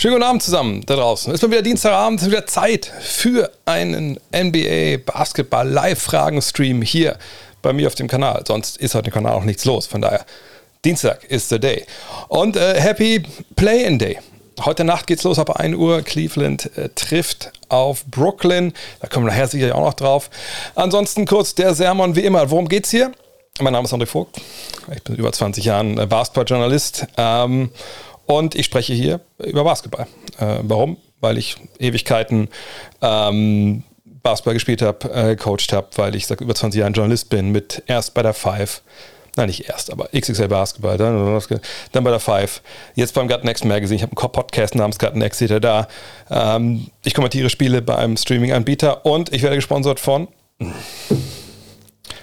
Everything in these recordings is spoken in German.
Schönen guten Abend zusammen da draußen. Ist mal wieder Dienstagabend, ist wieder Zeit für einen NBA Basketball Live-Fragen-Stream hier bei mir auf dem Kanal. Sonst ist heute im Kanal auch nichts los. Von daher, Dienstag ist the day. Und äh, Happy Play-In Day. Heute Nacht geht's los ab 1 Uhr. Cleveland äh, trifft auf Brooklyn. Da kommen wir nachher sicherlich auch noch drauf. Ansonsten kurz der Sermon wie immer. Worum geht's hier? Mein Name ist André Vogt. Ich bin über 20 Jahren äh, Basketball-Journalist. Ähm, und ich spreche hier über Basketball. Äh, warum? Weil ich Ewigkeiten ähm, Basketball gespielt habe, äh, gecoacht habe, weil ich seit über 20 Jahren Journalist bin, mit erst bei der Five, nein, nicht erst, aber XXL Basketball, dann, dann bei der Five, jetzt beim Gut Next Magazine. Ich habe einen Podcast namens Gut Next, seht ihr da. Ähm, ich kommentiere Spiele bei einem Streaming-Anbieter und ich werde gesponsert von,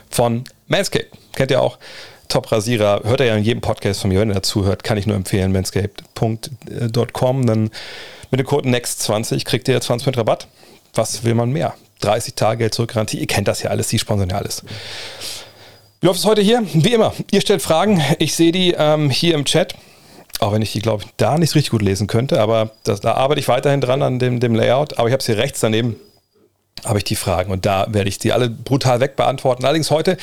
von Manscaped. Kennt ihr auch? Top-Rasierer, hört er ja in jedem Podcast von mir, wenn er dazuhört, kann ich nur empfehlen, manscaped.com. Dann mit dem Code NEXT20 kriegt ihr 20% Rabatt. Was will man mehr? 30 Tage Geld zurück Garantie. Ihr kennt das ja alles, die sponsern ja alles. Wie läuft es heute hier? Wie immer, ihr stellt Fragen. Ich sehe die ähm, hier im Chat. Auch wenn ich die, glaube ich, da nicht richtig gut lesen könnte, aber das, da arbeite ich weiterhin dran an dem, dem Layout. Aber ich habe es hier rechts daneben habe ich die Fragen und da werde ich die alle brutal wegbeantworten. Allerdings heute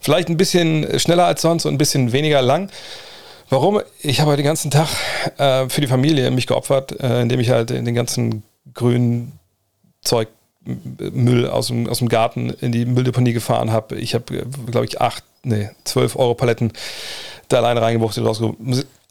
vielleicht ein bisschen schneller als sonst und ein bisschen weniger lang. Warum? Ich habe den ganzen Tag äh, für die Familie mich geopfert, äh, indem ich halt den ganzen grünen Zeug Müll aus dem, aus dem Garten in die Mülldeponie gefahren habe. Ich habe, glaube ich, acht, nee, zwölf Euro Paletten da alleine reingebuchtet.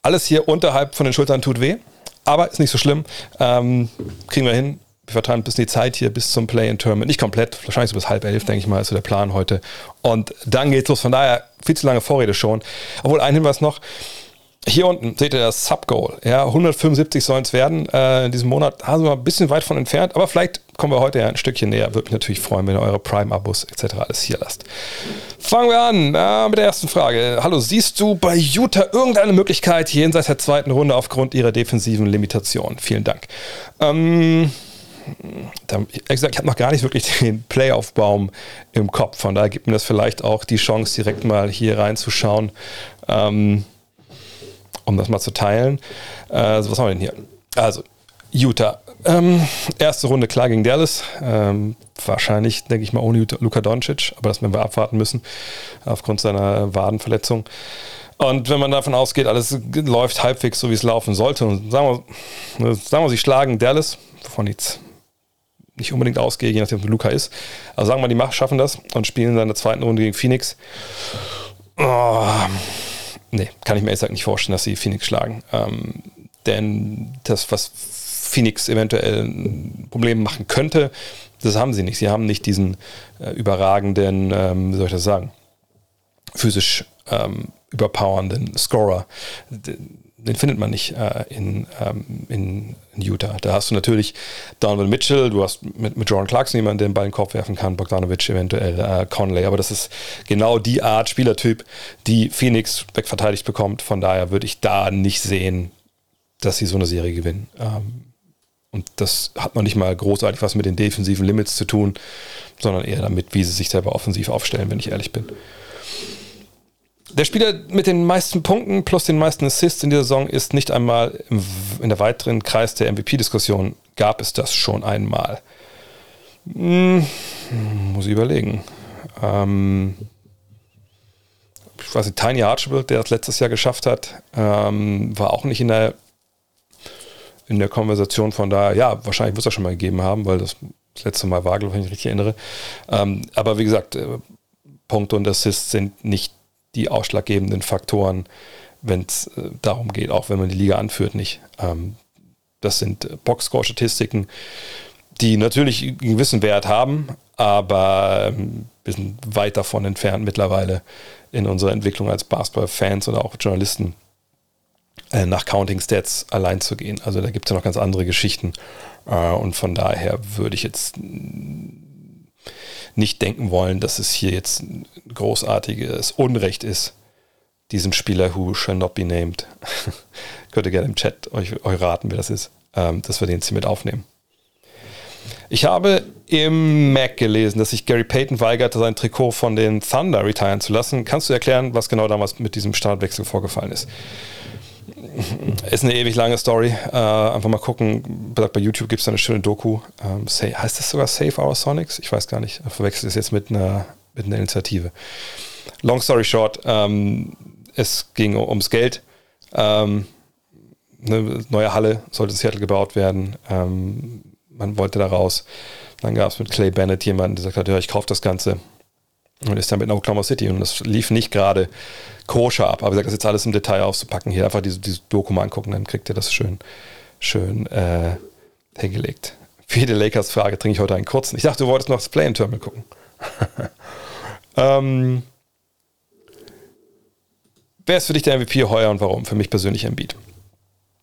Alles hier unterhalb von den Schultern tut weh, aber ist nicht so schlimm. Ähm, kriegen wir hin wir verteilen ein bisschen die Zeit hier bis zum Play-in-Tournament. Nicht komplett, wahrscheinlich so bis halb elf, denke ich mal, ist so der Plan heute. Und dann geht's los. Von daher viel zu lange Vorrede schon. Obwohl, ein Hinweis noch. Hier unten seht ihr das Sub-Goal. Ja, 175 sollen es werden äh, in diesem Monat. Wir ein bisschen weit von entfernt, aber vielleicht kommen wir heute ja ein Stückchen näher. Würde mich natürlich freuen, wenn ihr eure Prime-Abos etc. alles hier lasst. Fangen wir an äh, mit der ersten Frage. Hallo, siehst du bei Utah irgendeine Möglichkeit jenseits der zweiten Runde aufgrund ihrer defensiven Limitationen? Vielen Dank. Ähm, da, ich habe noch gar nicht wirklich den Playoff-Baum im Kopf. Von daher gibt mir das vielleicht auch die Chance, direkt mal hier reinzuschauen, ähm, um das mal zu teilen. Äh, was haben wir denn hier? Also, Utah. Ähm, erste Runde klar gegen Dallas. Ähm, wahrscheinlich, denke ich mal, ohne Luka Doncic, aber das werden wir abwarten müssen, aufgrund seiner Wadenverletzung. Und wenn man davon ausgeht, alles läuft halbwegs so, wie es laufen sollte, und sagen wir, sagen wir sie schlagen Dallas, wovon jetzt nicht unbedingt ausgehe, je nachdem, wie Luca ist. Also sagen wir mal, die schaffen das und spielen dann in der zweiten Runde gegen Phoenix. Oh, nee, kann ich mir ehrlich gesagt nicht vorstellen, dass sie Phoenix schlagen. Ähm, denn das, was Phoenix eventuell ein Problem machen könnte, das haben sie nicht. Sie haben nicht diesen äh, überragenden, ähm, wie soll ich das sagen, physisch ähm, überpowernden Scorer den findet man nicht äh, in, ähm, in, in, Utah. Da hast du natürlich Donovan Mitchell, du hast mit, mit Jordan Clarkson jemanden, der den Ball in den Kopf werfen kann, Bogdanovic eventuell, äh, Conley, aber das ist genau die Art Spielertyp, die Phoenix wegverteidigt bekommt. Von daher würde ich da nicht sehen, dass sie so eine Serie gewinnen. Ähm, und das hat noch nicht mal großartig was mit den defensiven Limits zu tun, sondern eher damit, wie sie sich selber offensiv aufstellen, wenn ich ehrlich bin. Der Spieler mit den meisten Punkten plus den meisten Assists in dieser Saison ist nicht einmal im, in der weiteren Kreis der MVP-Diskussion. Gab es das schon einmal? Hm, muss ich überlegen. Ähm, ich weiß nicht, Tiny Archibald, der das letztes Jahr geschafft hat, ähm, war auch nicht in der, in der Konversation. Von daher, ja, wahrscheinlich wird es das schon mal gegeben haben, weil das, das letzte Mal war, glaube ich, wenn ich mich richtig erinnere. Ähm, aber wie gesagt, äh, Punkte und Assists sind nicht die ausschlaggebenden Faktoren, wenn es äh, darum geht, auch wenn man die Liga anführt, nicht. Ähm, das sind äh, Boxscore-Statistiken, die natürlich einen gewissen Wert haben, aber ähm, wir sind weit davon entfernt mittlerweile in unserer Entwicklung als Basketball-Fans oder auch Journalisten äh, nach Counting Stats allein zu gehen. Also da gibt es ja noch ganz andere Geschichten. Und von daher würde ich jetzt nicht denken wollen, dass es hier jetzt ein großartiges Unrecht ist, diesen Spieler who shall not be named. Könnt ihr gerne im Chat euch, euch raten, wer das ist, ähm, dass wir den jetzt hier mit aufnehmen. Ich habe im Mac gelesen, dass sich Gary Payton weigerte, sein Trikot von den Thunder retiren zu lassen. Kannst du erklären, was genau damals mit diesem Startwechsel vorgefallen ist? Ist eine ewig lange Story. Äh, einfach mal gucken. Bei YouTube gibt es eine schöne Doku. Ähm, say, heißt das sogar Save Our Sonics? Ich weiß gar nicht. Ich verwechsel es jetzt mit einer, mit einer Initiative. Long story short, ähm, es ging ums Geld. Ähm, eine neue Halle sollte in Seattle gebaut werden. Ähm, man wollte da raus. Dann gab es mit Clay Bennett jemanden, der gesagt hat, ja, ich kaufe das Ganze. Und ist dann mit Oklahoma City. Und das lief nicht gerade koscher ab. Aber wie gesagt, das ist jetzt alles im Detail auszupacken. Hier einfach diese, diese Doku mal angucken, dann kriegt ihr das schön, schön äh, hingelegt. Für jede Lakers-Frage trinke ich heute einen kurzen. Ich dachte, du wolltest noch das Play-In-Terminal gucken. ähm, wer ist für dich der MVP heuer und warum? Für mich persönlich Embiid.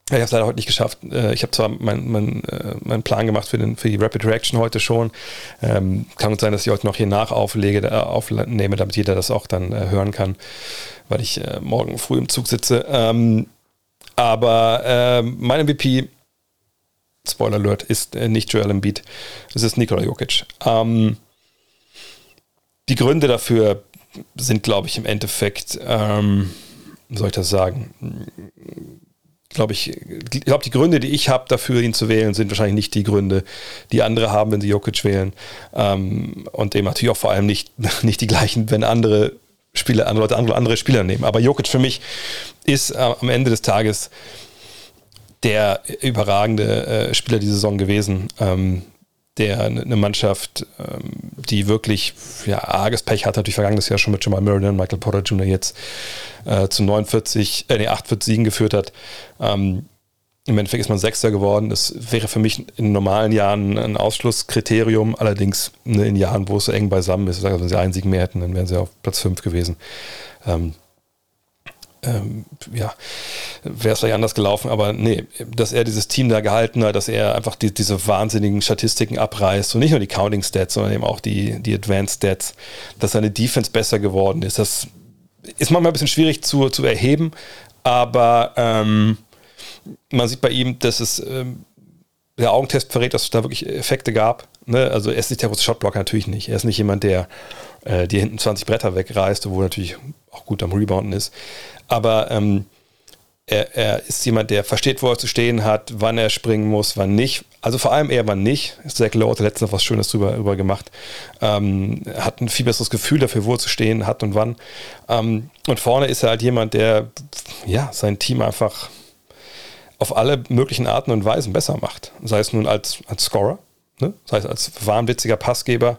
Ich habe es leider heute nicht geschafft. Äh, ich habe zwar meinen mein, äh, mein Plan gemacht für, den, für die Rapid Reaction heute schon. Ähm, kann gut sein, dass ich heute noch hier nach auflege, äh, aufnehme, damit jeder das auch dann äh, hören kann, weil ich äh, morgen früh im Zug sitze. Ähm, aber äh, mein MVP, Spoiler Alert, ist nicht Joel Embiid, es ist Nikola Jokic. Ähm, die Gründe dafür sind, glaube ich, im Endeffekt, wie soll ich das sagen? Glaube ich, ich glaube, die Gründe, die ich habe dafür, ihn zu wählen, sind wahrscheinlich nicht die Gründe, die andere haben, wenn sie Jokic wählen. Ähm, und eben natürlich auch vor allem nicht, nicht die gleichen, wenn andere Spieler, andere Leute andere, andere Spieler nehmen. Aber Jokic für mich ist äh, am Ende des Tages der überragende äh, Spieler dieser Saison gewesen. Ähm, der eine Mannschaft, ähm, die wirklich ja, arges Pech hat, natürlich vergangenes Jahr schon mit Jamal Murray und Michael Porter Jr. jetzt äh, zu 49, äh, nee, 48 Siegen geführt hat. Ähm, Im Endeffekt ist man Sechster geworden. Das wäre für mich in normalen Jahren ein Ausschlusskriterium. Allerdings ne, in Jahren, wo es so eng beisammen ist, wenn sie einen Sieg mehr hätten, dann wären sie auf Platz 5 gewesen. Ähm, ähm, ja, wäre es vielleicht anders gelaufen, aber nee, dass er dieses Team da gehalten hat, dass er einfach die, diese wahnsinnigen Statistiken abreißt und nicht nur die Counting Stats, sondern eben auch die, die Advanced Stats, dass seine Defense besser geworden ist. Das ist manchmal ein bisschen schwierig zu, zu erheben, aber ähm, man sieht bei ihm, dass es ähm, der Augentest verrät, dass es da wirklich Effekte gab. Ne? Also er ist nicht der große Shotblocker, natürlich nicht. Er ist nicht jemand, der äh, dir hinten 20 Bretter wegreißt, obwohl er natürlich auch gut am Rebounden ist aber ähm, er, er, ist jemand, der versteht, wo er zu stehen hat, wann er springen muss, wann nicht. Also vor allem eher wann nicht. Zach Lowe hat letztens noch was Schönes drüber, drüber gemacht. Ähm, hat ein viel besseres Gefühl dafür, wo er zu stehen hat und wann. Ähm, und vorne ist er halt jemand, der ja, sein Team einfach auf alle möglichen Arten und Weisen besser macht. Sei es nun als, als Scorer, ne? sei es als wahnwitziger Passgeber,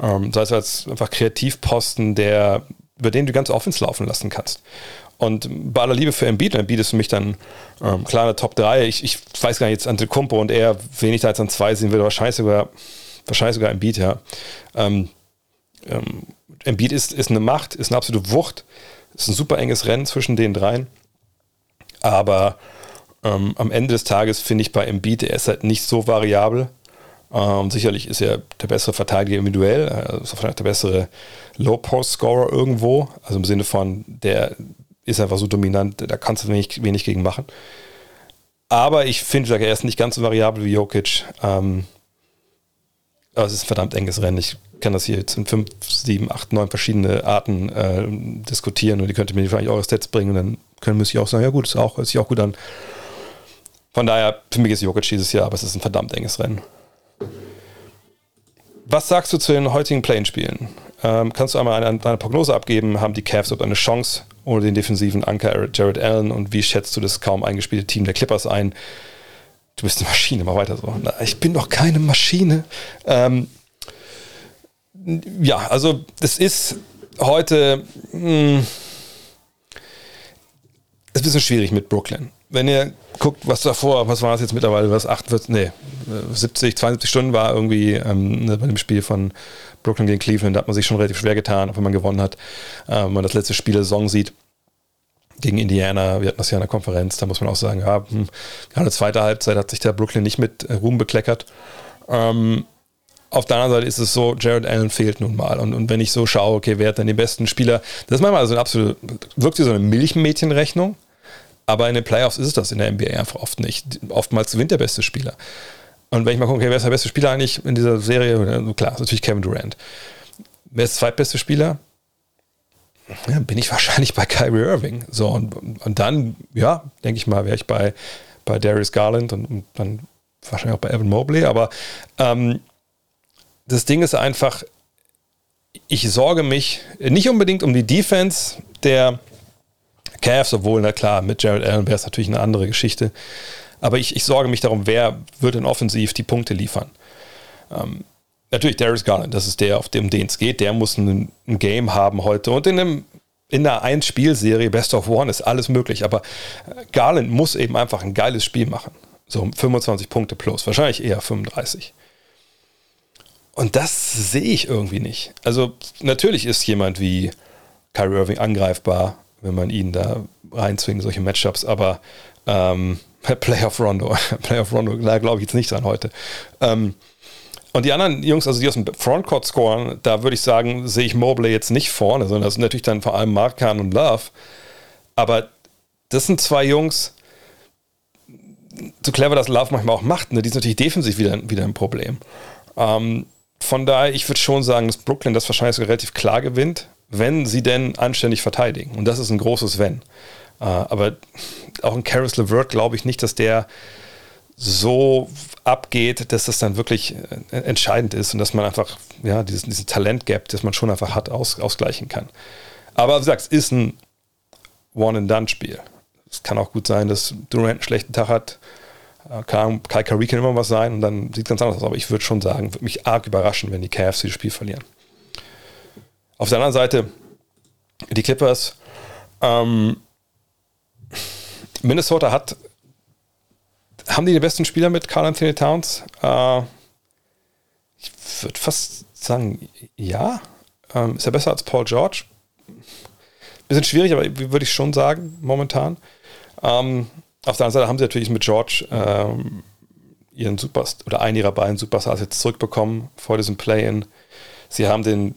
ähm, sei es als einfach Kreativposten, der, über den du ganz Offense laufen lassen kannst. Und bei aller Liebe für Embiid, Embiid ist für mich dann ähm, klar eine Top 3. Ich, ich weiß gar nicht, jetzt Antetokounmpo und er, wen ich da jetzt an zwei sehen würde, wahrscheinlich sogar, wahrscheinlich sogar Embiid, ja. Ähm, ähm, Embiid ist, ist eine Macht, ist eine absolute Wucht, ist ein super enges Rennen zwischen den dreien. Aber ähm, am Ende des Tages finde ich bei Embiid, er ist halt nicht so variabel. Ähm, sicherlich ist er der bessere Verteidiger individuell, also vielleicht der bessere Low-Post-Scorer irgendwo, also im Sinne von, der ist einfach so dominant, da kannst du wenig, wenig gegen machen. Aber ich finde, er ist nicht ganz so variabel wie Jokic. Ähm, aber es ist ein verdammt enges Rennen. Ich kann das hier jetzt in fünf, sieben, acht, neun verschiedene Arten äh, diskutieren und die könnte mir vielleicht eure Stats bringen und dann können müsste ich auch sagen, ja gut, ist auch, hört sich auch gut an. Von daher, für mich ist Jokic dieses Jahr, aber es ist ein verdammt enges Rennen. Was sagst du zu den heutigen Play-In-Spielen? Ähm, kannst du einmal eine, eine, Prognose abgeben? Haben die Cavs eine Chance ohne den defensiven Anker Jared Allen? Und wie schätzt du das kaum eingespielte Team der Clippers ein? Du bist eine Maschine, mal weiter so. Na, ich bin doch keine Maschine. Ähm, ja, also es ist heute mh, hm, ist ein bisschen schwierig mit Brooklyn. Wenn ihr guckt, was davor, was war es jetzt mittlerweile, was 48, nee, 70, 72 Stunden war irgendwie ähm, ne, bei dem Spiel von Brooklyn gegen Cleveland, da hat man sich schon relativ schwer getan, auch wenn man gewonnen hat. Äh, wenn man das letzte Spiel der Saison sieht gegen Indiana, wir hatten das ja in der Konferenz, da muss man auch sagen, ja, hm, gerade zweite Halbzeit hat sich der Brooklyn nicht mit äh, Ruhm bekleckert. Ähm, auf der anderen Seite ist es so, Jared Allen fehlt nun mal. Und, und wenn ich so schaue, okay, wer hat denn die besten Spieler? Das ist manchmal so ein absolut, wirkt wie so eine Milchmädchenrechnung. Aber in den Playoffs ist es das in der NBA einfach oft nicht. Oftmals gewinnt der beste Spieler. Und wenn ich mal gucke, okay, wer ist der beste Spieler eigentlich in dieser Serie? Klar, natürlich Kevin Durant. Wer ist der zweitbeste Spieler? ja, bin ich wahrscheinlich bei Kyrie Irving. So, und, und dann, ja, denke ich mal, wäre ich bei, bei Darius Garland und, und, dann wahrscheinlich auch bei Evan Mobley. Aber ähm, das Ding ist einfach, ich sorge mich nicht unbedingt um die Defense der Cavs, obwohl, na klar, mit Jared Allen wäre es natürlich eine andere Geschichte. Aber ich, ich sorge mich darum, wer wird in Offensiv die Punkte liefern. Ähm, natürlich Darius Garland, das ist der, auf dem es geht. Der muss ein, ein, Game haben heute. Und in, einem, in einer Ein-Spielserie, Best of One, ist alles möglich. Aber äh, Garland muss eben einfach ein geiles Spiel machen. So 25 Punkte plus, wahrscheinlich eher 35. Und das sehe ich irgendwie nicht. Also natürlich ist jemand wie Kyrie Irving angreifbar, wenn man ihn da reinzwingt, solche Matchups, aber ähm, Playoff Rondo, Playoff Rondo, da glaube ich jetzt nicht dran heute. Ähm, und die anderen Jungs, also die aus dem Frontcourt scoren, da würde ich sagen, sehe ich Mobley jetzt nicht vorne, sondern das sind natürlich dann vor allem Markan und Love. Aber das sind zwei Jungs, so clever das Love manchmal auch macht, ne, die sind natürlich defensiv wieder, wieder ein Problem. Ähm, von daher, ich würde schon sagen, dass Brooklyn das wahrscheinlich sogar relativ klar gewinnt, wenn sie denn anständig verteidigen. Und das ist ein großes Wenn. Äh, aber auch in Karis LeVert glaube ich nicht, dass der so abgeht, dass das dann wirklich äh, entscheidend ist und dass man einfach ja, diesen, diesen Talent-Gap, das man schon einfach hat, aus, ausgleichen kann. Aber wie gesagt, es ist ein One-and-Done-Spiel. Es kann auch gut sein, dass Durant einen schlechten Tag hat. Äh, Kai Curry kann immer was sein und dann sieht es ganz anders aus. Aber ich würde schon sagen, würde mich arg überraschen, wenn die Cavs dieses Spiel verlieren. Auf der anderen Seite, die Clippers. Ähm, Minnesota hat haben die den besten Spieler mit Carl Anthony Towns? Äh, ich würde fast sagen, ja. Ähm, ist er besser als Paul George? Bisschen schwierig, aber würde ich schon sagen, momentan. Ähm, auf der anderen Seite haben sie natürlich mit George ähm, ihren Superstar oder einen ihrer beiden Superstars jetzt zurückbekommen vor diesem Play-In. Sie haben den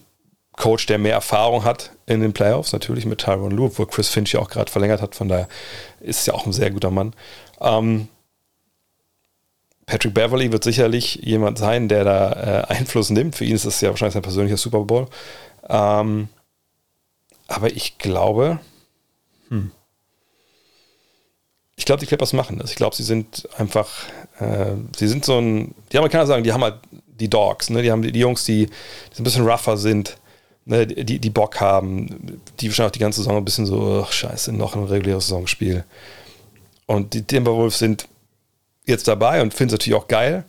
Coach, der mehr Erfahrung hat in den Playoffs, natürlich mit Tyron Lue, wo Chris Finch ja auch gerade verlängert hat, von daher ist es ja auch ein sehr guter Mann. Ähm, Patrick Beverly wird sicherlich jemand sein, der da äh, Einfluss nimmt. Für ihn ist das ja wahrscheinlich sein persönlicher Super Bowl. Ähm, aber ich glaube, hm, ich glaube, die Clippers machen das. Ich glaube, sie sind einfach, äh, sie sind so ein, die Amerikaner sagen, die haben halt die Dogs, ne? die haben die, die Jungs, die, die ein bisschen rougher sind, ne? die, die Bock haben, die wahrscheinlich die ganze Saison ein bisschen so, ach, scheiße, noch ein reguläres Saisonspiel. Und die Timberwolves sind jetzt dabei und finde es natürlich auch geil.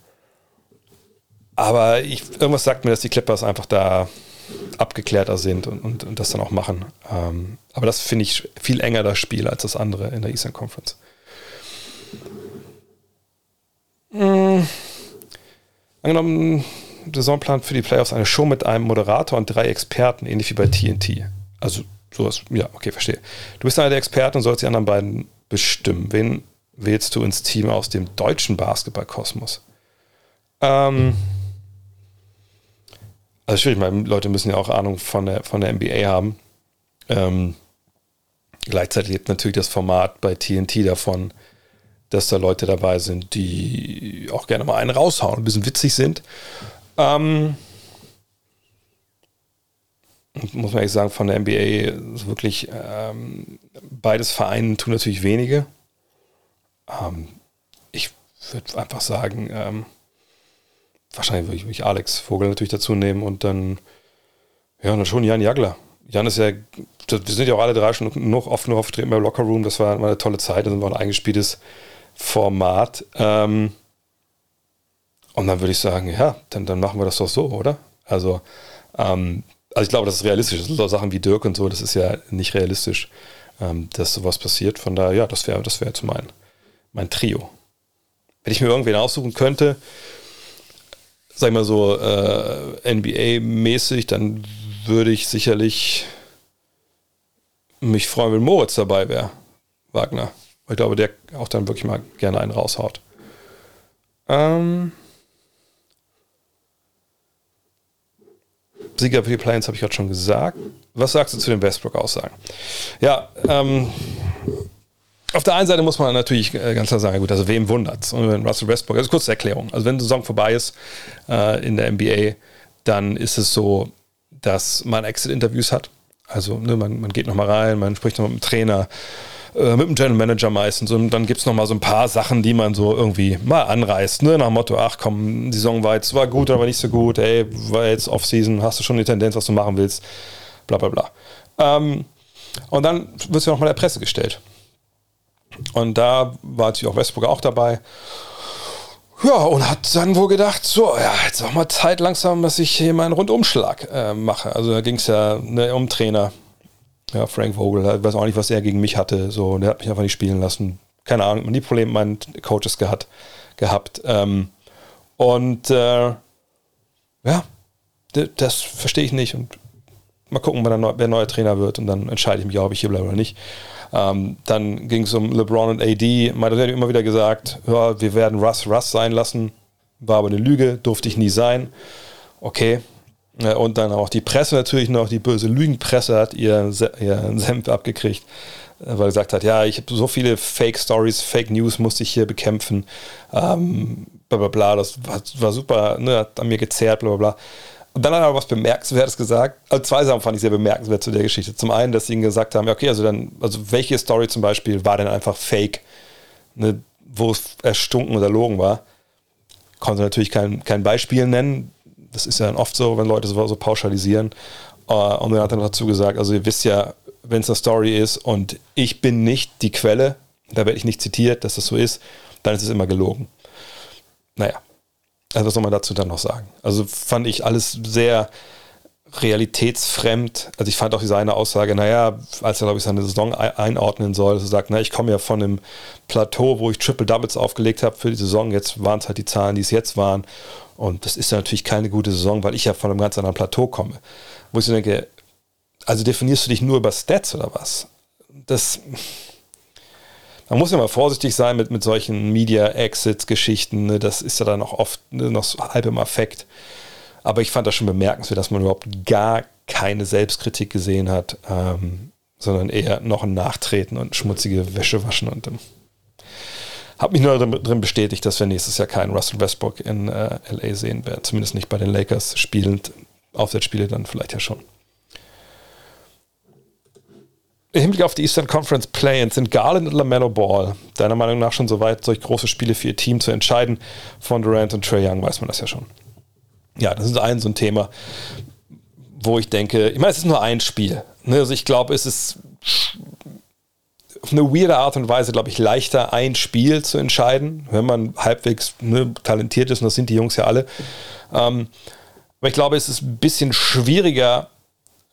Aber ich, irgendwas sagt mir, dass die Clippers einfach da abgeklärter sind und, und, und das dann auch machen. Ähm, aber das finde ich viel enger das Spiel als das andere in der Eastern Conference. Mhm. Angenommen, Saisonplan für die Playoffs eine Show mit einem Moderator und drei Experten, ähnlich wie bei TNT. Also sowas, ja, okay, verstehe. Du bist einer der Experten und sollst die anderen beiden bestimmen. Wen wählst du ins Team aus dem deutschen Basketballkosmos? Ähm, also schwierig, meine Leute müssen ja auch Ahnung von der, von der NBA haben. Ähm, gleichzeitig lebt natürlich das Format bei TNT davon, dass da Leute dabei sind, die auch gerne mal einen raushauen, ein bisschen witzig sind. Ähm, muss man ehrlich sagen, von der NBA wirklich ähm, beides Vereinen tun natürlich wenige. Ähm, ich würde einfach sagen, ähm, wahrscheinlich würde ich mich Alex Vogel natürlich dazu nehmen und dann, ja, dann schon Jan Jagler. Jan ist ja, wir sind ja auch alle drei schon noch oft nur aufgetreten beim Locker Room, das war eine tolle Zeit, das war ein eingespieltes Format. Ähm, und dann würde ich sagen, ja, dann, dann machen wir das doch so, oder? Also, ähm, also ich glaube, das ist realistisch. So Sachen wie Dirk und so, das ist ja nicht realistisch, ähm, dass sowas passiert. Von daher, ja, das wäre das wär jetzt mein, mein Trio. Wenn ich mir irgendwen aussuchen könnte, sag ich mal so äh, NBA-mäßig, dann würde ich sicherlich mich freuen, wenn Moritz dabei wäre, Wagner. Ich glaube, der auch dann wirklich mal gerne einen raushaut. Ähm Sieger für die Planes habe ich gerade schon gesagt. Was sagst du zu den Westbrook-Aussagen? Ja, ähm, auf der einen Seite muss man natürlich äh, ganz klar sagen, gut, also wem wundert's? Und wenn Russell Westbrook, also kurze Erklärung, also wenn die Saison vorbei ist äh, in der NBA, dann ist es so, dass man Exit-Interviews hat Also ne, man, man geht nochmal rein, man spricht nochmal mit dem Trainer, äh, mit dem General Manager meistens und dann gibt es nochmal so ein paar Sachen, die man so irgendwie mal anreißt. Ne? Nach dem Motto, ach komm, die Saison war jetzt war gut, aber nicht so gut, ey, war jetzt Off-Season, hast du schon die Tendenz, was du machen willst, bla bla bla. Ähm, und dann wird es ja nochmal der Presse gestellt. Und da war natürlich auch Westbrook auch dabei. Ja, und hat dann wohl gedacht, so, ja, jetzt auch mal Zeit langsam, dass ich hier meinen Rundumschlag äh, mache. Also da ging es ja ne, um Trainer. Ja, Frank Vogel, ich weiß auch nicht, was er gegen mich hatte. So, der hat mich einfach nicht spielen lassen. Keine Ahnung, nie Probleme mit meinen Coaches gehabt. gehabt. Ähm, und äh, ja, das verstehe ich nicht. Und mal gucken, wer, neu, wer neuer Trainer wird. Und dann entscheide ich mich auch, ob ich hier bleibe oder nicht. Ähm, dann ging es um LeBron und AD. Man hat immer wieder gesagt, ja, wir werden Russ Russ sein lassen. War aber eine Lüge, durfte ich nie sein. Okay. Und dann auch die Presse natürlich noch, die böse Lügenpresse hat ihr, ihren Senf abgekriegt, weil er gesagt hat, ja, ich habe so viele Fake Stories, Fake News musste ich hier bekämpfen. Ähm, bla bla bla, das war, war super, ne, hat an mir gezerrt, bla bla bla. Und dann hat er was Bemerkenswertes gesagt. Also zwei Sachen fand ich sehr bemerkenswert zu der Geschichte. Zum einen, dass sie ihm gesagt haben, okay, also dann, also welche Story zum Beispiel war denn einfach fake, ne, wo es erstunken oder logen war. Konnte natürlich kein, kein Beispiel nennen. Das ist ja dann oft so, wenn Leute so, so pauschalisieren. Äh, und dann hat er noch dazu gesagt, also ihr wisst ja, wenn es eine Story ist und ich bin nicht die Quelle, da werde ich nicht zitiert, dass das so ist, dann ist es immer gelogen. Naja, also was soll man dazu dann noch sagen? Also fand ich alles sehr realitätsfremd. Also ich fand auch seine Aussage, naja, als er, glaube ich, seine Saison einordnen soll, dass er sagt, na, ich komme ja von einem Plateau, wo ich Triple Doubles aufgelegt habe für die Saison. Jetzt waren es halt die Zahlen, die es jetzt waren. Und das ist ja natürlich keine gute Saison, weil ich ja von einem ganz anderen Plateau komme. Wo ich so denke, also definierst du dich nur über Stats oder was? Das man muss ja mal vorsichtig sein mit, mit solchen Media-Exits-Geschichten. Ne? Das ist ja dann auch oft ne, noch so halb im Affekt. Aber ich fand das schon bemerkenswert, dass man überhaupt gar keine Selbstkritik gesehen hat, ähm, sondern eher noch ein Nachtreten und schmutzige Wäsche waschen. Und ähm, habe mich nur drin, bestätigt, dass wir nächstes Jahr keinen Russell Westbrook in äh, LA sehen werden. Zumindest nicht bei den Lakers spielend. Aufsatzspiele dann vielleicht ja schon. Im Hinblick auf die Eastern Conference Play-ins sind Garland und LaMelo Ball deiner Meinung nach schon so weit, solch große Spiele für ihr Team zu entscheiden? Von Durant und Trey Young weiß man das ja schon. Ja, das ist ein so ein Thema, wo ich denke, ich meine, es ist nur ein Spiel. Ne? Also ich glaube, es ist auf eine weirde Art und Weise, glaube ich, leichter, ein Spiel zu entscheiden, wenn man halbwegs ne, talentiert ist, und das sind die Jungs ja alle. Ähm, aber ich glaube, es ist ein bisschen schwieriger,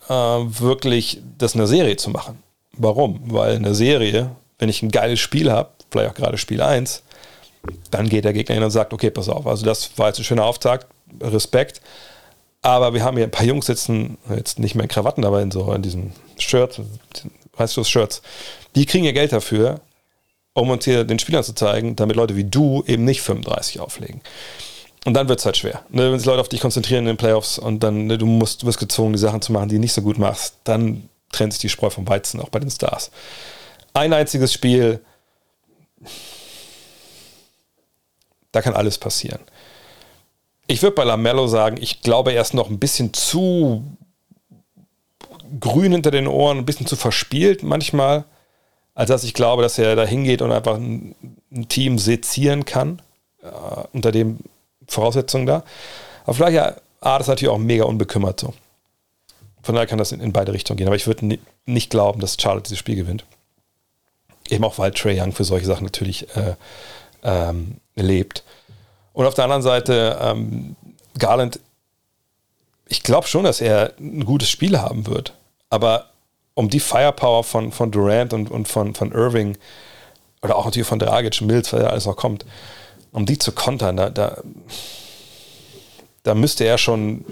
äh, wirklich das in der Serie zu machen. Warum? Weil in der Serie, wenn ich ein geiles Spiel habe, vielleicht auch gerade Spiel 1, dann geht der Gegner hin und sagt, okay, pass auf, also das war jetzt ein schöner Auftakt, Respekt. Aber wir haben hier ein paar Jungs sitzen, jetzt nicht mehr in Krawatten, aber in so in diesen Shirts, weißt du, das Shirts, die kriegen ihr Geld dafür, um uns hier den Spielern zu zeigen, damit Leute wie du eben nicht 35 auflegen. Und dann wird es halt schwer. Ne? Wenn sich Leute auf dich konzentrieren in den Playoffs und dann ne, du musst, wirst gezwungen, die Sachen zu machen, die du nicht so gut machst, dann trennt sich die Spreu vom Weizen, auch bei den Stars. Ein einziges Spiel, da kann alles passieren. Ich würde bei Lamello sagen, ich glaube, er ist noch ein bisschen zu grün hinter den Ohren, ein bisschen zu verspielt manchmal, als dass ich glaube, dass er da hingeht und einfach ein, ein Team sezieren kann, äh, unter den Voraussetzungen da. Aber vielleicht ja, A, das ist natürlich auch mega unbekümmert so. Von daher kann das in, in beide Richtungen gehen. Aber ich würde nicht glauben, dass Charlotte dieses Spiel gewinnt. Eben auch, weil Trey Young für solche Sachen natürlich äh, ähm, lebt. Und auf der anderen Seite, ähm, Garland, ich glaube schon, dass er ein gutes Spiel haben wird. Aber um die Firepower von, von Durant und, und von, von Irving oder auch natürlich von Dragic, Mills, weil ja alles noch kommt, um die zu kontern, da, da, da müsste er schon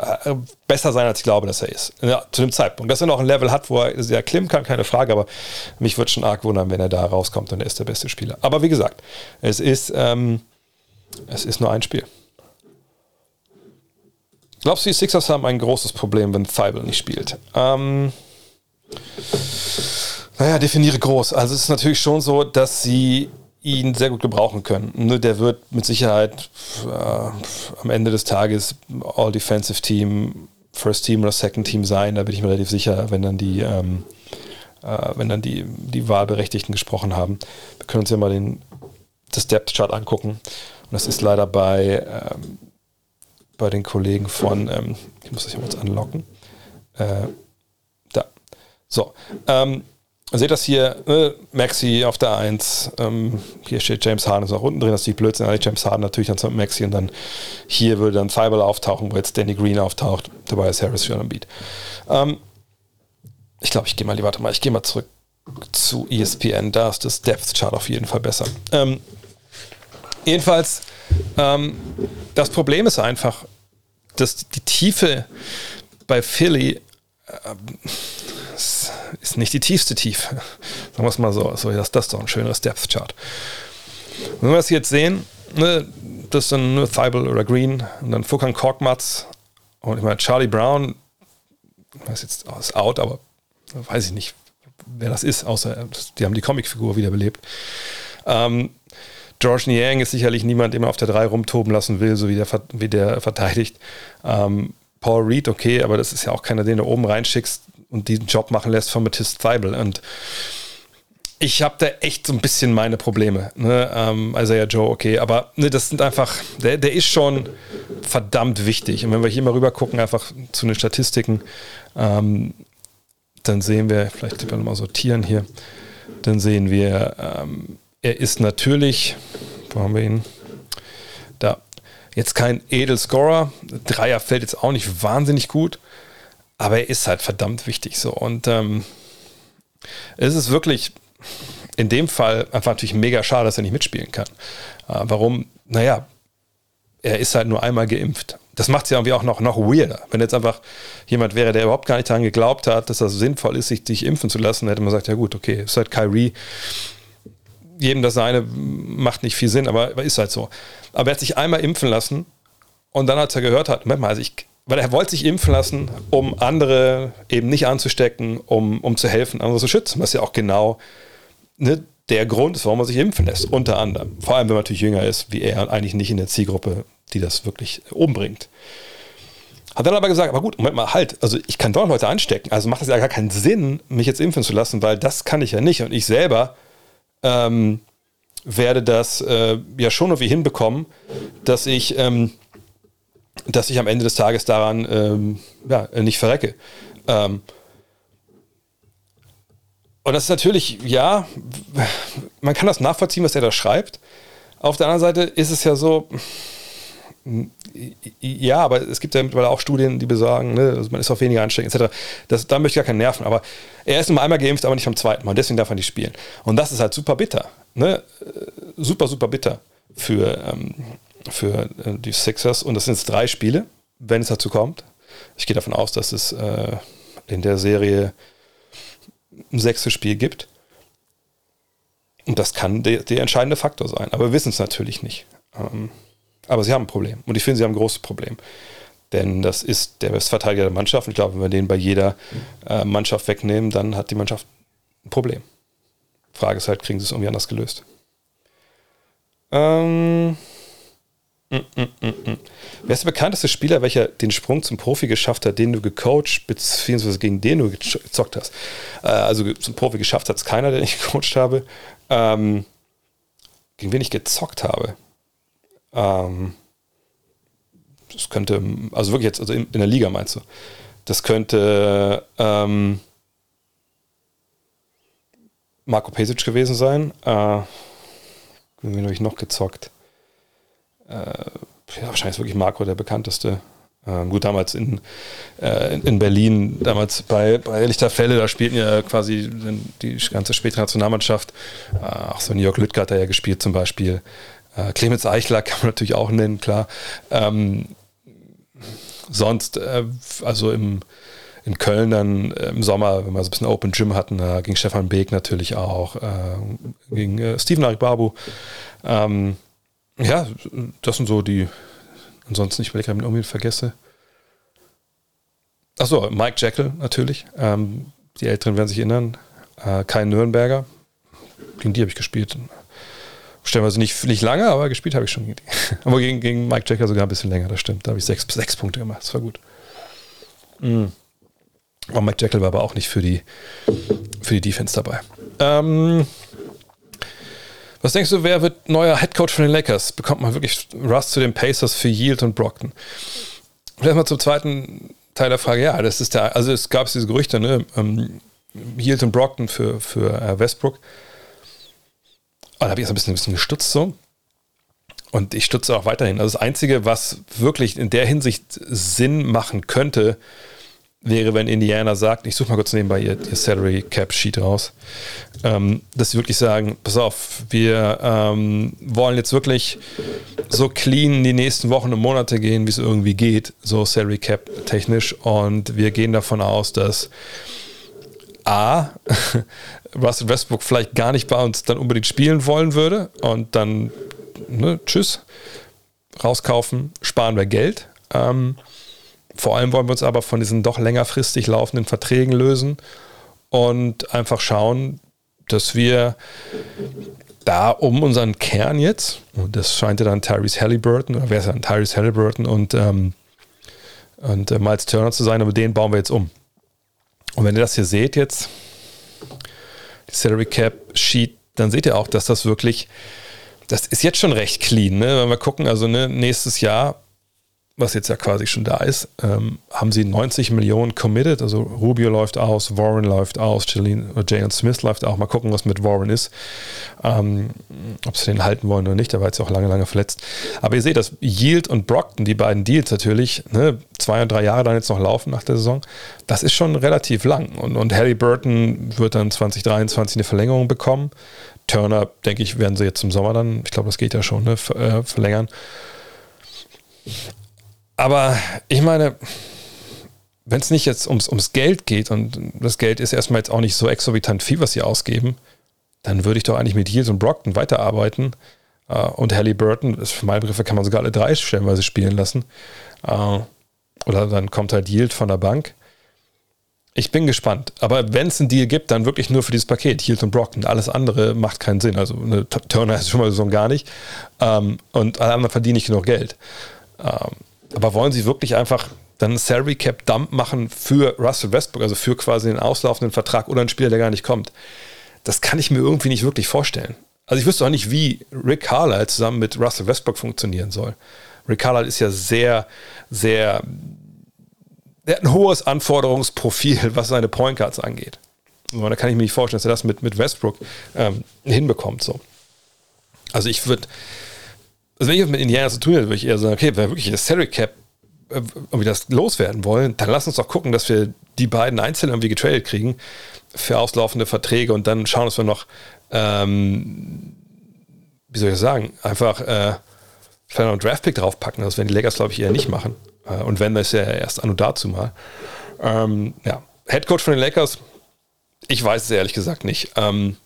äh, besser sein, als ich glaube, dass er ist. Ja, zu dem Zeitpunkt. Dass er noch ein Level hat, wo er sehr klimmen kann, keine Frage, aber mich würde schon arg wundern, wenn er da rauskommt und er ist der beste Spieler. Aber wie gesagt, es ist, ähm, es ist nur ein Spiel. Glaubst du, die Sixers haben ein großes Problem, wenn Thibault nicht spielt? Ähm, naja, definiere groß. Also es ist natürlich schon so, dass sie ihn sehr gut gebrauchen können. Ne, der wird mit Sicherheit äh, am Ende des Tages All-Defensive Team First Team oder Second Team sein, da bin ich mir relativ sicher, wenn dann die, ähm, äh, wenn dann die, die Wahlberechtigten gesprochen haben. Wir können uns ja mal den, das Depth Chart angucken. Und das ist leider bei, ähm, bei den Kollegen von, ähm, ich muss das hier mal kurz anlocken. Äh, da. So. Ähm, seht das hier, äh, Maxi auf der 1, ähm, hier steht James Harden ist auch unten drin, das ist die Blödsinn, James Harden natürlich dann zum Maxi und dann hier würde dann Feibel auftauchen, wo jetzt Danny Green auftaucht, dabei ist Harris für einen Beat. Ähm, ich glaube, ich gehe mal, warte mal, ich gehe mal zurück zu ESPN, da ist das Depth Chart auf jeden Fall besser. Ähm, jedenfalls, ähm, das Problem ist einfach, dass die Tiefe bei Philly äh, ist nicht die tiefste Tiefe. Sagen wir es mal so. so das, das ist doch ein schöneres Depth Chart. Wenn wir das jetzt sehen, ne, das ist dann nur Thibault oder Green und dann Fukan Korkmaz und ich meine Charlie Brown, weiß jetzt, oh, ist out, aber weiß ich nicht, wer das ist, außer die haben die Comicfigur wiederbelebt. Ähm, George Niang ist sicherlich niemand, den man auf der 3 rumtoben lassen will, so wie der, wie der verteidigt. Ähm, Paul Reed, okay, aber das ist ja auch keiner, den du oben reinschickst und diesen Job machen lässt von Matisse Zweibel. Und ich habe da echt so ein bisschen meine Probleme. Ne? Ähm, also ja, Joe, okay, aber ne, das sind einfach, der, der ist schon verdammt wichtig. Und wenn wir hier mal rüber gucken, einfach zu den Statistiken, ähm, dann sehen wir, vielleicht können wir nochmal sortieren hier, dann sehen wir, ähm, er ist natürlich, wo haben wir ihn? Da, jetzt kein Edelscorer. Dreier fällt jetzt auch nicht wahnsinnig gut, aber er ist halt verdammt wichtig so. Und ähm, es ist wirklich in dem Fall einfach natürlich mega schade, dass er nicht mitspielen kann. Äh, warum? Naja, er ist halt nur einmal geimpft. Das macht es ja irgendwie auch noch, noch weirder. Wenn jetzt einfach jemand wäre, der überhaupt gar nicht daran geglaubt hat, dass das sinnvoll ist, sich, sich impfen zu lassen, hätte man gesagt, ja gut, okay, ist halt Kyrie. Jedem das seine macht nicht viel Sinn, aber ist halt so. Aber er hat sich einmal impfen lassen und dann, als er gehört hat, Moment mal, also ich, weil er wollte sich impfen lassen, um andere eben nicht anzustecken, um, um zu helfen, andere zu schützen, was ja auch genau ne, der Grund ist, warum man sich impfen lässt, unter anderem. Vor allem, wenn man natürlich jünger ist, wie er, eigentlich nicht in der Zielgruppe, die das wirklich umbringt. Hat dann aber gesagt, aber gut, Moment mal, halt, also ich kann doch Leute anstecken, also macht es ja gar keinen Sinn, mich jetzt impfen zu lassen, weil das kann ich ja nicht und ich selber ähm, werde das äh, ja schon irgendwie hinbekommen, dass ich ähm, dass ich am Ende des Tages daran ähm, ja, nicht verrecke. Ähm, und das ist natürlich, ja, man kann das nachvollziehen, was er da schreibt. Auf der anderen Seite ist es ja so, ja, aber es gibt ja mittlerweile auch Studien, die besagen, ne, also man ist auf weniger ansteckend, etc. Das, da möchte ich gar keinen nerven. Aber er ist nur einmal geimpft, aber nicht beim zweiten Mal. Deswegen darf er nicht spielen. Und das ist halt super bitter. Ne? Super, super bitter für, ähm, für äh, die Sixers. Und das sind jetzt drei Spiele, wenn es dazu kommt. Ich gehe davon aus, dass es äh, in der Serie ein sechstes Spiel gibt. Und das kann der, der entscheidende Faktor sein. Aber wir wissen es natürlich nicht. Ähm, aber sie haben ein Problem. Und ich finde, sie haben ein großes Problem. Denn das ist der Bestverteidiger der Mannschaft. Und ich glaube, wenn wir den bei jeder äh, Mannschaft wegnehmen, dann hat die Mannschaft ein Problem. Frage ist halt, kriegen sie es irgendwie anders gelöst? Ähm, Mm, mm, mm, Wer ist der bekannteste Spieler, welcher den Sprung zum Profi geschafft hat, den du gecoacht, beziehungsweise gegen den du gezockt hast? Äh, also zum Profi geschafft hat es keiner, den ich gecoacht habe. Ähm, gegen wen ich gezockt habe? Ähm, das könnte, also wirklich jetzt, also in, in der Liga meinst du? Das könnte ähm, Marco Pesic gewesen sein. Äh, wen habe ich noch gezockt? äh, ja, wahrscheinlich ist wirklich Marco der bekannteste. Ähm, gut, damals in, äh, in Berlin, damals bei, bei Lichterfelde, da spielten ja quasi die ganze spätere Nationalmannschaft. Äh, auch so New York Lüttger hat er ja gespielt zum Beispiel. Äh, Clemens Eichler kann man natürlich auch nennen, klar. Ähm, sonst, äh, also im, in Köln dann äh, im Sommer, wenn wir so ein bisschen Open Gym hatten, da ging Stefan Beek natürlich auch, äh, ging äh, Steven Aribabu. Ähm, ja, das sind so die. Ansonsten, ich überlege, ob ich irgendwie vergesse. Achso, Mike Jekyll natürlich. Ähm, die Älteren werden sich erinnern. Äh, kein Nürnberger. Gegen die habe ich gespielt. Stellenweise nicht, nicht lange, aber gespielt habe ich schon. aber gegen, gegen Mike Jekyll sogar ein bisschen länger, das stimmt. Da habe ich sechs, sechs Punkte gemacht. Das war gut. Mhm. Und Mike Jekyll war aber auch nicht für die, für die Defense dabei. Ähm, was denkst du, wer wird neuer Headcoach von den Lakers? Bekommt man wirklich Russ zu den Pacers für Yield und Brockton? Vielleicht mal zum zweiten Teil der Frage. Ja, das ist der, also es gab diese Gerüchte, ne? Ähm, Yield und Brockton für, für äh, Westbrook. Und da habe ich jetzt ein bisschen, ein bisschen gestutzt so. Und ich stütze auch weiterhin. Also das Einzige, was wirklich in der Hinsicht Sinn machen könnte, wäre, wenn Indiana sagt, ich suche mal kurz nebenbei ihr, ihr Salary Cap Sheet raus, ähm, dass sie wirklich sagen, pass auf, wir ähm, wollen jetzt wirklich so clean die nächsten Wochen und Monate gehen, wie es irgendwie geht, so Salary Cap technisch und wir gehen davon aus, dass A, Russell Westbrook vielleicht gar nicht bei uns dann unbedingt spielen wollen würde und dann, ne, tschüss, rauskaufen, sparen wir Geld. Ähm, vor allem wollen wir uns aber von diesen doch längerfristig laufenden Verträgen lösen und einfach schauen, dass wir da um unseren Kern jetzt, und das scheint ja dann Tyrese Halliburton, oder wer ist dann Tyrese Halliburton und, ähm, und äh, Miles Turner zu sein, aber den bauen wir jetzt um. Und wenn ihr das hier seht jetzt, Salary Cap Sheet, dann seht ihr auch, dass das wirklich, das ist jetzt schon recht clean. Ne? Wenn wir gucken, also ne, nächstes Jahr was jetzt ja quasi schon da ist, ähm, haben sie 90 Millionen committed. Also Rubio läuft aus, Warren läuft aus, Jalen Smith läuft auch. Mal gucken, was mit Warren ist. Ähm, ob sie den halten wollen oder nicht. Der war jetzt auch lange, lange verletzt. Aber ihr seht, dass Yield und Brockton, die beiden Deals natürlich, ne, zwei und drei Jahre dann jetzt noch laufen nach der Saison, das ist schon relativ lang. Und, und Harry Burton wird dann 2023 eine Verlängerung bekommen. Turner, denke ich, werden sie jetzt im Sommer dann, ich glaube, das geht ja schon, ne, äh, verlängern. Aber ich meine, wenn es nicht jetzt ums, ums Geld geht und das Geld ist erstmal jetzt auch nicht so exorbitant viel, was sie ausgeben, dann würde ich doch eigentlich mit Heels und Brockton weiterarbeiten. Uh, und Halliburton, für meine Begriffe kann man sogar alle drei stellenweise spielen lassen. Uh, oder dann kommt halt Yield von der Bank. Ich bin gespannt. Aber wenn es einen Deal gibt, dann wirklich nur für dieses Paket, Yield und Brockton. Alles andere macht keinen Sinn. Also eine Turner ist schon mal so gar nicht. Ähm, und alle anderen verdienen nicht genug Geld. Ähm, aber wollen sie wirklich einfach dann einen Salary Cap Dump machen für Russell Westbrook, also für quasi den auslaufenden Vertrag oder einen Spieler, der gar nicht kommt? Das kann ich mir irgendwie nicht wirklich vorstellen. Also ich wüsste auch nicht, wie Rick Carlisle zusammen mit Russell Westbrook funktionieren soll. Rick Carlisle ist ja sehr, sehr, er hat ein hohes Anforderungsprofil, was seine Point Guards angeht. Und da kann ich mir nicht vorstellen, dass er das mit, mit Westbrook ähm, hinbekommt. So. Also ich würde, also wenn ich mit Indiana zu tun hätte, würde ich eher sagen, okay, wenn wir wirklich das Salary Cap äh, irgendwie das loswerden wollen, dann lass uns doch gucken, dass wir die beiden einzeln irgendwie getradet kriegen für auslaufende Verträge und dann schauen, dass wir noch, ähm, wie soll ich sagen, einfach äh, vielleicht noch einen Draftpick draufpacken. Das werden die Lakers, glaube ich, eher nicht machen. Äh, und wenn, das ja erst an und dazu mal. Ähm, ja, Headcoach von den Lakers, ich weiß es ehrlich gesagt nicht. Ähm,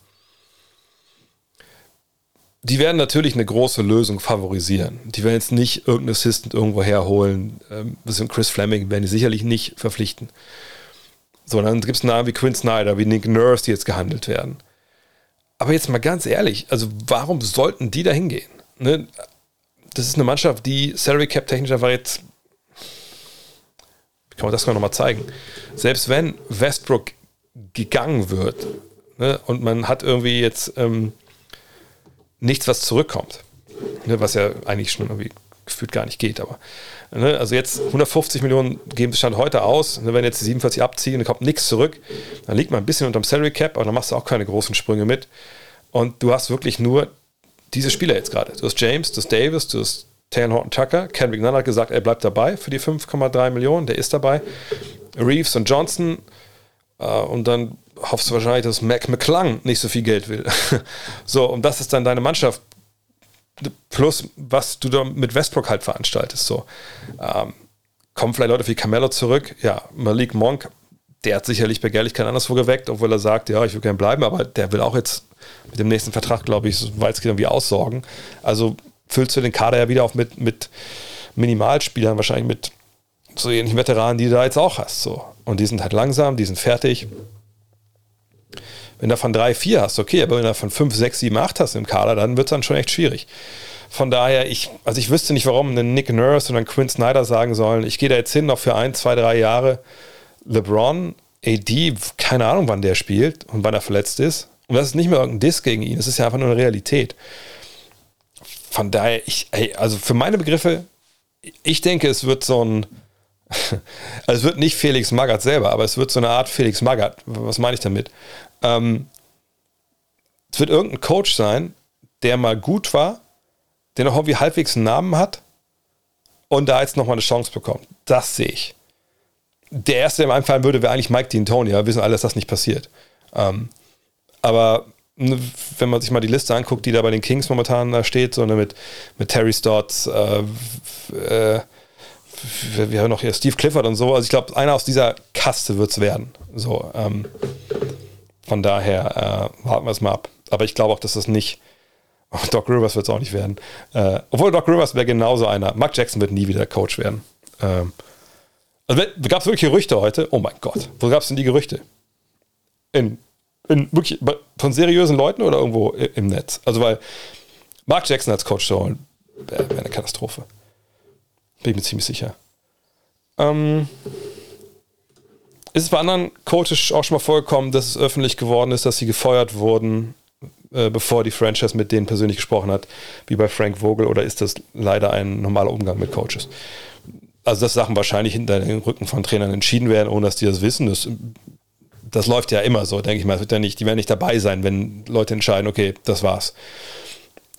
die werden natürlich eine große Lösung favorisieren. Die werden jetzt nicht irgendeinen Assistant irgendwo herholen. Ähm, Chris Fleming werden die sicherlich nicht verpflichten. So, dann gibt es Namen wie Quinn Snyder, wie Nick Nurse, die jetzt gehandelt werden. Aber jetzt mal ganz ehrlich, also warum sollten die da hingehen? Ne? Das ist eine Mannschaft, die Salary Cap technisch einfach jetzt. Kann man das noch mal zeigen? Selbst wenn Westbrook gegangen wird ne, und man hat irgendwie jetzt ähm, nichts, was zurückkommt. Ne, was ja eigentlich schon irgendwie gefühlt gar nicht geht. Aber ne, also jetzt 150 Millionen geben Stand heute aus. Ne, wenn jetzt die 47 abziehen, dann kommt nichts zurück, dann liegt man ein bisschen unterm Salary Cap, aber dann machst du auch keine großen Sprünge mit. Und du hast wirklich nur diese Spieler jetzt gerade. Du hast James, du hast Davis, du hast Taylor Horton Tucker. Kendrick Nunn hat gesagt, er bleibt dabei für die 5,3 Millionen. Der ist dabei. Reeves und Johnson. Äh, und dann hoffst du wahrscheinlich, dass Mac McClung nicht so viel Geld will. so, und das ist dann deine Mannschaft. Plus, was du da mit Westbrook halt veranstaltest. So. Ähm, kommen vielleicht Leute wie Carmelo zurück. Ja, Malik Monk, der hat sicherlich Begehrlichkeit anderswo geweckt, obwohl er sagt, ja, ich will gerne bleiben, aber der will auch jetzt mit dem nächsten Vertrag, glaube ich, so weit es geht, irgendwie aussorgen. Also füllst du den Kader ja wieder auf mit, mit Minimalspielern, wahrscheinlich mit so ähnlichen Veteranen, die du da jetzt auch hast. So. Und die sind halt langsam, die sind fertig. Wenn du davon drei, vier hast, okay, aber wenn du davon fünf, sechs, sieben, acht hast im Kader, dann wird es dann schon echt schwierig. Von daher, ich, also ich wüsste nicht, warum ein Nick Nurse und ein Quinn Snyder sagen sollen, ich gehe da jetzt hin noch für ein, zwei, drei Jahre. LeBron, AD, keine Ahnung, wann der spielt und wann er verletzt ist. Und das ist nicht mehr irgendein Diss gegen ihn, das ist ja einfach nur eine Realität. Von daher, ich, ey, also für meine Begriffe, ich denke, es wird so ein, also es wird nicht Felix Magath selber, aber es wird so eine Art Felix Magath. Was meine ich damit? Ähm, es wird irgendein Coach sein, der mal gut war, der noch irgendwie halbwegs einen Namen hat und da jetzt nochmal eine Chance bekommt. Das sehe ich. Der erste, der mir einfallen würde, wäre eigentlich Mike D'Antoni, aber wir wissen alle, dass das nicht passiert. Ähm, aber wenn man sich mal die Liste anguckt, die da bei den Kings momentan da steht, so mit, mit Terry Stotts, äh, äh, wir haben noch hier Steve Clifford und so. Also ich glaube, einer aus dieser Kaste wird es werden. So, ähm, von daher äh, warten wir es mal ab. Aber ich glaube auch, dass das nicht. Doc Rivers wird es auch nicht werden. Äh, obwohl Doc Rivers wäre genauso einer. Mark Jackson wird nie wieder Coach werden. Ähm, also gab es wirklich Gerüchte heute? Oh mein Gott. Wo gab es denn die Gerüchte? In, in wirklich von seriösen Leuten oder irgendwo im Netz? Also weil Mark Jackson als Coach zu holen, wäre wär eine Katastrophe. Bin ich mir ziemlich sicher. Ähm, ist es bei anderen Coaches auch schon mal vorgekommen, dass es öffentlich geworden ist, dass sie gefeuert wurden, äh, bevor die Franchise mit denen persönlich gesprochen hat, wie bei Frank Vogel, oder ist das leider ein normaler Umgang mit Coaches? Also, dass Sachen wahrscheinlich hinter den Rücken von Trainern entschieden werden, ohne dass die das wissen, das, das läuft ja immer so, denke ich mal. wird ja nicht, die werden nicht dabei sein, wenn Leute entscheiden, okay, das war's.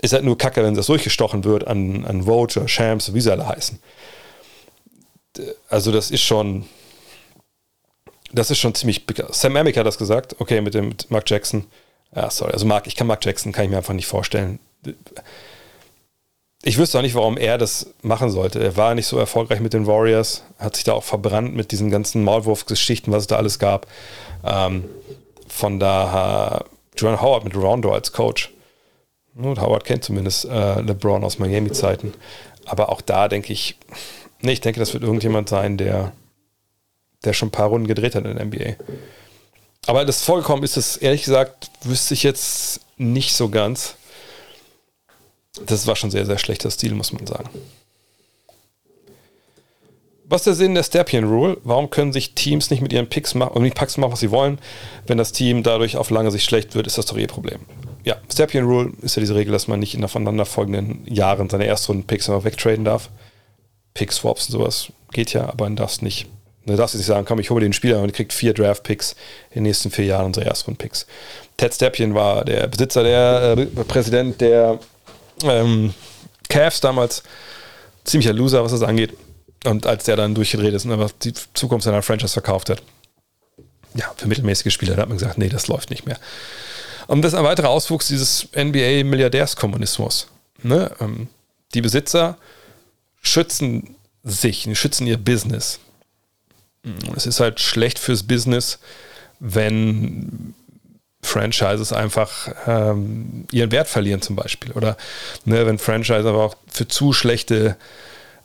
Ist halt nur kacke, wenn das durchgestochen wird an, an Vogue oder Shams, wie sie alle heißen. Also, das ist schon, das ist schon ziemlich. Sam Amick hat das gesagt, okay, mit dem mit Mark Jackson. Ja, sorry, also Mark, ich kann Mark Jackson, kann ich mir einfach nicht vorstellen. Ich wüsste auch nicht, warum er das machen sollte. Er war nicht so erfolgreich mit den Warriors, hat sich da auch verbrannt mit diesen ganzen Maulwurfsgeschichten, was es da alles gab. Ähm, von daher, Joan Howard mit Rondo als Coach. Und Howard kennt zumindest äh, LeBron aus Miami-Zeiten. Aber auch da denke ich, nee, ich denke, das wird irgendjemand sein, der der schon ein paar Runden gedreht hat in der NBA. Aber das vorgekommen ist es, ehrlich gesagt, wüsste ich jetzt nicht so ganz. Das war schon sehr, sehr schlechter Stil, muss man sagen. Was ist der Sinn der Stapien Rule? Warum können sich Teams nicht mit ihren Picks machen und nicht Packs machen, was sie wollen? Wenn das Team dadurch auf lange Sicht schlecht wird, ist das doch ihr Problem. Ja, Stapien Rule ist ja diese Regel, dass man nicht in aufeinanderfolgenden Jahren seine Erstrunden-Picks einfach wegtraden darf. Pick-Swaps und sowas geht ja, aber man darf es nicht Du darfst jetzt nicht sagen, komm, ich hole den Spieler und kriegt vier Draft-Picks in den nächsten vier Jahren, unsere Erstrunden-Picks. Ted Stepien war der Besitzer, der äh, Präsident der ähm, Cavs damals. Ziemlicher Loser, was das angeht. Und als der dann durchgedreht ist und einfach die Zukunft seiner Franchise verkauft hat, ja, für mittelmäßige Spieler, da hat man gesagt, nee, das läuft nicht mehr. Und das ist ein weiterer Auswuchs dieses NBA-Milliardärskommunismus. Ne? Ähm, die Besitzer schützen sich, schützen ihr Business. Es ist halt schlecht fürs Business, wenn Franchises einfach ähm, ihren Wert verlieren zum Beispiel. Oder ne, wenn Franchises aber auch für zu schlechte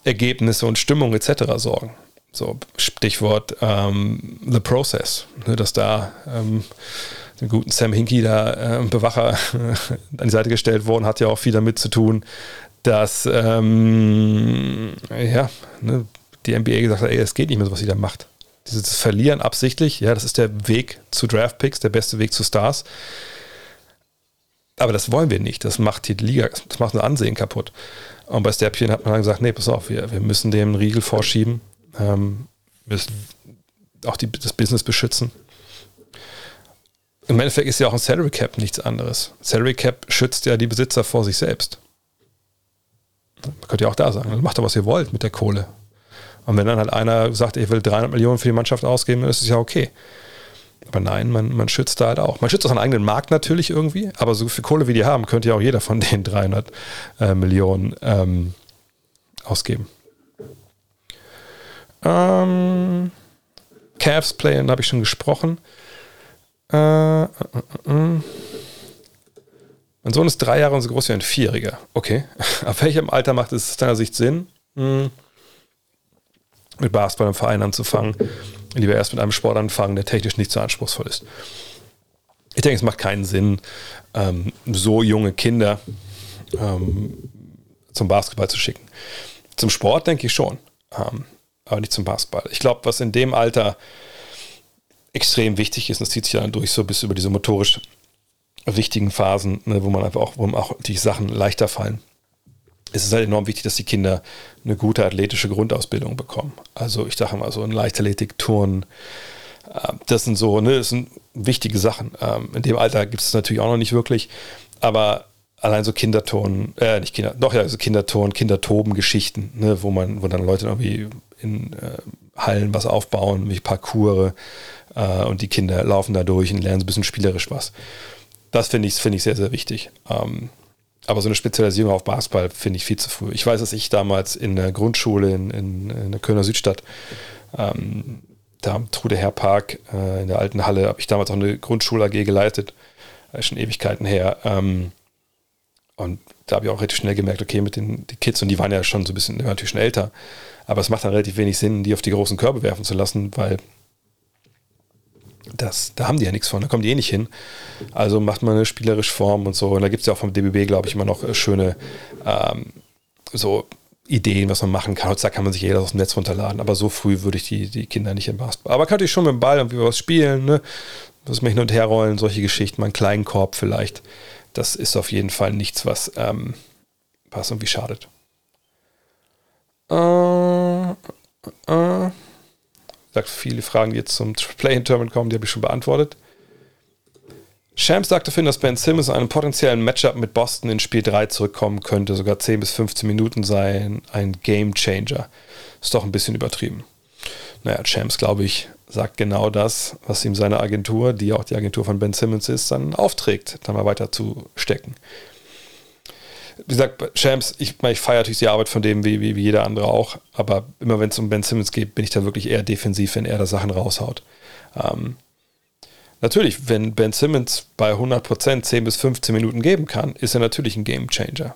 Ergebnisse und Stimmung etc. sorgen. So, Stichwort ähm, The Process, ne, dass da ähm, den guten Sam Hinkie da äh, Bewacher an die Seite gestellt worden, hat ja auch viel damit zu tun, dass ähm, ja, ne, die NBA gesagt hat, ey, es geht nicht mehr so, was sie da macht. Dieses Verlieren absichtlich, ja, das ist der Weg zu Draftpicks, der beste Weg zu Stars. Aber das wollen wir nicht. Das macht die Liga, das macht unser Ansehen kaputt. Und bei Stäbchen hat man dann gesagt, nee, pass auf, wir, wir müssen dem Riegel vorschieben, ähm, müssen auch die, das Business beschützen. Im Endeffekt ist ja auch ein Salary Cap nichts anderes. Salary Cap schützt ja die Besitzer vor sich selbst. Man könnte ja auch da sagen, macht doch, was ihr wollt mit der Kohle. Und wenn dann halt einer sagt, ich will 300 Millionen für die Mannschaft ausgeben, dann ist es ja okay. Aber nein, man, man schützt da halt auch. Man schützt auch seinen eigenen Markt natürlich irgendwie, aber so viel Kohle wie die haben, könnte ja auch jeder von den 300 äh, Millionen ähm, ausgeben. Ähm, Cavs Playen habe ich schon gesprochen. Äh, äh, äh, äh, mein Sohn ist drei Jahre so groß wie ein Vierjähriger. Okay. Auf welchem Alter macht es aus deiner Sicht Sinn? Hm mit Basketball im Verein anzufangen. Lieber erst mit einem Sport anfangen, der technisch nicht so anspruchsvoll ist. Ich denke, es macht keinen Sinn, ähm, so junge Kinder ähm, zum Basketball zu schicken. Zum Sport denke ich schon, ähm, aber nicht zum Basketball. Ich glaube, was in dem Alter extrem wichtig ist, und das zieht sich dann durch so bis über diese motorisch wichtigen Phasen, ne, wo man einfach auch, wo auch die Sachen leichter fallen. Es ist halt enorm wichtig, dass die Kinder eine gute athletische Grundausbildung bekommen. Also ich sage mal so ein Leichtathletik, Turnen, äh, das sind so, ne, das sind wichtige Sachen. Ähm, in dem Alter gibt es natürlich auch noch nicht wirklich, aber allein so Kinderton, äh, nicht Kinder, doch ja, also Kinderton, Kindertoben-Geschichten, ne, wo man, wo dann Leute irgendwie in äh, Hallen was aufbauen, wie Parcours äh, und die Kinder laufen da durch und lernen so ein bisschen spielerisch was. Das finde ich, find ich sehr, sehr wichtig. Ähm, aber so eine Spezialisierung auf Basketball finde ich viel zu früh. Ich weiß, dass ich damals in der Grundschule in, in, in der Kölner Südstadt, ähm, da am Trude Herr Park äh, in der alten Halle, habe ich damals auch eine Grundschule AG geleitet. Ist schon Ewigkeiten her. Ähm, und da habe ich auch relativ schnell gemerkt, okay, mit den Kids, und die waren ja schon so ein bisschen, natürlich schon älter, aber es macht dann relativ wenig Sinn, die auf die großen Körbe werfen zu lassen, weil das, da haben die ja nichts von, da kommen die eh nicht hin. Also macht man eine spielerische Form und so. Und da gibt es ja auch vom DBB, glaube ich, immer noch äh, schöne ähm, so Ideen, was man machen kann. Heutzutage kann man sich jeder aus dem Netz runterladen, aber so früh würde ich die, die Kinder nicht im Basketball. Aber kann ich schon mit dem Ball irgendwie was spielen, ne? Das mal hin und her rollen, solche Geschichten, mal einen kleinen Korb vielleicht. Das ist auf jeden Fall nichts, was, ähm, was irgendwie schadet. Äh, äh, sagt viele Fragen, die jetzt zum Play-In-Tournament kommen, die habe ich schon beantwortet. Shams sagte Finn, dass Ben Simmons in einem potenziellen Matchup mit Boston in Spiel 3 zurückkommen könnte, sogar 10 bis 15 Minuten seien ein Game Changer. Ist doch ein bisschen übertrieben. Naja, Shams, glaube ich, sagt genau das, was ihm seine Agentur, die auch die Agentur von Ben Simmons ist, dann aufträgt, dann mal weiter zu stecken wie gesagt, Shams, ich, ich feiere natürlich die Arbeit von dem, wie, wie, wie jeder andere auch, aber immer wenn es um Ben Simmons geht, bin ich da wirklich eher defensiv, wenn er da Sachen raushaut. Ähm, natürlich, wenn Ben Simmons bei 100% 10 bis 15 Minuten geben kann, ist er natürlich ein Game Changer.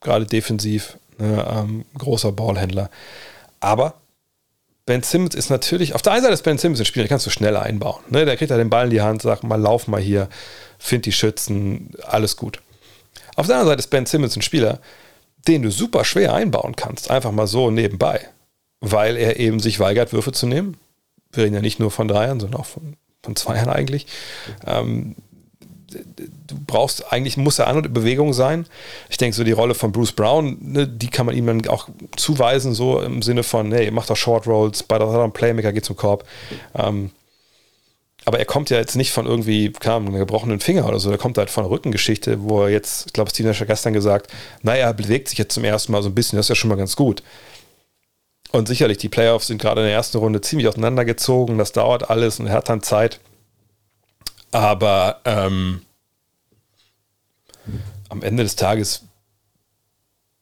Gerade defensiv, ne, ähm, großer Ballhändler. Aber Ben Simmons ist natürlich, auf der einen Seite ist Ben Simmons ein Spieler, den kannst du schneller einbauen. Ne? Der kriegt da den Ball in die Hand, sagt mal, lauf mal hier, find die Schützen, alles gut. Auf der anderen Seite ist Ben Simmons ein Spieler, den du super schwer einbauen kannst, einfach mal so nebenbei, weil er eben sich weigert, Würfe zu nehmen. Wir reden ja nicht nur von Dreiern, sondern auch von, von Zweiern eigentlich. Ähm, du brauchst eigentlich, muss er an und in Bewegung sein. Ich denke, so die Rolle von Bruce Brown, ne, die kann man ihm dann auch zuweisen, so im Sinne von, hey, mach doch Short Rolls, bei der Playmaker geht zum Korb. Ähm, aber er kommt ja jetzt nicht von irgendwie, kam einem gebrochenen Finger oder so, er kommt halt von einer Rückengeschichte, wo er jetzt, ich glaube, Steven hat gestern gesagt, naja, er bewegt sich jetzt zum ersten Mal so ein bisschen, das ist ja schon mal ganz gut. Und sicherlich, die Playoffs sind gerade in der ersten Runde ziemlich auseinandergezogen, das dauert alles und er hat dann Zeit. Aber ähm, am Ende des Tages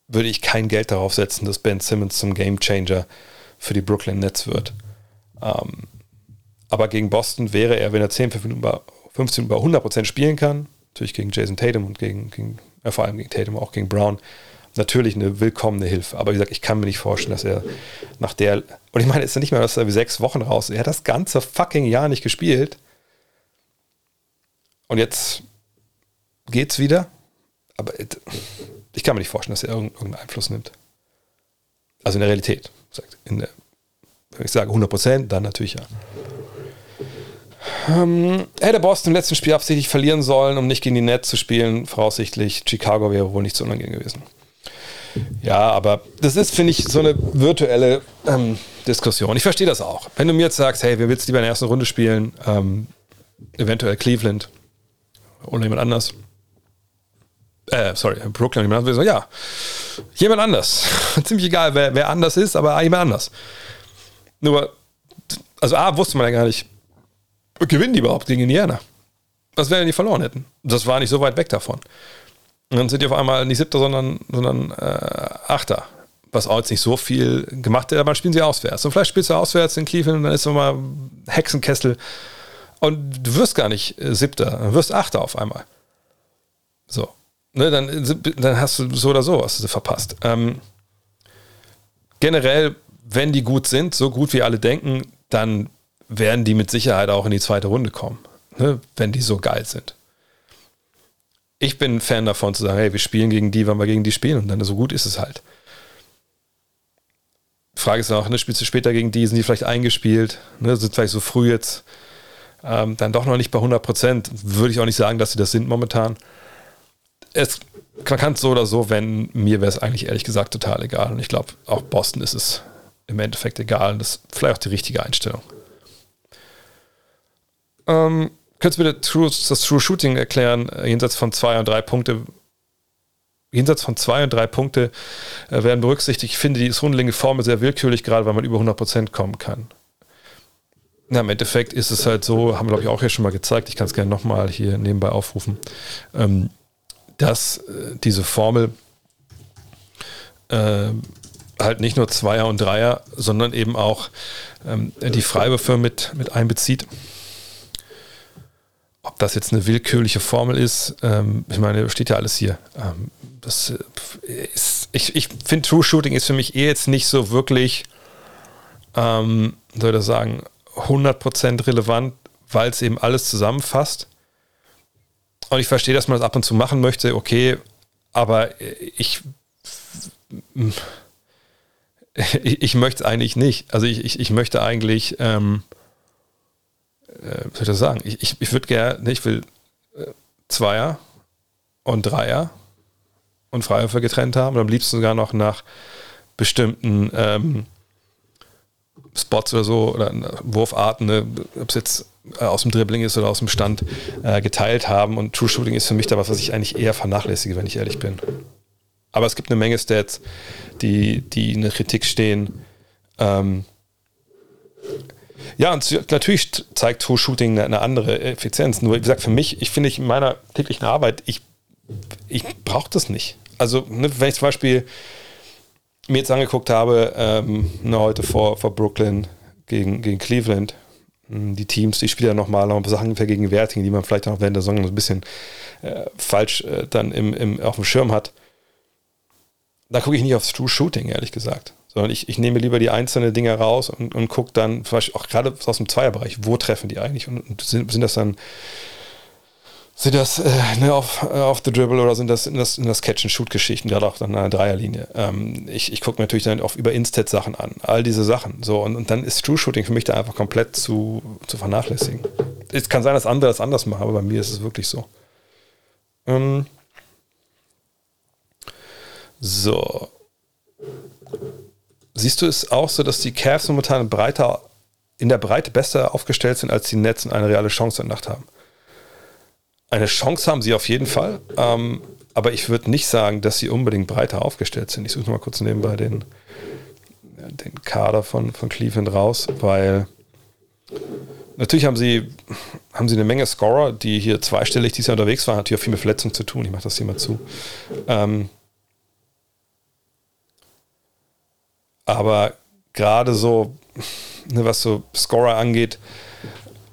würde ich kein Geld darauf setzen, dass Ben Simmons zum Game Changer für die Brooklyn Nets wird. Ähm, aber gegen Boston wäre er, wenn er 10, 15 über, 15 über 100% spielen kann, natürlich gegen Jason Tatum und gegen, gegen äh, vor allem gegen Tatum, auch gegen Brown, natürlich eine willkommene Hilfe. Aber wie gesagt, ich kann mir nicht vorstellen, dass er nach der, und ich meine, es ist ja nicht mehr, dass er wie sechs Wochen raus ist. Er hat das ganze fucking Jahr nicht gespielt. Und jetzt geht's wieder. Aber ich kann mir nicht vorstellen, dass er irgendeinen Einfluss nimmt. Also in der Realität. Wenn ich sage 100% dann natürlich ja. Ähm, hätte Boston im letzten Spiel absichtlich verlieren sollen, um nicht gegen die Nets zu spielen, voraussichtlich. Chicago wäre wohl nicht so unangenehm gewesen. Ja, aber das ist, finde ich, so eine virtuelle ähm, Diskussion. Ich verstehe das auch. Wenn du mir jetzt sagst, hey, wer willst lieber in der ersten Runde spielen? Ähm, eventuell Cleveland oder jemand anders. Äh, sorry, Brooklyn, jemand anders. Ja, jemand anders. Ziemlich egal, wer, wer anders ist, aber jemand anders. Nur, also A, wusste man ja gar nicht, gewinnen die überhaupt gegen Indiana? Was wäre, wenn die verloren hätten? Das war nicht so weit weg davon. Und dann sind die auf einmal nicht Siebter, sondern, sondern äh, Achter. Was auch jetzt nicht so viel gemacht hat, aber dann spielen sie auswärts. Und vielleicht spielst du auswärts in Cleveland und dann ist es mal Hexenkessel. Und du wirst gar nicht äh, Siebter, du wirst Achter auf einmal. So. Ne, dann, dann hast du so oder so was verpasst. Ähm, generell, wenn die gut sind, so gut wie alle denken, dann werden die mit Sicherheit auch in die zweite Runde kommen, ne, wenn die so geil sind. ich bin Fan davon zu sagen, hey, wir spielen gegen die, weil wir gegen die spielen und dann so gut ist es halt. Frage ist auch, ne, spielst du später gegen die, sind die vielleicht eingespielt, ne, sind vielleicht so früh jetzt ähm, dann doch noch nicht bei 100 Prozent. Würde ich auch nicht sagen, dass sie das sind momentan. Es, man kann es so oder so wenn Mir wäre es eigentlich ehrlich gesagt total egal. Und ich glaube, auch Boston ist es im Endeffekt egal. Und das ist vielleicht auch die richtige Einstellung. Ähm, könntest du bitte True, das True Shooting erklären, äh, jenseits von zwei und drei Punkte? Jenseits von zwei und drei Punkte äh, werden berücksichtigt. Ich finde die rundelige Formel sehr willkürlich, gerade weil man über 100% kommen kann. Na, im Endeffekt ist es halt so, haben wir glaube ich auch hier schon mal gezeigt, ich kann es gerne nochmal hier nebenbei aufrufen, ähm, dass äh, diese Formel äh, halt nicht nur Zweier und Dreier, sondern eben auch ähm, die Freiwürfe mit, mit einbezieht. Ob das jetzt eine willkürliche Formel ist, ähm, ich meine, steht ja alles hier. Ähm, das äh, ist, ich ich finde, True Shooting ist für mich eh jetzt nicht so wirklich, ähm, soll ich das sagen, 100% relevant, weil es eben alles zusammenfasst. Und ich verstehe, dass man das ab und zu machen möchte, okay, aber ich, ich, möchte es eigentlich nicht. Also ich, ich, ich möchte eigentlich, ähm, äh, was soll ich das sagen? Ich, ich, ich würde gerne, ich will äh, Zweier und Dreier und Freiwürfe getrennt haben und am liebsten sogar noch nach bestimmten ähm, Spots oder so oder Wurfarten, ne, ob es jetzt äh, aus dem Dribbling ist oder aus dem Stand, äh, geteilt haben. Und True Shooting ist für mich da was, was ich eigentlich eher vernachlässige, wenn ich ehrlich bin. Aber es gibt eine Menge Stats, die, die in der Kritik stehen. Ähm ja, und natürlich zeigt True Shooting eine, eine, andere Effizienz. Nur, wie gesagt, für mich, ich finde ich in meiner täglichen Arbeit, ich, ich brauche das nicht. Also, ne, wenn ich zum Beispiel mir jetzt angeguckt habe, ähm, heute vor, vor Brooklyn gegen, gegen Cleveland, hm, die Teams, die Spieler nochmal noch ein paar Sachen vergegenwärtigen, die man vielleicht auch während der Saison so ein bisschen äh, falsch äh, dann im, im, auf dem Schirm hat. Da gucke ich nicht aufs True Shooting, ehrlich gesagt. Sondern ich, ich nehme lieber die einzelnen Dinge raus und, und gucke dann, vielleicht auch gerade aus dem Zweierbereich, wo treffen die eigentlich? Und, und sind, sind das dann sind das äh, ne, auf, äh, auf the Dribble oder sind das in das, in das Catch-and-Shoot-Geschichten, gerade auch dann an der Dreierlinie. Ähm, ich ich gucke mir natürlich dann auch über Instat-Sachen an, all diese Sachen. So, und, und dann ist True-Shooting für mich da einfach komplett zu, zu vernachlässigen. Es kann sein, dass andere das anders machen, aber bei mir ist es wirklich so. Ähm, so. Siehst du es auch so, dass die Cavs momentan breiter, in der Breite besser aufgestellt sind, als die Nets und eine reale Chance in Nacht haben? Eine Chance haben sie auf jeden Fall, ähm, aber ich würde nicht sagen, dass sie unbedingt breiter aufgestellt sind. Ich suche mal kurz nebenbei den, den Kader von, von Cleveland raus, weil natürlich haben sie, haben sie eine Menge Scorer, die hier zweistellig dieses Jahr unterwegs waren, hat natürlich auch viel mit Verletzungen zu tun. Ich mache das hier mal zu. Ähm, aber gerade so, ne, was so Scorer angeht,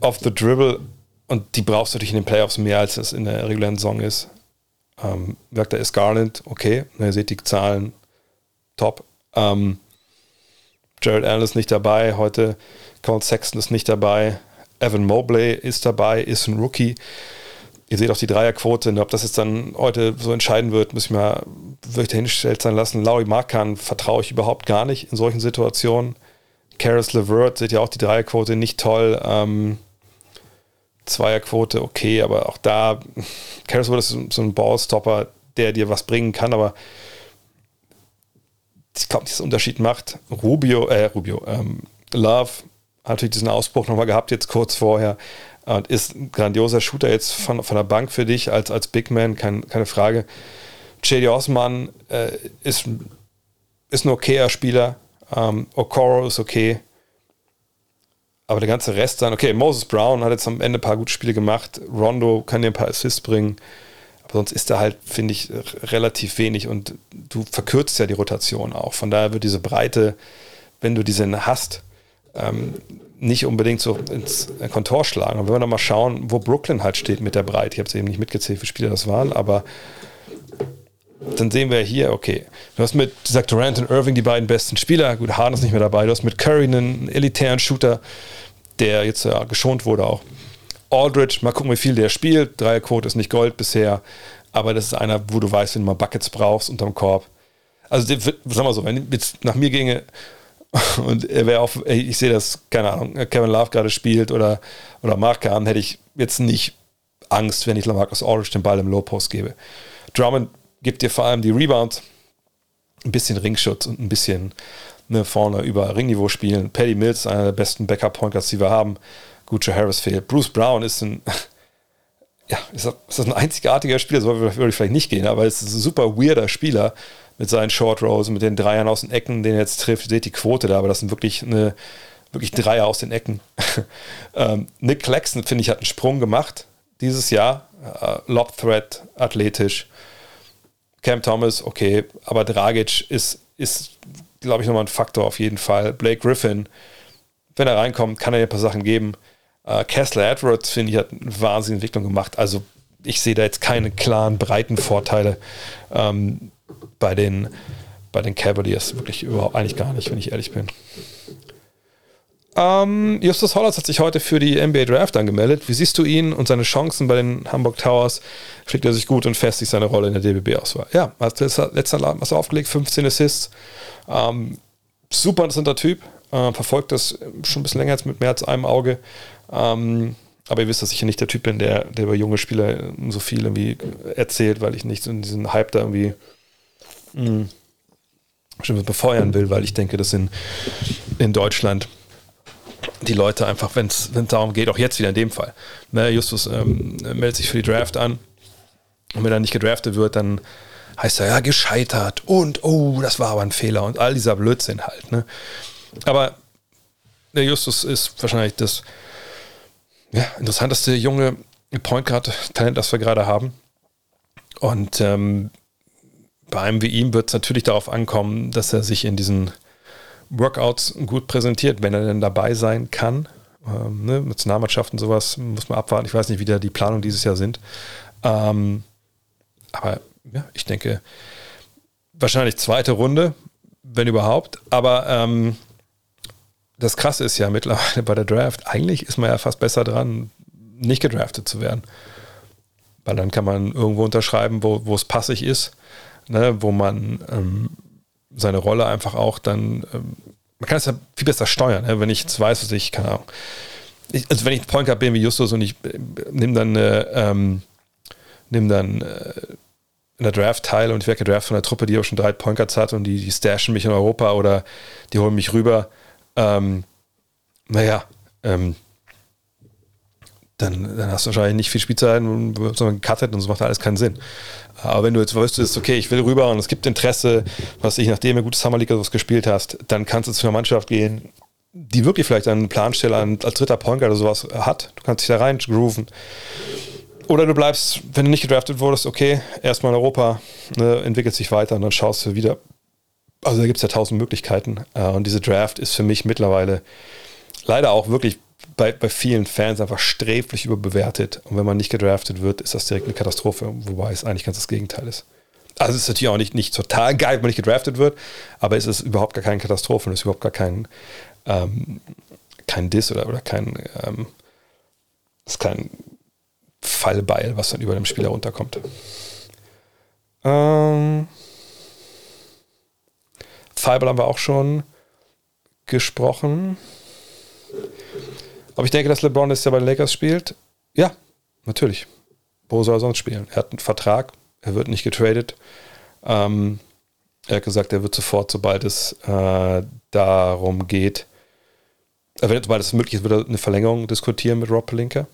off the dribble und die brauchst du natürlich in den Playoffs mehr, als es in der regulären Saison ist. Ähm, da ist Garland, okay. Ihr seht die Zahlen, top. Ähm, Jared Allen ist nicht dabei. Heute Colin Sexton ist nicht dabei. Evan Mobley ist dabei, ist ein Rookie. Ihr seht auch die Dreierquote. Ob das jetzt dann heute so entscheiden wird, muss ich mal wirklich dahingestellt sein lassen. Laurie Markan vertraue ich überhaupt gar nicht in solchen Situationen. Karis LeVert, seht ihr auch die Dreierquote, nicht toll. Ähm, Zweierquote, okay, aber auch da, Karis Wood ist so ein Ballstopper, der dir was bringen kann, aber ich glaube, dieser Unterschied macht. Rubio, äh, Rubio, ähm, Love hat natürlich diesen Ausbruch nochmal gehabt, jetzt kurz vorher, und ist ein grandioser Shooter jetzt von, von der Bank für dich als, als Big Man, kein, keine Frage. J.D. Osman äh, ist, ist ein okayer Spieler. Ähm, Okoro ist okay. Aber der ganze Rest dann, okay, Moses Brown hat jetzt am Ende ein paar gute Spiele gemacht. Rondo kann dir ein paar Assists bringen. Aber sonst ist er halt, finde ich, relativ wenig und du verkürzt ja die Rotation auch. Von daher wird diese Breite, wenn du diese hast, ähm, nicht unbedingt so ins Kontor schlagen. Und wenn wir nochmal schauen, wo Brooklyn halt steht mit der Breite, ich habe es eben nicht mitgezählt, wie Spieler das waren, aber dann sehen wir hier, okay, du hast mit Zach Durant und Irving die beiden besten Spieler, gut, Harden ist nicht mehr dabei, du hast mit Curry einen elitären Shooter, der jetzt ja geschont wurde auch. Aldridge, mal gucken, wie viel der spielt. Dreierquote ist nicht Gold bisher. aber das ist einer, wo du weißt, wenn du mal Buckets brauchst unterm Korb. Also, sag mal so, wenn jetzt nach mir ginge und er wäre auch, ich sehe das, keine Ahnung, Kevin Love gerade spielt oder, oder Kahn, hätte ich jetzt nicht Angst, wenn ich Lamarcus Aldridge den Ball im Low Post gebe. Drummond gibt dir vor allem die Rebounds, ein bisschen Ringschutz und ein bisschen ne, vorne über Ringniveau spielen. Paddy Mills, einer der besten Backup-Pointers, die wir haben. Gucci Harris fehlt. Bruce Brown ist ein, ja, ist das, ein einzigartiger Spieler, so würde ich vielleicht nicht gehen, aber es ist ein super weirder Spieler mit seinen Short Rows, mit den Dreiern aus den Ecken, den er jetzt trifft. Ihr seht die Quote da, aber das sind wirklich eine, wirklich Dreier aus den Ecken. ähm, Nick Claxton, finde ich, hat einen Sprung gemacht dieses Jahr. Äh, Lob Threat, athletisch. Cam Thomas, okay, aber Dragic ist, ist glaube ich, nochmal ein Faktor auf jeden Fall. Blake Griffin, wenn er reinkommt, kann er ein paar Sachen geben. Äh, Kessler Edwards, finde ich, hat eine wahnsinnige Entwicklung gemacht. Also ich sehe da jetzt keine klaren, breiten Vorteile ähm, bei, den, bei den Cavaliers. Wirklich überhaupt eigentlich gar nicht, wenn ich ehrlich bin. Ähm, Justus Hollatz hat sich heute für die NBA Draft angemeldet. Wie siehst du ihn und seine Chancen bei den Hamburg Towers? Schlägt er sich gut und festigt seine Rolle in der DBB-Auswahl? Ja, hat letzter Laden was aufgelegt, 15 Assists. Ähm, super interessanter Typ. Äh, verfolgt das schon ein bisschen länger jetzt mit mehr als einem Auge. Ähm, aber ihr wisst, dass ich ja nicht der Typ bin, der, der über junge Spieler so viel irgendwie erzählt, weil ich nicht in diesen Hype da irgendwie mh, befeuern will, weil ich denke, dass in, in Deutschland die Leute einfach, wenn es darum geht, auch jetzt wieder in dem Fall. Ne, Justus ähm, meldet sich für die Draft an und wenn er nicht gedraftet wird, dann heißt er ja gescheitert und oh, das war aber ein Fehler und all dieser Blödsinn halt. Ne? Aber der Justus ist wahrscheinlich das ja, interessanteste junge Point Guard Talent, das wir gerade haben. Und ähm, bei einem wie ihm wird es natürlich darauf ankommen, dass er sich in diesen Workouts gut präsentiert, wenn er denn dabei sein kann. Ähm, ne, mit Nationalmannschaften sowas muss man abwarten. Ich weiß nicht, wie da die Planungen dieses Jahr sind. Ähm, aber ja, ich denke, wahrscheinlich zweite Runde, wenn überhaupt. Aber ähm, das Krasse ist ja mittlerweile bei der Draft, eigentlich ist man ja fast besser dran, nicht gedraftet zu werden. Weil dann kann man irgendwo unterschreiben, wo es passig ist, ne, wo man ähm, seine Rolle einfach auch dann, ähm, man kann es ja viel besser steuern, ne? wenn ich jetzt weiß, dass ich, keine Ahnung, ich, also wenn ich Point Guard bin wie Justus und ich äh, nehme dann, äh, ähm, nimm dann äh, in der Draft teil und ich werde gedraft von einer Truppe, die auch schon drei Point Guards hat und die, die stashen mich in Europa oder die holen mich rüber, ähm, naja, ähm, dann, dann hast du wahrscheinlich nicht viel Spielzeit, sondern gecuttet und so macht alles keinen Sinn. Aber wenn du jetzt ist okay, ich will rüber und es gibt Interesse, was ich, nachdem du gutes Summer League gespielt hast, dann kannst du zu einer Mannschaft gehen, die wirklich vielleicht einen Plansteller als dritter Point oder sowas hat. Du kannst dich da rein grooven. Oder du bleibst, wenn du nicht gedraftet wurdest, okay, erstmal in Europa, ne, entwickelt sich weiter und dann schaust du wieder. Also da gibt es ja tausend Möglichkeiten. Äh, und diese Draft ist für mich mittlerweile leider auch wirklich bei, bei vielen Fans einfach sträflich überbewertet. Und wenn man nicht gedraftet wird, ist das direkt eine Katastrophe, wobei es eigentlich ganz das Gegenteil ist. Also es ist natürlich auch nicht, nicht total geil, wenn man nicht gedraftet wird, aber es ist überhaupt gar keine Katastrophe und es ist überhaupt gar kein, ähm, kein Diss oder, oder kein, ähm, ist kein Fallbeil, was dann über dem Spieler runterkommt. Ähm, Fireball haben wir auch schon gesprochen. Aber ich denke, dass LeBron jetzt ja bei den Lakers spielt. Ja, natürlich. Wo soll er sonst spielen? Er hat einen Vertrag, er wird nicht getradet. Ähm, er hat gesagt, er wird sofort, sobald es äh, darum geht, äh, sobald es möglich ist, wird er eine Verlängerung diskutieren mit Rob Pelinka.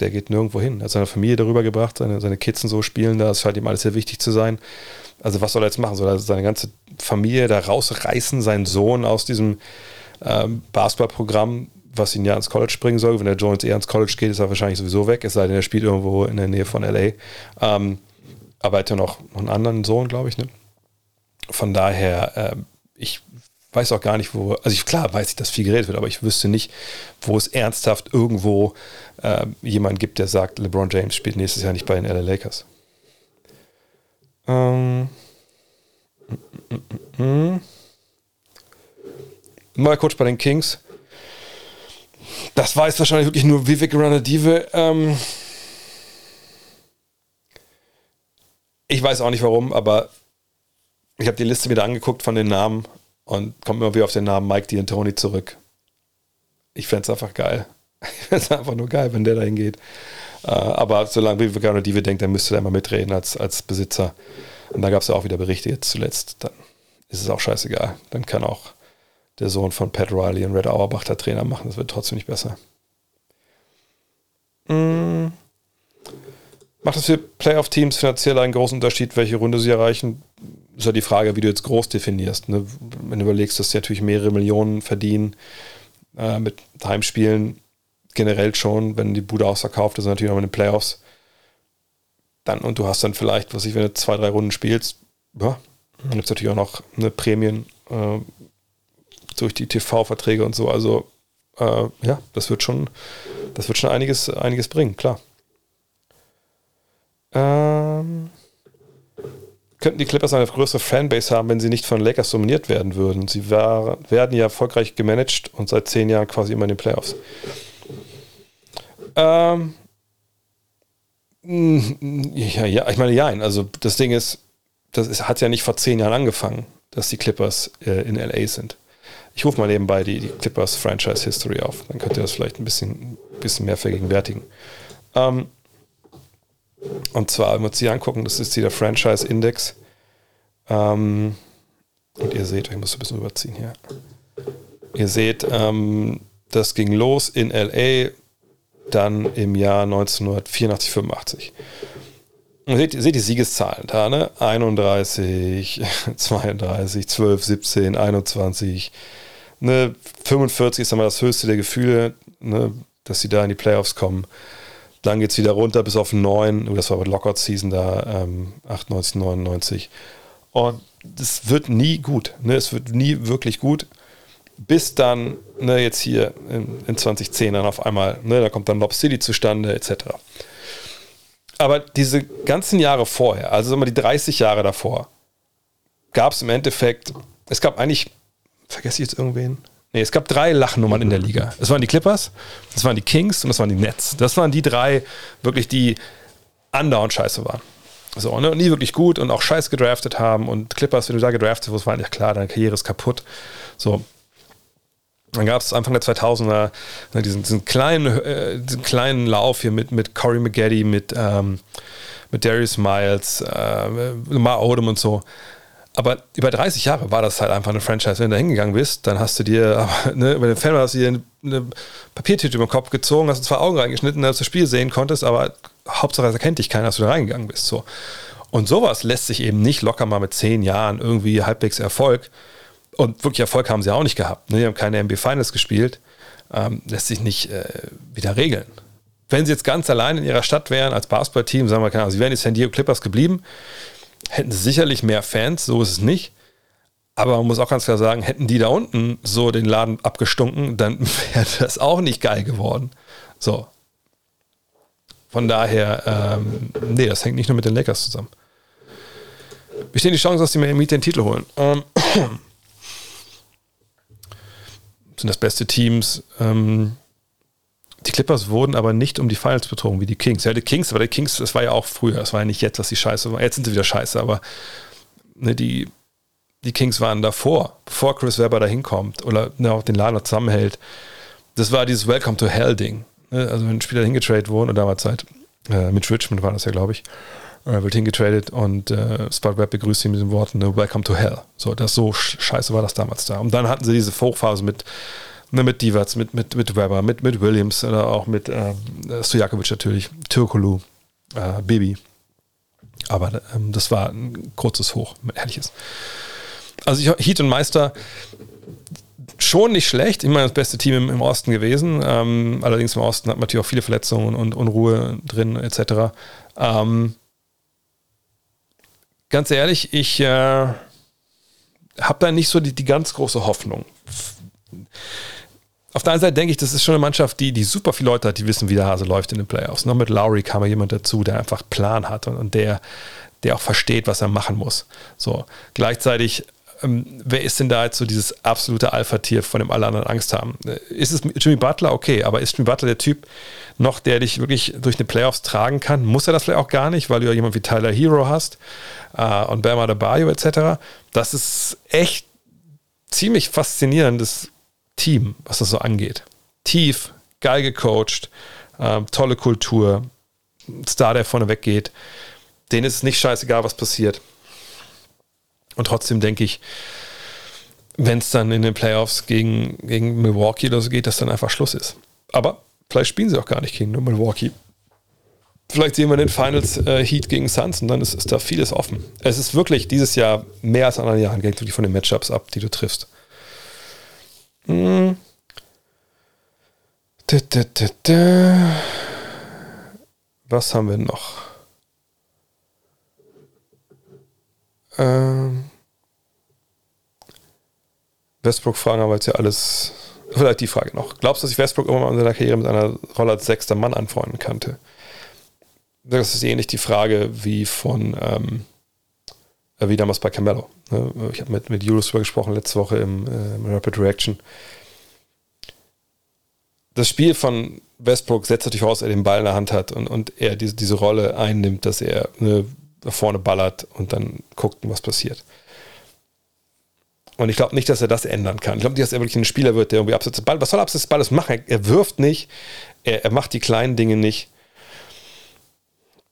Der geht nirgendwo hin. Er hat seine Familie darüber gebracht, seine, seine Kids und so spielen da. Es scheint ihm alles sehr wichtig zu sein. Also, was soll er jetzt machen? Soll er seine ganze Familie da rausreißen, seinen Sohn aus diesem ähm, Basketballprogramm was ihn ja ins College bringen soll. Wenn der Jones eher ins College geht, ist er wahrscheinlich sowieso weg, es sei denn, er spielt irgendwo in der Nähe von LA. Ähm, aber er hat ja noch, einen anderen Sohn, glaube ich. Ne? Von daher, äh, ich weiß auch gar nicht, wo, also ich, klar weiß ich, dass viel geredet wird, aber ich wüsste nicht, wo es ernsthaft irgendwo äh, jemand gibt, der sagt, LeBron James spielt nächstes Jahr nicht bei den LA Lakers. Ähm, mm, mm. mm. Neuer Coach bei den Kings das weiß wahrscheinlich wirklich nur Vivek Ranadive. Ähm, Ich weiß auch nicht warum, aber ich habe die Liste wieder angeguckt von den Namen und komme immer wieder auf den Namen Mike D'Antoni zurück. Ich fände es einfach geil. Ich fände es einfach nur geil, wenn der da hingeht. Äh, aber solange Viviano Dive denkt, dann müsste er immer mitreden als, als Besitzer. Und da gab es ja auch wieder Berichte jetzt zuletzt. Dann ist es auch scheißegal. Dann kann auch der Sohn von Pat Riley und Red Auerbach der Trainer machen. Das wird trotzdem nicht besser. Mm. Macht es für Playoff-Teams finanziell einen großen Unterschied, welche Runde sie erreichen? Ist ja die Frage, wie du jetzt groß definierst. Ne? Wenn du überlegst, dass sie natürlich mehrere Millionen verdienen äh, mit Heimspielen, generell schon, wenn die Bude ausverkauft ist, natürlich auch in den Playoffs. Dann, und du hast dann vielleicht, was ich, wenn du zwei, drei Runden spielst, ja, dann gibt es natürlich auch noch eine Prämien äh, durch die TV-Verträge und so. Also äh, ja, das wird schon, das wird schon einiges, einiges bringen, klar. Ähm, könnten die Clippers eine größere Fanbase haben, wenn sie nicht von Lakers dominiert werden würden. Sie war, werden ja erfolgreich gemanagt und seit zehn Jahren quasi immer in den Playoffs. Ähm, ja, ja, ich meine, ja, also das Ding ist, das ist, hat ja nicht vor zehn Jahren angefangen, dass die Clippers äh, in LA sind. Ich rufe mal nebenbei die, die Clippers Franchise History auf, dann könnt ihr das vielleicht ein bisschen, bisschen mehr vergegenwärtigen. Ähm, und zwar, wenn wir uns die angucken, das ist hier der Franchise Index. Ähm, und ihr seht, ich muss ein bisschen überziehen hier. Ihr seht, ähm, das ging los in LA, dann im Jahr 1984, 85. Und seht, seht die Siegeszahlen da, ne? 31, 32, 12, 17, 21, ne? 45 ist dann mal das höchste der Gefühle, ne? dass sie da in die Playoffs kommen. Dann geht es wieder runter bis auf 9. Das war bei Lockout-Season da, ähm, 98, 99. Und es wird nie gut. Ne? Es wird nie wirklich gut. Bis dann, ne, jetzt hier in, in 2010 dann auf einmal, ne, da kommt dann Lob City zustande, etc. Aber diese ganzen Jahre vorher, also immer die 30 Jahre davor, gab es im Endeffekt, es gab eigentlich, vergesse ich jetzt irgendwen? Nee, es gab drei Lachnummern in der Liga. Es waren die Clippers, das waren die Kings und das waren die Nets. Das waren die drei, wirklich, die andauernd scheiße waren. So, ne? Und nie wirklich gut und auch scheiß gedraftet haben. Und Clippers, wenn du da gedraftet wirst, war ja klar, deine Karriere ist kaputt. So. Dann gab es Anfang der 2000er ne, diesen, diesen, kleinen, äh, diesen kleinen Lauf hier mit, mit Corey McGaddy, mit, ähm, mit Darius Miles, äh, Lamar Odom und so. Aber über 30 Jahre war das halt einfach eine Franchise. Wenn du da hingegangen bist, dann hast du dir, ne, über den Fan hast du dir eine, eine Papiertüte über den Kopf gezogen, hast zwei Augen reingeschnitten, dass du das Spiel sehen konntest, aber Hauptsache es erkennt dich keiner, dass du da reingegangen bist. So. Und sowas lässt sich eben nicht locker mal mit zehn Jahren irgendwie halbwegs Erfolg. Und wirklich Erfolg haben sie auch nicht gehabt. Ne? Die haben keine NBA Finals gespielt. Ähm, lässt sich nicht äh, wieder regeln. Wenn sie jetzt ganz allein in ihrer Stadt wären, als Basketballteam, sagen wir, keine sie wären die San Diego Clippers geblieben, hätten sicherlich mehr Fans, so ist es nicht. Aber man muss auch ganz klar sagen, hätten die da unten so den Laden abgestunken, dann wäre das auch nicht geil geworden. So. Von daher, ähm, nee, das hängt nicht nur mit den Lakers zusammen. Bestehen die Chancen, dass die Miami den Titel holen? Ähm, sind das beste Teams. Ähm, die Clippers wurden aber nicht um die Finals betrogen wie die Kings. Ja, die Kings, aber die Kings, das war ja auch früher, das war ja nicht jetzt, dass die scheiße waren. Jetzt sind sie wieder scheiße, aber ne, die, die Kings waren davor, bevor Chris Webber da hinkommt oder ne, auch den Laden zusammenhält. Das war dieses Welcome to Hell-Ding. Ne? Also wenn Spieler hingetradet wurden, oder damals halt, äh, mit Richmond war das ja, glaube ich, äh, wird hingetradet und äh, Spot Web begrüßt ihn mit den Worten ne, Welcome to Hell. So, das so scheiße war das damals da. Und dann hatten sie diese Hochphase mit Ne, mit Divac, mit, mit, mit Weber, mit, mit Williams oder auch mit äh, Stojakovic natürlich, Türkolu, äh, Baby. Aber ähm, das war ein kurzes Hoch, ehrliches. Also ich, Heat und Meister schon nicht schlecht. Immer das beste Team im, im Osten gewesen. Ähm, allerdings im Osten hat man natürlich auch viele Verletzungen und Unruhe drin, etc. Ähm, ganz ehrlich, ich äh, habe da nicht so die, die ganz große Hoffnung auf der einen Seite denke ich, das ist schon eine Mannschaft, die, die super viele Leute hat, die wissen, wie der Hase läuft in den Playoffs. Noch mit Lowry kam ja jemand dazu, der einfach Plan hat und, und der, der auch versteht, was er machen muss. So, gleichzeitig ähm, wer ist denn da jetzt so dieses absolute Alpha-Tier, von dem alle anderen Angst haben? Äh, ist es Jimmy Butler? Okay, aber ist Jimmy Butler der Typ noch, der dich wirklich durch die Playoffs tragen kann? Muss er das vielleicht auch gar nicht, weil du ja jemanden wie Tyler Hero hast äh, und Bama Adebayo etc. Das ist echt ziemlich faszinierendes Team, was das so angeht. Tief, geil gecoacht, äh, tolle Kultur, Star, der vorne weggeht. Denen ist es nicht scheißegal, was passiert. Und trotzdem denke ich, wenn es dann in den Playoffs gegen, gegen Milwaukee oder so geht, dass dann einfach Schluss ist. Aber vielleicht spielen sie auch gar nicht gegen Milwaukee. Vielleicht sehen wir den Finals äh, Heat gegen Suns und dann ist, ist, da vieles offen. Es ist wirklich dieses Jahr mehr als in anderen Jahren, hängt wirklich von den Matchups ab, die du triffst. Hm. Was haben wir noch? Ähm. Westbrook fragen aber jetzt ja alles. Vielleicht die Frage noch. Glaubst du, dass ich Westbrook irgendwann mal in seiner Karriere mit einer Rolle als sechster Mann anfreunden könnte? Das ist ähnlich die Frage wie von ähm, äh, wie damals bei Carmelo. Ne? Ich habe mit, mit Julius darüber gesprochen letzte Woche im, äh, Rapid Reaction. Das Spiel von Westbrook setzt natürlich voraus, dass er den Ball in der Hand hat und, und er diese, diese Rolle einnimmt, dass er ne, vorne ballert und dann guckt, was passiert. Und ich glaube nicht, dass er das ändern kann. Ich glaube nicht, dass er wirklich ein Spieler wird, der irgendwie abseits des Balles. Was soll abseits des Balles machen? Er wirft nicht, er, er macht die kleinen Dinge nicht.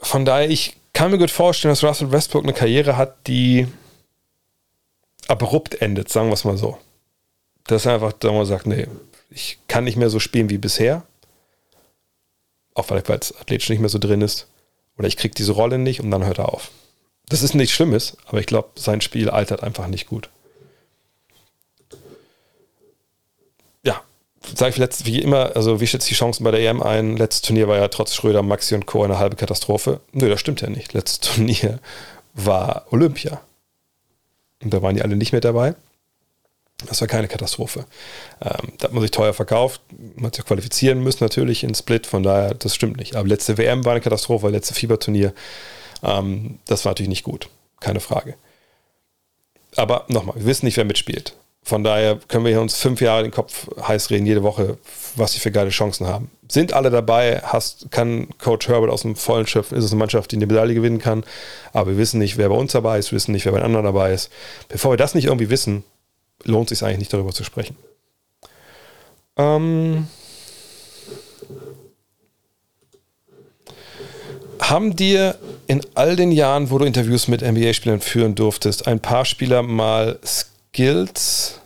Von daher, ich kann mir gut vorstellen, dass Russell Westbrook eine Karriere hat, die abrupt endet, sagen wir es mal so. Dass er einfach da mal sagt, nee, ich kann nicht mehr so spielen wie bisher. Auch weil es athletisch nicht mehr so drin ist. Oder ich kriege diese Rolle nicht und dann hört er auf. Das ist nichts Schlimmes, aber ich glaube, sein Spiel altert einfach nicht gut. Sage ich letzt, wie immer, also wie schätzt die Chancen bei der EM ein? Letztes Turnier war ja trotz Schröder, Maxi und Co. eine halbe Katastrophe. Nö, das stimmt ja nicht. Letztes Turnier war Olympia. Und da waren die alle nicht mehr dabei. Das war keine Katastrophe. Ähm, da hat man sich teuer verkauft. Man hat sich qualifizieren müssen natürlich in Split, von daher, das stimmt nicht. Aber letzte WM war eine Katastrophe, letzte Fieberturnier, ähm, das war natürlich nicht gut. Keine Frage. Aber nochmal, wir wissen nicht, wer mitspielt. Von daher können wir uns fünf Jahre den Kopf heiß reden, jede Woche, was sie für geile Chancen haben. Sind alle dabei? Hast, kann Coach Herbert aus dem Vollen schöpfen? Ist es eine Mannschaft, die eine Medaille gewinnen kann? Aber wir wissen nicht, wer bei uns dabei ist, wir wissen nicht, wer bei den anderen dabei ist. Bevor wir das nicht irgendwie wissen, lohnt es sich eigentlich nicht darüber zu sprechen. Ähm haben dir in all den Jahren, wo du Interviews mit NBA-Spielern führen durftest, ein paar Spieler mal Skills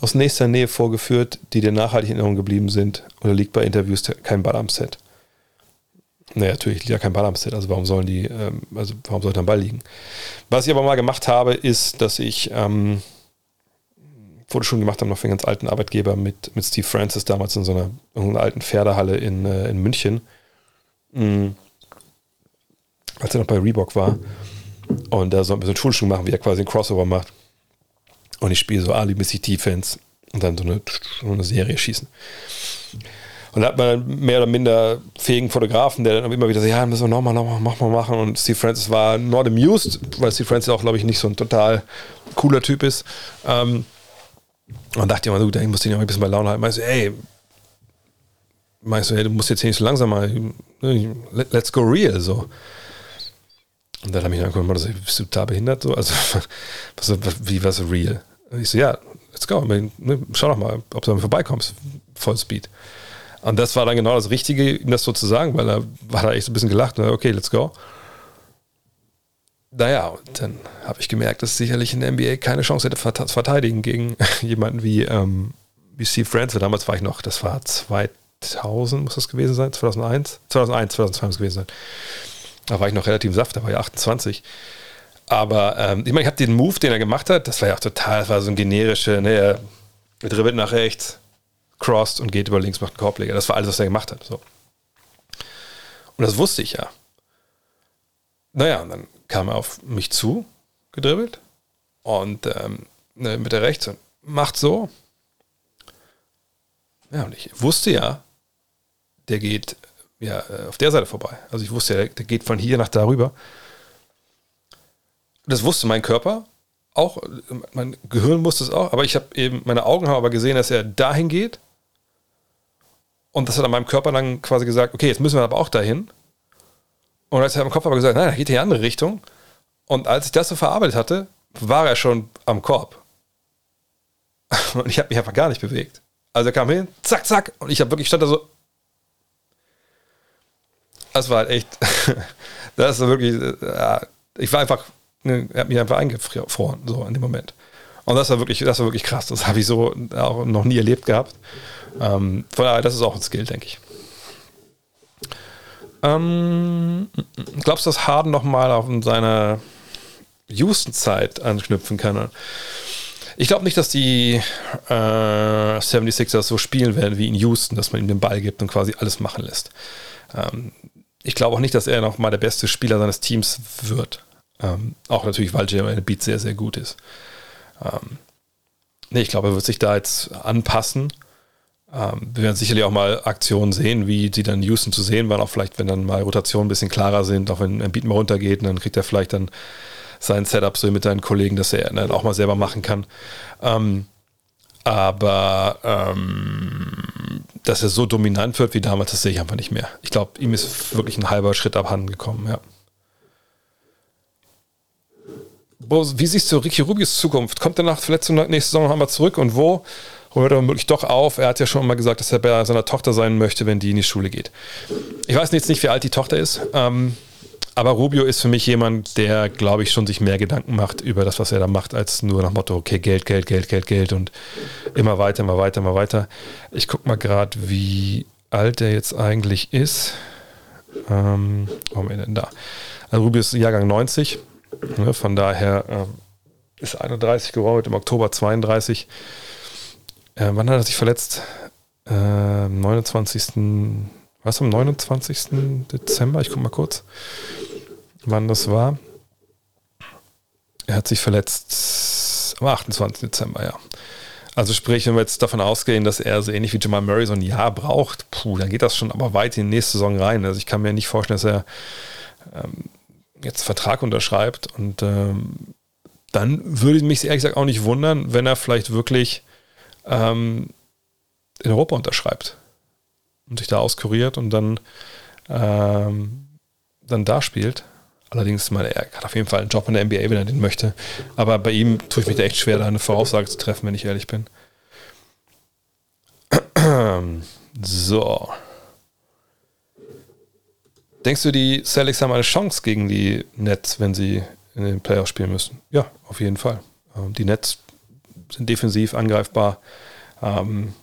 aus nächster Nähe vorgeführt, die dir nachhaltig in Erinnerung geblieben sind? Oder liegt bei Interviews kein Ball am Set? Naja, natürlich liegt ja kein Ball am Set, also warum sollen die, ähm, also warum sollte ein Ball liegen? Was ich aber mal gemacht habe, ist, dass ich ähm, Fotoschulung gemacht habe noch für einen ganz alten Arbeitgeber mit, mit Steve Francis damals in so einer, in einer alten Pferdehalle in, äh, in München. Mhm. Als er noch bei Reebok war. Und da so ein Schulschulung machen, wie er quasi ein Crossover macht. Und ich spiele so Ali-mäßig Defense und dann so eine, eine Serie schießen. Und da hat man mehr oder minder fähigen Fotografen, der dann immer wieder so, ja, müssen wir nochmal, nochmal, mach mal machen. Und Steve Francis war not amused, weil Steve Francis auch, glaube ich, nicht so ein total cooler Typ ist. Ähm, und dachte immer, du, ich muss den ja ein bisschen bei Laune halten. Meinst du, ey, meinst du, ey, du musst jetzt hier nicht so langsam mal, let's go real, so. Und dann habe ich angeguckt, bist du total behindert? So? Also, was, wie, was real? Und ich so, ja, let's go. Ne, schau doch mal, ob du damit vorbeikommst. Vollspeed. Und das war dann genau das Richtige, ihm das so zu sagen, weil er war da echt so ein bisschen gelacht und okay, let's go. Naja, und dann habe ich gemerkt, dass sicherlich in der NBA keine Chance hätte verteidigen gegen jemanden wie, ähm, wie Steve Francis. Damals war ich noch, das war 2000, muss das gewesen sein? 2001? 2001, 2002 muss es gewesen sein. Da war ich noch relativ saft, da war ich 28. Aber ähm, ich meine, ich habe den Move, den er gemacht hat, das war ja auch total, das war so ein generischer, ne, er dribbelt nach rechts, crossed und geht über links, macht einen Korbleger. Das war alles, was er gemacht hat. So. Und das wusste ich ja. Naja, und dann kam er auf mich zu, gedribbelt und ähm, ne, mit der rechts und macht so. Ja, und ich wusste ja, der geht ja, äh, auf der Seite vorbei. Also ich wusste ja, der geht von hier nach darüber. Das wusste mein Körper auch, mein Gehirn wusste es auch, aber ich habe eben, meine Augen haben aber gesehen, dass er dahin geht. Und das hat an meinem Körper dann quasi gesagt, okay, jetzt müssen wir aber auch dahin. Und als er im Kopf aber gesagt, nein, er geht in die andere Richtung. Und als ich das so verarbeitet hatte, war er schon am Korb. Und ich habe mich einfach gar nicht bewegt. Also er kam hin, zack, zack, und ich habe wirklich stand da so. Das war halt echt. das war wirklich. Ja, ich war einfach. Ne, er hat mich einfach eingefroren, so in dem Moment. Und das war wirklich, das war wirklich krass. Das habe ich so auch noch nie erlebt gehabt. Ähm, von daher, das ist auch ein Skill, denke ich. Ähm, glaubst du, dass Harden nochmal auf seine Houston-Zeit anknüpfen kann? Ich glaube nicht, dass die äh, 76ers so spielen werden wie in Houston, dass man ihm den Ball gibt und quasi alles machen lässt. Ähm, ich glaube auch nicht, dass er nochmal der beste Spieler seines Teams wird. Ähm, auch natürlich, weil Jeremy Beat sehr, sehr gut ist. Ähm, nee, ich glaube, er wird sich da jetzt anpassen ähm, wir werden sicherlich auch mal Aktionen sehen, wie die dann in Houston zu sehen waren, auch vielleicht, wenn dann mal Rotationen ein bisschen klarer sind, auch wenn ein Beat mal runtergeht, dann kriegt er vielleicht dann sein Setup so mit seinen Kollegen, dass er dann auch mal selber machen kann. Ähm, aber ähm, dass er so dominant wird wie damals, das sehe ich einfach nicht mehr. Ich glaube, ihm ist wirklich ein halber Schritt abhanden gekommen, ja. Wie siehst du Ricky Rubius Zukunft? Kommt er nach Verletzung nächste Saison nochmal zurück und wo? hört er wirklich doch auf. Er hat ja schon mal gesagt, dass er bei seiner Tochter sein möchte, wenn die in die Schule geht. Ich weiß jetzt nicht, wie alt die Tochter ist, ähm, aber Rubio ist für mich jemand, der, glaube ich, schon sich mehr Gedanken macht über das, was er da macht, als nur nach Motto, okay, Geld, Geld, Geld, Geld, Geld und immer weiter, immer weiter, immer weiter. Ich gucke mal gerade, wie alt er jetzt eigentlich ist. Ähm, wo haben wir denn da? Also Rubio ist Jahrgang 90, ne, von daher äh, ist 31 geworden, im Oktober 32. Äh, wann hat er sich verletzt? Äh, 29. Was am 29. Dezember? Ich gucke mal kurz, wann das war. Er hat sich verletzt am 28. Dezember, ja. Also sprich, wenn wir jetzt davon ausgehen, dass er so ähnlich wie Jamal Murray so ein Jahr braucht, puh, dann geht das schon aber weit in die nächste Saison rein. Also ich kann mir nicht vorstellen, dass er ähm, jetzt Vertrag unterschreibt und ähm, dann würde mich ehrlich gesagt auch nicht wundern, wenn er vielleicht wirklich ähm, in Europa unterschreibt und sich da auskuriert und dann, ähm, dann da spielt. Allerdings, meine, er hat auf jeden Fall einen Job in der NBA, wenn er den möchte. Aber bei ihm tue ich mich da echt schwer, da eine Voraussage zu treffen, wenn ich ehrlich bin. So. Denkst du, die Celtics haben eine Chance gegen die Nets, wenn sie in den Playoffs spielen müssen? Ja, auf jeden Fall. Ähm, die Nets sind defensiv angreifbar. Ähm,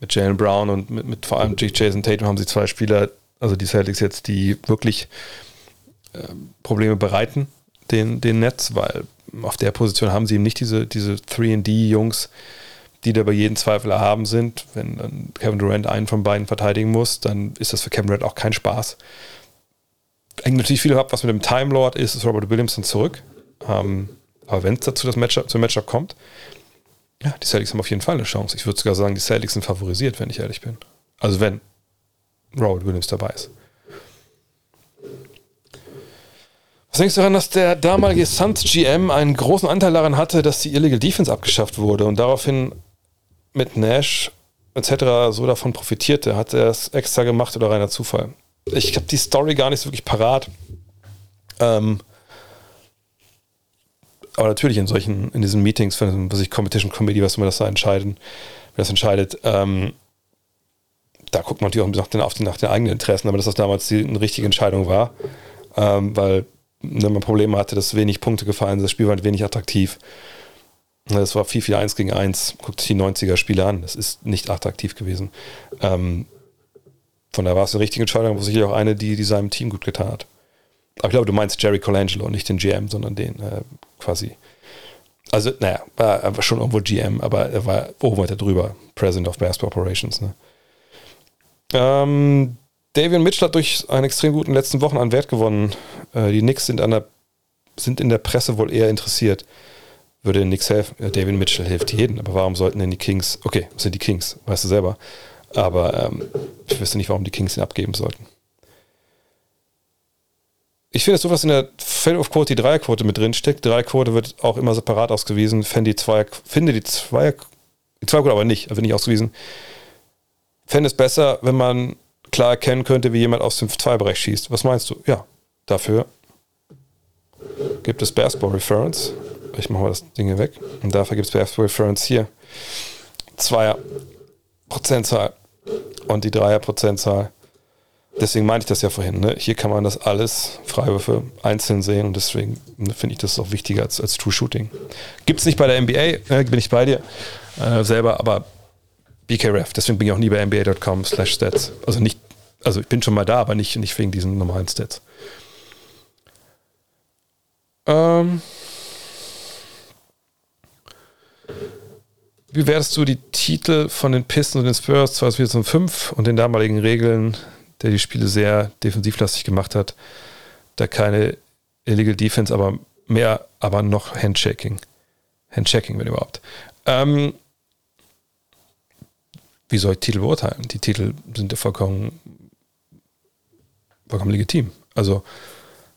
mit Jalen Brown und mit, mit vor allem Jason Tatum haben sie zwei Spieler, also die Celtics jetzt, die wirklich äh, Probleme bereiten, den, den Netz, weil auf der Position haben sie eben nicht diese, diese 3D-Jungs, die da bei jedem Zweifel erhaben sind. Wenn dann Kevin Durant einen von beiden verteidigen muss, dann ist das für Kevin Durant auch kein Spaß. Hängt natürlich viel ab, was mit dem Time Lord ist, ist Robert Williamson zurück. Ähm, aber wenn es dazu das Matchup, zum Matchup kommt, ja, die Celtics haben auf jeden Fall eine Chance. Ich würde sogar sagen, die Celtics sind favorisiert, wenn ich ehrlich bin. Also wenn Robert Williams dabei ist. Was denkst du daran, dass der damalige Suns GM einen großen Anteil daran hatte, dass die Illegal Defense abgeschafft wurde und daraufhin mit Nash etc. so davon profitierte? Hat er es extra gemacht oder reiner Zufall? Ich habe die Story gar nicht so wirklich parat. Ähm, aber natürlich in solchen, in diesen Meetings, was ich Competition Committee, was immer das da entscheiden, das entscheidet, ähm, da guckt man natürlich auch nach den, nach den eigenen Interessen, aber dass das damals die, eine richtige Entscheidung war, ähm, weil ne, man Probleme hatte, dass wenig Punkte gefallen sind, das Spiel war wenig attraktiv. Das war 4-4-1 gegen 1. Guckt sich die 90er-Spiele an. Das ist nicht attraktiv gewesen. Ähm, von daher war es eine richtige Entscheidung, aber sicherlich auch eine, die, die seinem Team gut getan hat. Aber ich glaube, du meinst Jerry Colangelo, nicht den GM, sondern den äh, quasi. Also, naja, war, war schon irgendwo GM, aber er war oben weiter drüber. President of Basketball Operations. Ne? Ähm, Davian Mitchell hat durch einen extrem guten letzten Wochen an Wert gewonnen. Äh, die Knicks sind, der, sind in der Presse wohl eher interessiert. Würde den Knicks helfen? Ja, Davian Mitchell hilft jedem, aber warum sollten denn die Kings, okay, das sind die Kings, weißt du selber. Aber ähm, ich wüsste nicht, warum die Kings ihn abgeben sollten. ich finde so, was in der Fail-of-Quote die Dreierquote mit drin steckt. Dreierquote wird auch immer separat ausgewiesen. Fände die Zweier, finde die Zweier, die Zweierquote aber nicht, wird nicht ausgewiesen. Fände es besser, wenn man klar erkennen könnte, wie jemand aus dem Zweierbereich schießt. Was meinst du? Ja, dafür gibt es Basketball Reference. Ich mache mal das Ding hier weg. Und dafür gibt es Basketball Reference hier. Zweier Prozentzahl und die Dreier Prozentzahl. Deswegen meinte ich das ja vorhin. Ne? Hier kann man das alles Freiwürfe einzeln sehen und deswegen ne, finde ich das auch wichtiger als, als True Shooting. Gibt es nicht bei der NBA, äh, bin ich bei dir äh, selber, aber BKRF, deswegen bin ich auch nie bei NBA.com slash Stats. Also nicht, also ich bin schon mal da, aber nicht, nicht wegen diesen normalen Stats. Ähm, wie werdest du die Titel von den Pistons und den Spurs 2005 und den damaligen Regeln, der die Spiele sehr defensivlastig gemacht hat, da keine Illegal Defense, aber mehr, aber noch Handshaking. Handshaking, wenn überhaupt. Ähm, wie soll ich Titel beurteilen? Die Titel sind ja vollkommen, vollkommen legitim. Also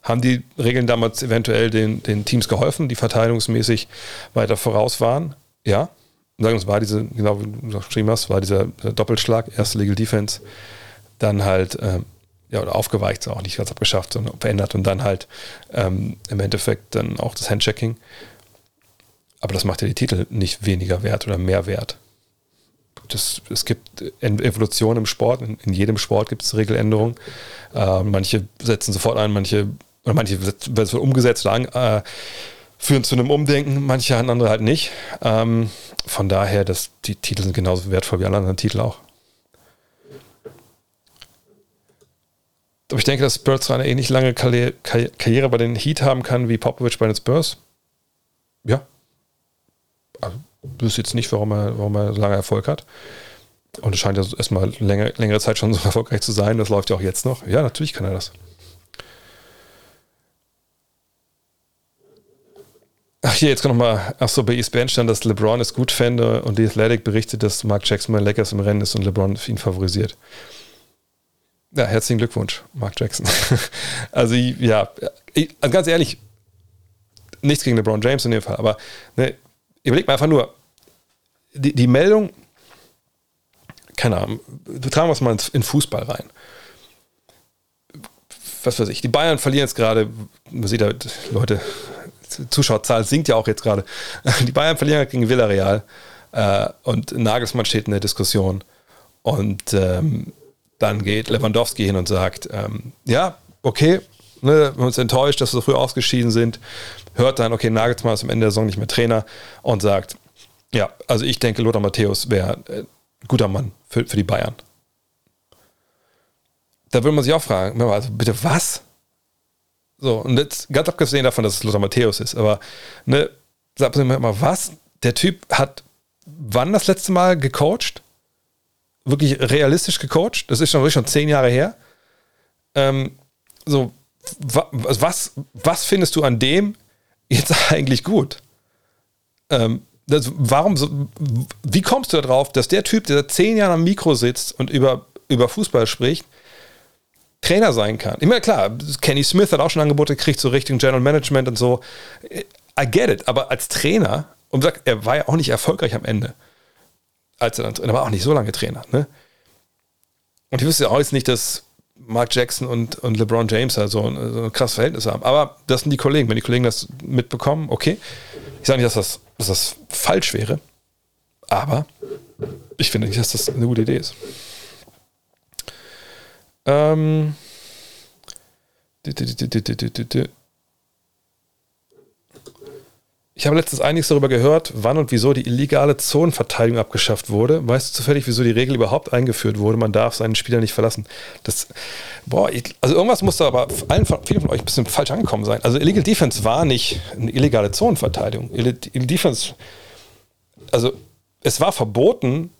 haben die Regeln damals eventuell den, den Teams geholfen, die verteidigungsmäßig weiter voraus waren? Ja. Sagen es war diese, genau wie du geschrieben hast, war dieser Doppelschlag, erste Legal Defense, dann halt, ähm, ja, oder aufgeweicht, auch nicht ganz abgeschafft, sondern verändert und dann halt ähm, im Endeffekt dann auch das Handchecking. Aber das macht ja die Titel nicht weniger wert oder mehr wert. Das, es gibt Evolution im Sport, in, in jedem Sport gibt es Regeländerungen. Äh, manche setzen sofort ein, manche oder manche werden umgesetzt oder äh, führen zu einem Umdenken, manche andere halt nicht. Ähm, von daher, dass die Titel sind genauso wertvoll wie alle anderen Titel auch. Aber ich denke, dass Spurs eine ähnlich lange Karriere bei den Heat haben kann wie Popovich bei den Spurs. Ja. Also, wüsste jetzt nicht, warum er, warum er so lange Erfolg hat. Und es scheint ja erstmal länger, längere Zeit schon so erfolgreich zu sein. Das läuft ja auch jetzt noch. Ja, natürlich kann er das. Ach, hier, jetzt nochmal. Achso, bei ESPN stand, dass LeBron es gut fände und die Athletic berichtet, dass Mark Jackson bei Lakers im Rennen ist und LeBron ihn favorisiert. Ja, herzlichen Glückwunsch, Mark Jackson. also, ja, ich, also ganz ehrlich, nichts gegen LeBron James in dem Fall, aber ne, überleg mal einfach nur, die, die Meldung, keine Ahnung, tragen wir es mal in Fußball rein. Was weiß ich, die Bayern verlieren jetzt gerade, man sieht halt, Leute, Zuschauerzahl sinkt ja auch jetzt gerade. Die Bayern verlieren gegen Villarreal äh, und Nagelsmann steht in der Diskussion. Und ähm, dann geht Lewandowski hin und sagt, ähm, ja, okay, ne, wir haben uns enttäuscht, dass wir so früh ausgeschieden sind. Hört dann, okay, Nagelsmann ist am Ende der Saison nicht mehr Trainer und sagt, ja, also ich denke, Lothar Matthäus wäre ein äh, guter Mann für, für die Bayern. Da würde man sich auch fragen, also bitte was? So, und jetzt ganz abgesehen davon, dass es Lothar Matthäus ist, aber ne, sagt mir mal, was? Der Typ hat wann das letzte Mal gecoacht? Wirklich realistisch gecoacht? Das ist schon wirklich schon zehn Jahre her. Ähm, so, was, was findest du an dem jetzt eigentlich gut? Ähm, das, warum so, wie kommst du darauf, dass der Typ, der seit zehn Jahren am Mikro sitzt und über, über Fußball spricht, Trainer sein kann. Ich meine, klar, Kenny Smith hat auch schon Angebote gekriegt, so Richtung General Management und so. I get it, aber als Trainer, und sagt, er war ja auch nicht erfolgreich am Ende. Als er dann, er war auch nicht so lange Trainer, ne? Und ich wüsste auch jetzt nicht, dass Mark Jackson und, und LeBron James halt so ein, so ein krasses Verhältnis haben. Aber das sind die Kollegen. Wenn die Kollegen das mitbekommen, okay. Ich sage nicht, dass das, dass das falsch wäre. Aber ich finde nicht, dass das eine gute Idee ist. Ähm. Ich habe letztens einiges darüber gehört, wann und wieso die illegale Zonenverteidigung abgeschafft wurde. Weißt du zufällig, wieso die Regel überhaupt eingeführt wurde? Man darf seinen Spieler nicht verlassen. Das, boah, also irgendwas muss da aber allen vielen von euch ein bisschen falsch angekommen sein. Also Illegal Defense war nicht eine illegale Zonenverteidigung. Illegal Defense, also es war verboten,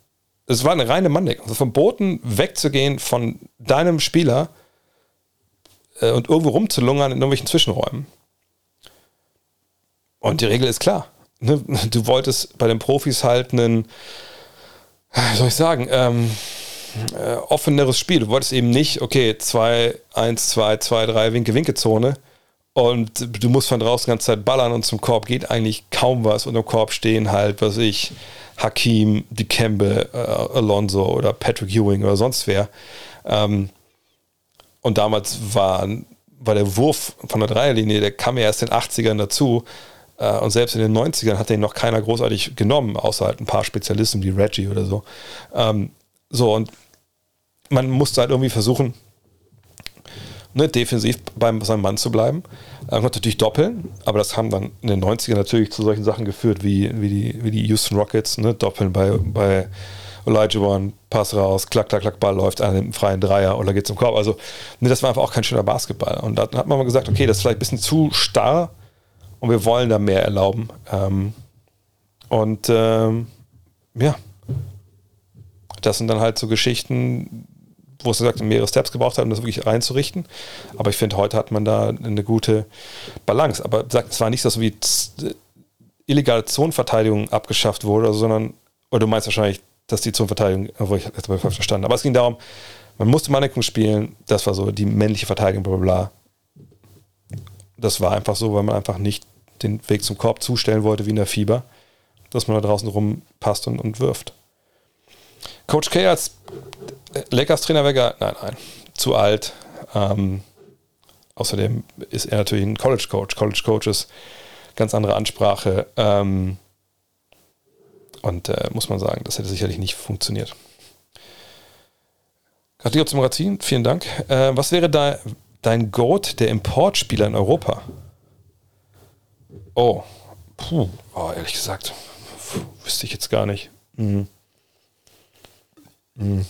es war eine reine Manndeckung. Also verboten, wegzugehen von deinem Spieler äh, und irgendwo rumzulungern in irgendwelchen Zwischenräumen. Und die Regel ist klar. Ne? Du wolltest bei den Profis halt einen, soll ich sagen, ähm, äh, offeneres Spiel. Du wolltest eben nicht, okay, 2, 1, 2, 2, 3, Winke-Winke-Zone und du musst von draußen die ganze Zeit ballern und zum Korb geht eigentlich kaum was und im Korb stehen halt, was ich, Hakim, Dikembe, äh, Alonso oder Patrick Ewing oder sonst wer. Ähm, und damals war, war der Wurf von der Dreierlinie, der kam ja erst in den 80ern dazu. Äh, und selbst in den 90ern hat den noch keiner großartig genommen, außer halt ein paar Spezialisten wie Reggie oder so. Ähm, so, und man musste halt irgendwie versuchen, ne, defensiv beim seinem Mann zu bleiben. Er konnte natürlich doppeln, aber das haben dann in den 90ern natürlich zu solchen Sachen geführt, wie, wie, die, wie die Houston Rockets, ne, doppeln bei, bei Elijah One, Pass raus, klack, klack, klack, Ball läuft, einer nimmt einen freien Dreier oder geht zum Korb. Also, ne, das war einfach auch kein schöner Basketball. Und da hat man mal gesagt, okay, das ist vielleicht ein bisschen zu starr und wir wollen da mehr erlauben. Ähm, und ähm, ja, das sind dann halt so Geschichten, wo es gesagt mehrere Steps gebraucht hat, um das wirklich reinzurichten. Aber ich finde, heute hat man da eine gute Balance. Aber es war nicht so, wie illegale Zonenverteidigung abgeschafft wurde, sondern, oder du meinst wahrscheinlich, dass die Zonenverteidigung, obwohl ich das falsch verstanden. Aber es ging darum, man musste Mannequin spielen, das war so die männliche Verteidigung, bla bla bla. Das war einfach so, weil man einfach nicht den Weg zum Korb zustellen wollte wie in der Fieber, dass man da draußen rumpasst und, und wirft. Coach K als Lakers Trainer wäre nein, nein, zu alt. Ähm, außerdem ist er natürlich ein College Coach. College Coaches, ganz andere Ansprache. Ähm, und äh, muss man sagen, das hätte sicherlich nicht funktioniert. Gratuliere zum Magazin, vielen Dank. Äh, was wäre da dein Goat der Importspieler in Europa? Oh, puh, oh, ehrlich gesagt, Puh, wüsste ich jetzt gar nicht. Mhm. Mhm.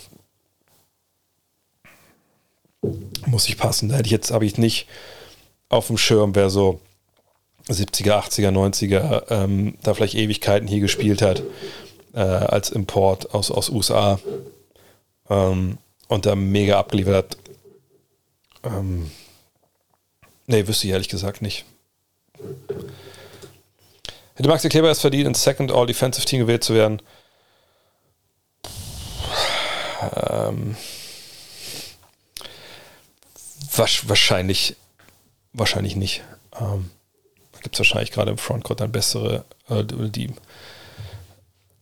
Muss ich passen. Da hätte ich jetzt, habe ich nicht auf dem Schirm, wer so 70er, 80er, 90er ähm, da vielleicht Ewigkeiten hier gespielt hat äh, als Import aus, aus USA ähm, und da mega abgeliefert hat. Ähm, nee, wüsste ich ehrlich gesagt nicht. Hätte Maxi Kleber es verdient, ins Second All-Defensive Team gewählt zu werden? Ähm, wahrscheinlich, wahrscheinlich nicht. Ähm, gibt es wahrscheinlich gerade im Frontcourt dann bessere, äh, die.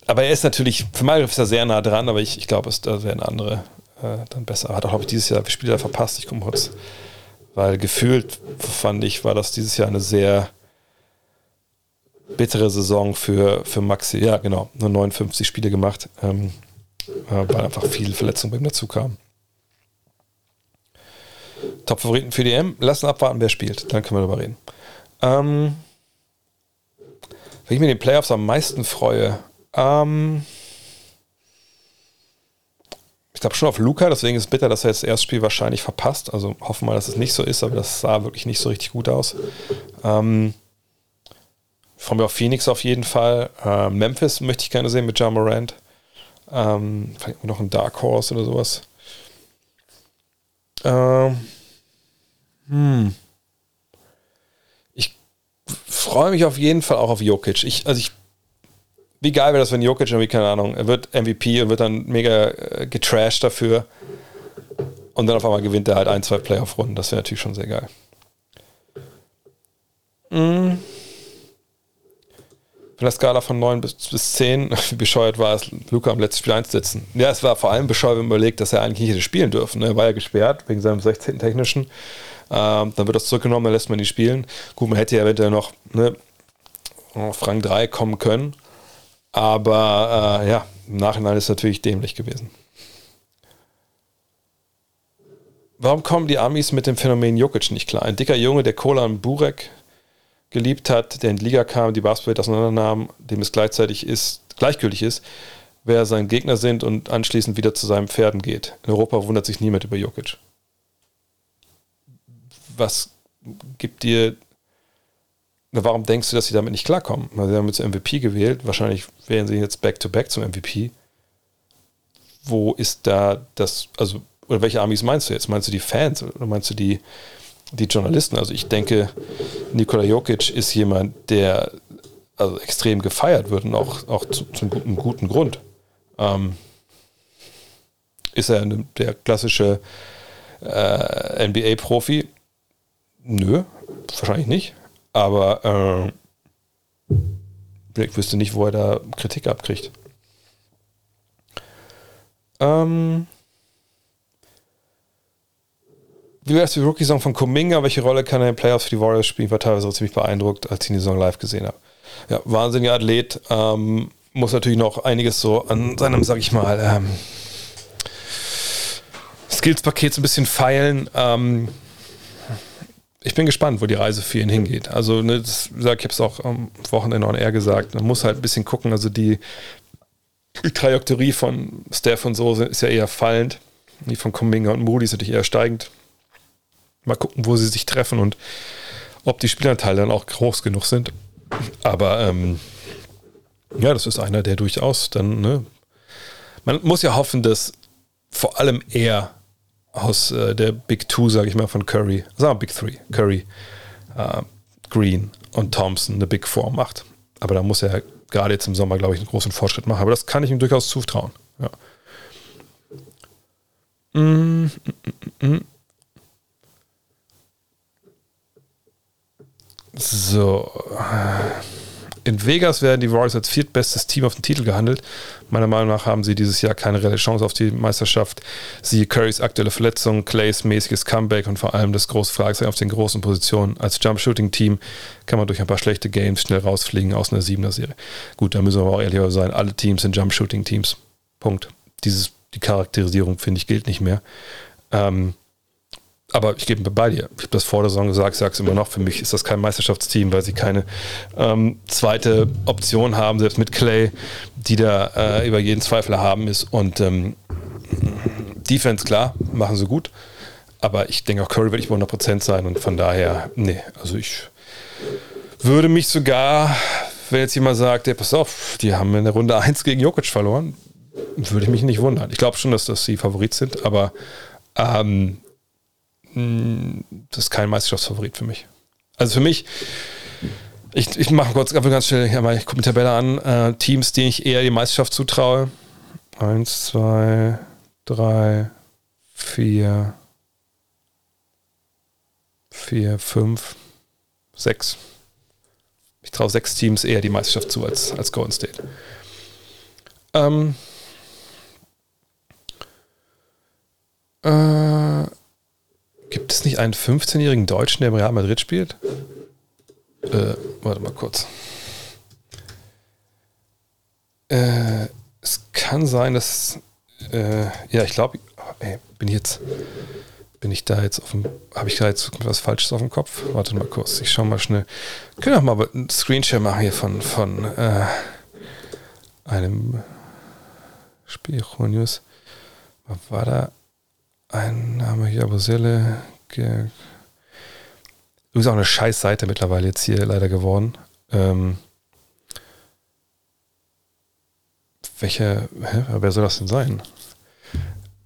Aber er ist natürlich, für meinen ist er sehr nah dran, aber ich, ich glaube, es da wären andere äh, dann besser. Hat auch, glaube ich, dieses Jahr Spiele verpasst. Ich komme kurz, weil gefühlt fand ich, war das dieses Jahr eine sehr bittere Saison für, für Maxi. Ja, genau, nur 59 Spiele gemacht, ähm, äh, weil einfach viele Verletzungen bei ihm dazu kamen. Top-Favoriten für die M. Lassen abwarten, wer spielt. Dann können wir darüber reden. Ähm, wenn ich mir den Playoffs am meisten freue, ähm, ich glaube schon auf Luca, deswegen ist es bitter, dass er jetzt das erste Spiel wahrscheinlich verpasst. Also hoffen wir mal, dass es nicht so ist, aber das sah wirklich nicht so richtig gut aus. Ähm, freue mich auf Phoenix auf jeden Fall. Äh, Memphis möchte ich gerne sehen mit John Morant. Ähm, vielleicht noch ein Dark Horse oder sowas. Ähm, hm freue mich auf jeden Fall auch auf Jokic. Ich, also ich, wie geil wäre das, wenn Jokic irgendwie, keine Ahnung, er wird MVP und wird dann mega äh, getrashed dafür. Und dann auf einmal gewinnt er halt ein, zwei Playoff-Runden. Das wäre natürlich schon sehr geil. Mhm. Von der Skala von 9 bis, bis 10, wie bescheuert war es, Luca am letzten Spiel einzusetzen. Ja, es war vor allem bescheuert, wenn man überlegt, dass er eigentlich nicht hätte spielen dürfen. Ne? Er war ja gesperrt wegen seinem 16. technischen. Ähm, dann wird das zurückgenommen, dann lässt man die spielen. Gut, man hätte ja eventuell noch ne, auf Rang 3 kommen können. Aber äh, ja, im Nachhinein ist es natürlich dämlich gewesen. Warum kommen die Amis mit dem Phänomen Jokic nicht klar? Ein dicker Junge, der Kola und Burek geliebt hat, der in die Liga kam, die Basketball auseinandernahm, dem es gleichzeitig ist, gleichgültig ist, wer sein Gegner sind und anschließend wieder zu seinen Pferden geht. In Europa wundert sich niemand über Jokic was gibt dir, warum denkst du, dass sie damit nicht klarkommen? Weil sie haben jetzt MVP gewählt, wahrscheinlich wären sie jetzt back-to-back -back zum MVP. Wo ist da das, also, oder welche Armies meinst du jetzt? Meinst du die Fans oder meinst du die, die Journalisten? Also ich denke, Nikola Jokic ist jemand, der also extrem gefeiert wird und auch, auch zu, zum guten, guten Grund. Ähm, Ist er der klassische äh, NBA-Profi? Nö, wahrscheinlich nicht. Aber äh, ich wüsste nicht, wo er da Kritik abkriegt. Ähm, wie wäre es die Rookie-Song von Kuminga? Welche Rolle kann er in den Playoffs für die Warriors spielen? Ich war teilweise auch ziemlich beeindruckt, als ich die Saison live gesehen habe. Ja, wahnsinniger Athlet. Ähm, muss natürlich noch einiges so an seinem, sag ich mal, ähm, Skills-Paket so ein bisschen feilen. Ähm, ich bin gespannt, wo die Reise für ihn hingeht. Also, ne, das, ich habe es auch am Wochenende on air gesagt. Man muss halt ein bisschen gucken. Also, die, die Trajektorie von Steph und so ist ja eher fallend. Die von Kuminga und Moody ist natürlich eher steigend. Mal gucken, wo sie sich treffen und ob die Spielanteile dann auch groß genug sind. Aber ähm, ja, das ist einer, der durchaus dann, ne, man muss ja hoffen, dass vor allem er aus äh, der Big Two, sage ich mal, von Curry, sagen wir Big Three, Curry, äh, Green und Thompson eine Big Four macht. Aber da muss er gerade jetzt im Sommer, glaube ich, einen großen Fortschritt machen. Aber das kann ich ihm durchaus zutrauen. Ja. Mm, mm, mm, So. In Vegas werden die Warriors als viertbestes Team auf den Titel gehandelt. Meiner Meinung nach haben sie dieses Jahr keine reelle Chance auf die Meisterschaft. Sie Currys aktuelle Verletzung, Clays mäßiges Comeback und vor allem das große Fragezeichen auf den großen Positionen. Als Jump-Shooting-Team kann man durch ein paar schlechte Games schnell rausfliegen aus einer Siebener-Serie. Gut, da müssen wir aber auch ehrlich sein, alle Teams sind Jump-Shooting-Teams. Punkt. Dieses, die Charakterisierung, finde ich, gilt nicht mehr. Ähm, aber ich gebe bei dir. Ich habe das vor der Saison gesagt, sage es immer noch, für mich ist das kein Meisterschaftsteam, weil sie keine ähm, zweite Option haben, selbst mit Clay, die da äh, über jeden Zweifel haben ist. Und ähm, Defense, klar, machen sie gut. Aber ich denke auch, Curry wird nicht bei 100% sein und von daher, nee, also ich würde mich sogar, wenn jetzt jemand sagt, ey, pass auf, die haben in der Runde 1 gegen Jokic verloren, würde ich mich nicht wundern. Ich glaube schon, dass das die Favorit sind, aber ähm, das ist kein Meisterschaftsfavorit für mich. Also für mich, ich, ich mache kurz ganz schnell, ich gucke mir die Tabelle an, äh, Teams, denen ich eher die Meisterschaft zutraue. Eins, zwei, drei, vier, vier, fünf, sechs. Ich traue sechs Teams eher die Meisterschaft zu als, als Golden State. Ähm, äh, Gibt es nicht einen 15-jährigen Deutschen, der im Real Madrid spielt? Äh, warte mal kurz. Äh, es kann sein, dass. Äh, ja, ich glaube. Oh, bin ich jetzt. Bin ich da jetzt auf dem. Habe ich da jetzt was Falsches auf dem Kopf? Warte mal kurz. Ich schaue mal schnell. Können wir mal einen Screenshare machen hier von, von äh, einem Spiel News. Was war da? Ein Name hier, Aboselle. Übrigens auch eine scheiß Seite mittlerweile jetzt hier leider geworden. Ähm, welche, hä, wer soll das denn sein?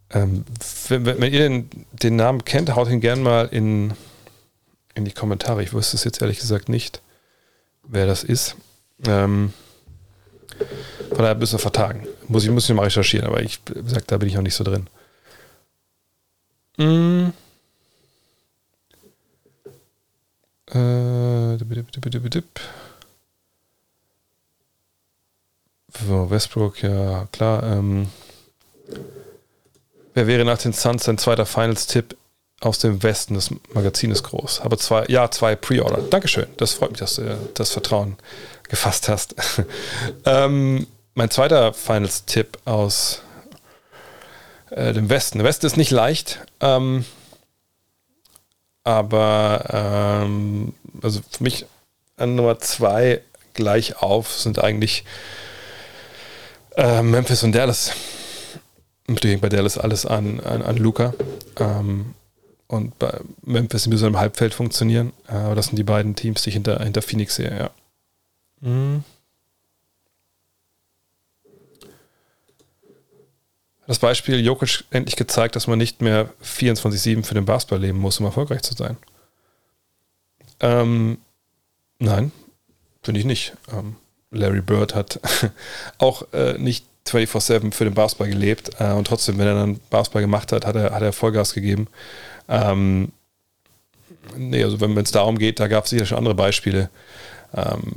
Ähm, wenn, wenn, ihr den, den, Namen kennt, haut ihn gern mal in, in die Kommentare. Ich wusste es jetzt ehrlich gesagt nicht, wer das ist. Ähm, von daher müssen wir vertagen. Muss ich muss ich mal recherchieren, aber ich sag, da bin ich noch nicht so drin. Mm. Äh, so, Westbrook, ja, klar. Ähm, wer wäre nach den Suns sein zweiter Finals-Tipp aus dem Westen? Das Magazin ist groß. Aber zwei, ja, zwei Pre-Order. Dankeschön. Das freut mich, dass du das Vertrauen gefasst hast. ähm, mein zweiter Finals-Tipp aus äh, dem Westen. Der Westen ist nicht leicht. Ähm, aber ähm, also für mich an Nummer zwei gleich auf sind eigentlich äh, Memphis und Dallas. Natürlich bei Dallas alles an, an, an Luca. Ähm, und bei Memphis müssen im Halbfeld funktionieren. Äh, aber das sind die beiden Teams, die ich hinter, hinter Phoenix sehe, ja. Mhm. Das Beispiel Jokic endlich gezeigt, dass man nicht mehr 24-7 für den Basketball leben muss, um erfolgreich zu sein? Ähm, nein, finde ich nicht. Ähm, Larry Bird hat auch äh, nicht 24-7 für den Basketball gelebt äh, und trotzdem, wenn er dann Basketball gemacht hat, hat er, hat er Vollgas gegeben. Ähm, nee, also wenn es darum geht, da gab es sicher schon andere Beispiele. Ähm,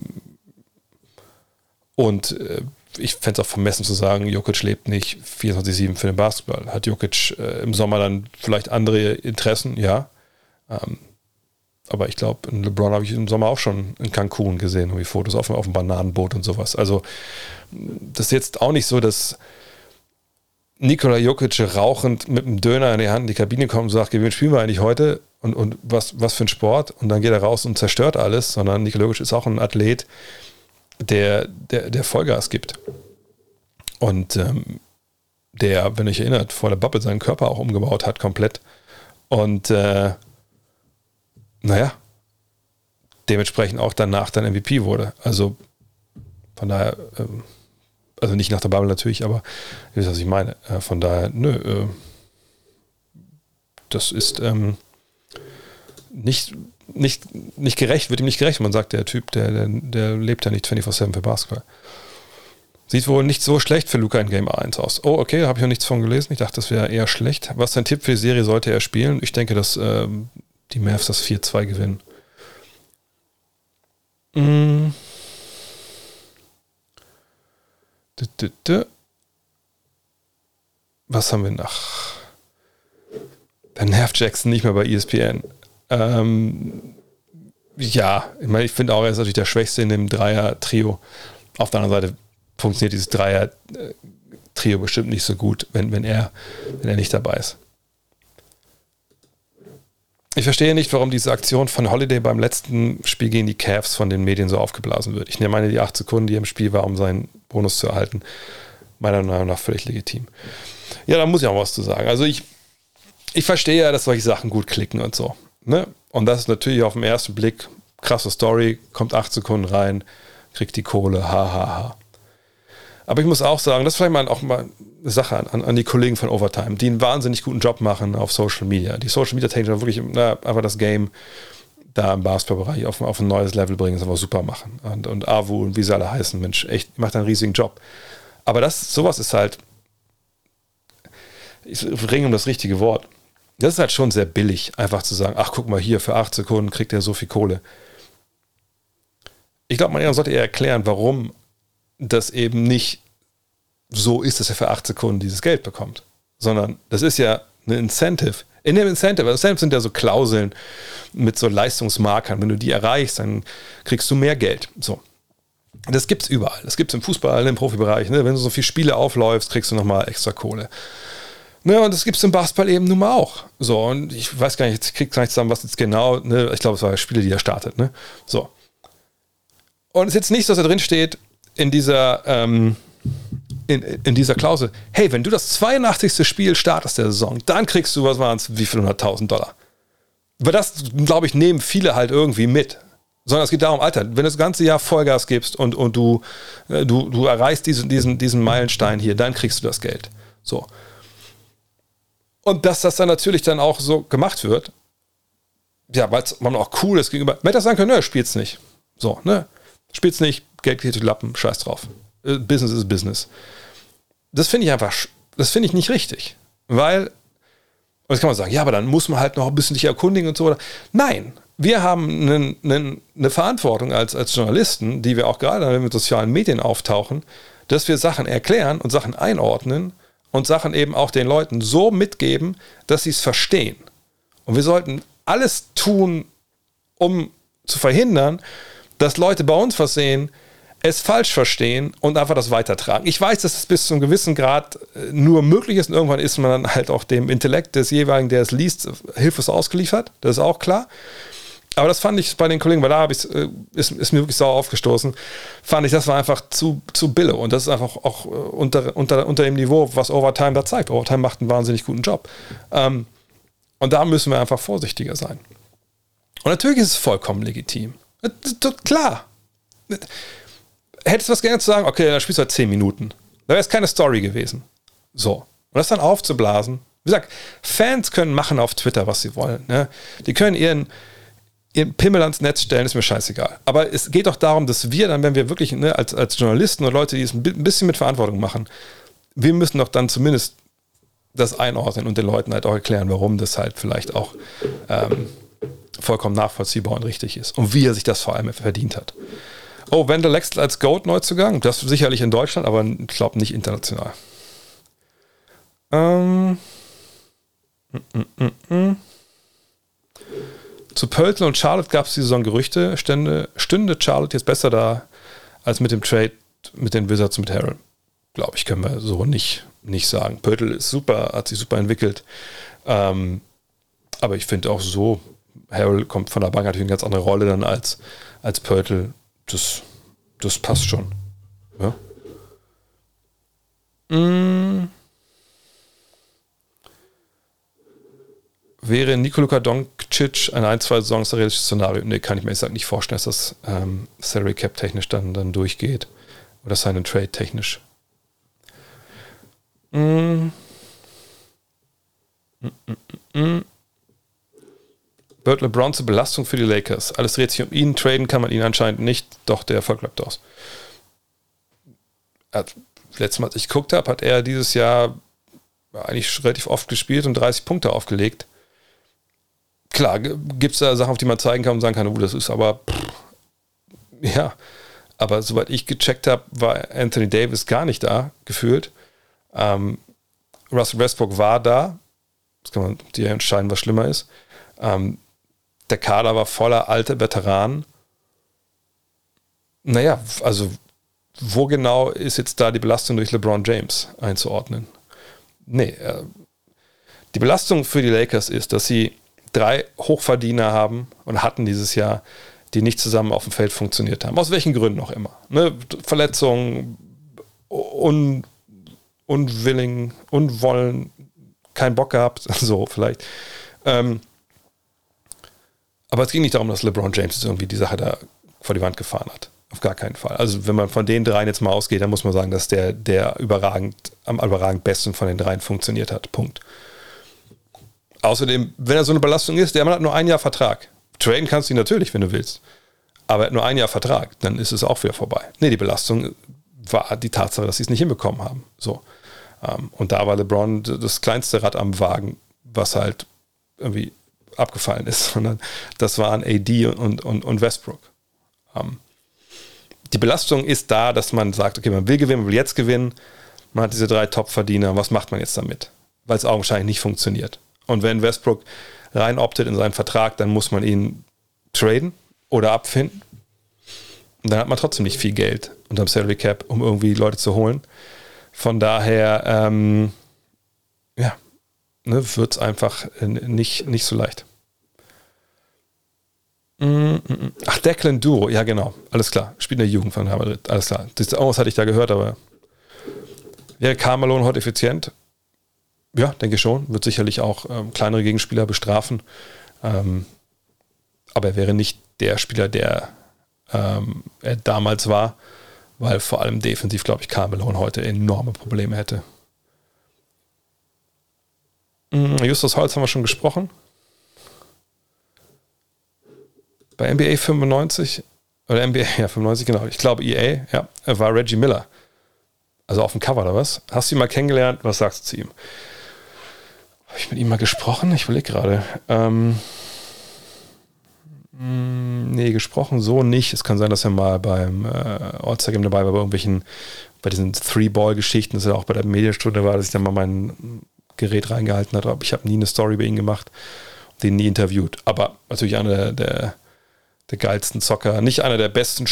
und äh, ich fände es auch vermessen zu sagen, Jokic lebt nicht 24-7 für den Basketball. Hat Jokic äh, im Sommer dann vielleicht andere Interessen? Ja. Ähm, aber ich glaube, in LeBron habe ich im Sommer auch schon in Cancun gesehen, wie Fotos auf, auf dem Bananenboot und sowas. Also, das ist jetzt auch nicht so, dass Nikola Jokic rauchend mit einem Döner in die Hand in die Kabine kommt und sagt, wen spielen wir eigentlich heute? Und, und was, was für ein Sport? Und dann geht er raus und zerstört alles, sondern Nikola Jokic ist auch ein Athlet, der, der, der Vollgas gibt. Und ähm, der, wenn ich erinnert, vor der Bubble seinen Körper auch umgebaut hat, komplett. Und äh, naja, dementsprechend auch danach dann MVP wurde. Also von daher, ähm, also nicht nach der Bubble natürlich, aber ihr wisst, was ich meine. Äh, von daher, nö, äh, das ist ähm, nicht, nicht, nicht gerecht, wird ihm nicht gerecht. Man sagt, der Typ, der, der, der lebt ja nicht 24-7 für Basketball. Sieht wohl nicht so schlecht für Luca in Game 1 aus. Oh, okay, habe ich noch nichts von gelesen. Ich dachte, das wäre eher schlecht. Was ist dein Tipp für die Serie sollte er spielen? Ich denke, dass ähm, die Mavs das 4-2 gewinnen. Mm. Was haben wir noch? Dann nervt Jackson nicht mehr bei ESPN. Ähm, ja, ich meine, ich finde auch, er ist natürlich der Schwächste in dem Dreier-Trio. Auf der anderen Seite funktioniert dieses Dreier-Trio bestimmt nicht so gut, wenn, wenn, er, wenn er nicht dabei ist. Ich verstehe nicht, warum diese Aktion von Holiday beim letzten Spiel gegen die Cavs von den Medien so aufgeblasen wird. Ich nehme meine, die acht Sekunden, die er im Spiel war, um seinen Bonus zu erhalten, meiner Meinung nach völlig legitim. Ja, da muss ich auch was zu sagen. Also ich, ich verstehe ja, dass solche Sachen gut klicken und so. Ne? Und das ist natürlich auf den ersten Blick krasse Story, kommt acht Sekunden rein, kriegt die Kohle, hahaha. Ha, ha. Aber ich muss auch sagen, das ist vielleicht mal auch mal eine Sache an, an die Kollegen von Overtime, die einen wahnsinnig guten Job machen auf Social Media. Die Social Media Technik wirklich na, einfach das Game da im Basketballbereich auf, auf ein neues Level bringen, das einfach super machen. Und, und Avu und wie sie alle heißen, Mensch, echt, macht einen riesigen Job. Aber das, sowas ist halt, ich ringe um das richtige Wort. Das ist halt schon sehr billig, einfach zu sagen, ach guck mal hier, für acht Sekunden kriegt er so viel Kohle. Ich glaube, man sollte eher erklären, warum das eben nicht so ist, dass er für acht Sekunden dieses Geld bekommt, sondern das ist ja ein Incentive. In dem Incentive, Incentives sind ja so Klauseln mit so Leistungsmarkern. Wenn du die erreichst, dann kriegst du mehr Geld. So. Das gibt es überall. Das gibt es im Fußball, im Profibereich. Ne? Wenn du so viele Spiele aufläufst, kriegst du nochmal extra Kohle. Ne, und das gibt es im Basketball eben nun mal auch. So, und ich weiß gar nicht, ich krieg gar nicht zusammen, was jetzt genau, ne? ich glaube, es war Spiele, die er startet. Ne? So. Und es ist jetzt nicht so, dass da drin steht, in dieser, ähm, in, in dieser Klausel, hey, wenn du das 82. Spiel startest der Saison, dann kriegst du, was waren es, wie viel hunderttausend Dollar. Aber das, glaube ich, nehmen viele halt irgendwie mit. Sondern es geht darum, Alter, wenn du das ganze Jahr Vollgas gibst und, und du, äh, du, du erreichst diesen, diesen, diesen Meilenstein hier, dann kriegst du das Geld. So. Und dass das dann natürlich dann auch so gemacht wird, ja, weil man auch cool ist gegenüber. Man hätte sagen können, ne, spielt's nicht. So, ne? Spielt's nicht, Geld geht die Lappen, scheiß drauf. Äh, Business ist Business. Das finde ich einfach, das finde ich nicht richtig. Weil, und jetzt kann man sagen, ja, aber dann muss man halt noch ein bisschen sich erkundigen und so. Nein, wir haben einen, einen, eine Verantwortung als, als Journalisten, die wir auch gerade, wenn wir mit sozialen Medien auftauchen, dass wir Sachen erklären und Sachen einordnen und Sachen eben auch den Leuten so mitgeben, dass sie es verstehen. Und wir sollten alles tun, um zu verhindern, dass Leute bei uns was sehen, es falsch verstehen und einfach das weitertragen. Ich weiß, dass es bis zu einem gewissen Grad äh, nur möglich ist und irgendwann ist man dann halt auch dem Intellekt des jeweiligen, der es liest, hilflos ausgeliefert. Das ist auch klar. Aber das fand ich bei den Kollegen, weil da ich, äh, ist, ist mir wirklich sauer aufgestoßen, fand ich, das war einfach zu, zu billig. Und das ist einfach auch äh, unter, unter, unter dem Niveau, was Overtime da zeigt. Overtime macht einen wahnsinnig guten Job. Ähm, und da müssen wir einfach vorsichtiger sein. Und natürlich ist es vollkommen legitim. Klar hättest du was gerne zu sagen, okay, dann spielst du halt 10 Minuten. Da wäre es keine Story gewesen. So. Und das dann aufzublasen. Wie gesagt, Fans können machen auf Twitter, was sie wollen. Ne? Die können ihren, ihren Pimmel ans Netz stellen, ist mir scheißegal. Aber es geht doch darum, dass wir dann, wenn wir wirklich ne, als, als Journalisten und Leute, die es ein bisschen mit Verantwortung machen, wir müssen doch dann zumindest das einordnen und den Leuten halt auch erklären, warum das halt vielleicht auch ähm, vollkommen nachvollziehbar und richtig ist. Und wie er sich das vor allem verdient hat. Oh, Wendell Lexel als Goat Neuzugang. Das sicherlich in Deutschland, aber ich glaube nicht international. Ähm. Mm, mm, mm, Zu Pölten und Charlotte gab es die Saison Gerüchte. Stände, stünde Charlotte jetzt besser da als mit dem Trade mit den Wizards mit Harold? Glaube ich, können wir so nicht, nicht sagen. Pöltl ist super, hat sich super entwickelt. Ähm, aber ich finde auch so, Harold kommt von der Bank natürlich eine ganz andere Rolle dann als, als Pörtl. Das, das passt schon. Ja. Mm. Wäre Nikoluka Doncic ein ein, zwei Saisons ein realistisches Szenario? Ne, kann ich mir jetzt nicht vorstellen, dass das ähm, Salary Cap technisch dann, dann durchgeht. Oder seinen Trade technisch. Mm. Mm, mm, mm, mm. Bird LeBron zur Belastung für die Lakers. Alles dreht sich um ihn. Traden kann man ihn anscheinend nicht. Doch, der Erfolg bleibt aus. Letztes Mal, als ich geguckt habe, hat er dieses Jahr eigentlich relativ oft gespielt und 30 Punkte aufgelegt. Klar, gibt es da Sachen, auf die man zeigen kann und sagen kann, oh, das ist aber, pff, ja. Aber soweit ich gecheckt habe, war Anthony Davis gar nicht da, gefühlt. Ähm, Russell Westbrook war da. Das kann man dir entscheiden, was schlimmer ist. Ähm, der Kader war voller alte Veteranen. Naja, also wo genau ist jetzt da die Belastung durch LeBron James einzuordnen? Nee, äh, die Belastung für die Lakers ist, dass sie drei Hochverdiener haben und hatten dieses Jahr, die nicht zusammen auf dem Feld funktioniert haben. Aus welchen Gründen auch immer. Ne? Verletzungen, un, unwilling, unwollen, keinen Bock gehabt, so vielleicht. Ähm, aber es ging nicht darum, dass LeBron James irgendwie die Sache da vor die Wand gefahren hat. Auf gar keinen Fall. Also wenn man von den dreien jetzt mal ausgeht, dann muss man sagen, dass der, der überragend, am überragend besten von den dreien funktioniert hat. Punkt. Außerdem, wenn er so eine Belastung ist, der Mann hat nur ein Jahr Vertrag. Traden kannst du ihn natürlich, wenn du willst. Aber er hat nur ein Jahr Vertrag, dann ist es auch wieder vorbei. Nee, die Belastung war die Tatsache, dass sie es nicht hinbekommen haben. So. Ähm, und da war LeBron das kleinste Rad am Wagen, was halt irgendwie abgefallen ist, sondern das waren AD und, und, und Westbrook. Ähm, die Belastung ist da, dass man sagt, okay, man will gewinnen, man will jetzt gewinnen, man hat diese drei Top-Verdiener, was macht man jetzt damit? Weil es augenscheinlich nicht funktioniert. Und wenn Westbrook rein optet in seinen Vertrag, dann muss man ihn traden oder abfinden. Und dann hat man trotzdem nicht viel Geld unterm Salary Cap, um irgendwie Leute zu holen. Von daher, ähm, ja, ne, wird es einfach äh, nicht, nicht so leicht. Mm, mm, mm. Ach, Declan Duro, ja genau, alles klar. Spielt in der Jugend von Real Madrid, alles klar. Das oh, hatte ich da gehört, aber wäre Carmelo heute effizient? Ja, denke schon. Wird sicherlich auch ähm, kleinere Gegenspieler bestrafen. Ähm, aber er wäre nicht der Spieler, der ähm, er damals war, weil vor allem defensiv, glaube ich, Carmelo heute enorme Probleme hätte. Justus Holz haben wir schon gesprochen. bei NBA 95 oder NBA, ja, 95, genau. Ich glaube EA, ja, war Reggie Miller. Also auf dem Cover oder was? Hast du ihn mal kennengelernt? Was sagst du zu ihm? Habe ich mit ihm mal gesprochen? Ich überlege gerade. Ähm, mm, nee, gesprochen so nicht. Es kann sein, dass er mal beim äh, Game dabei war, bei irgendwelchen, bei diesen Three-Ball-Geschichten, dass er auch bei der Medienstunde war, dass ich dann mal mein Gerät reingehalten habe. Ich habe nie eine Story bei ihm gemacht, den nie interviewt. Aber natürlich einer der, der der geilsten Zocker. Nicht einer der besten,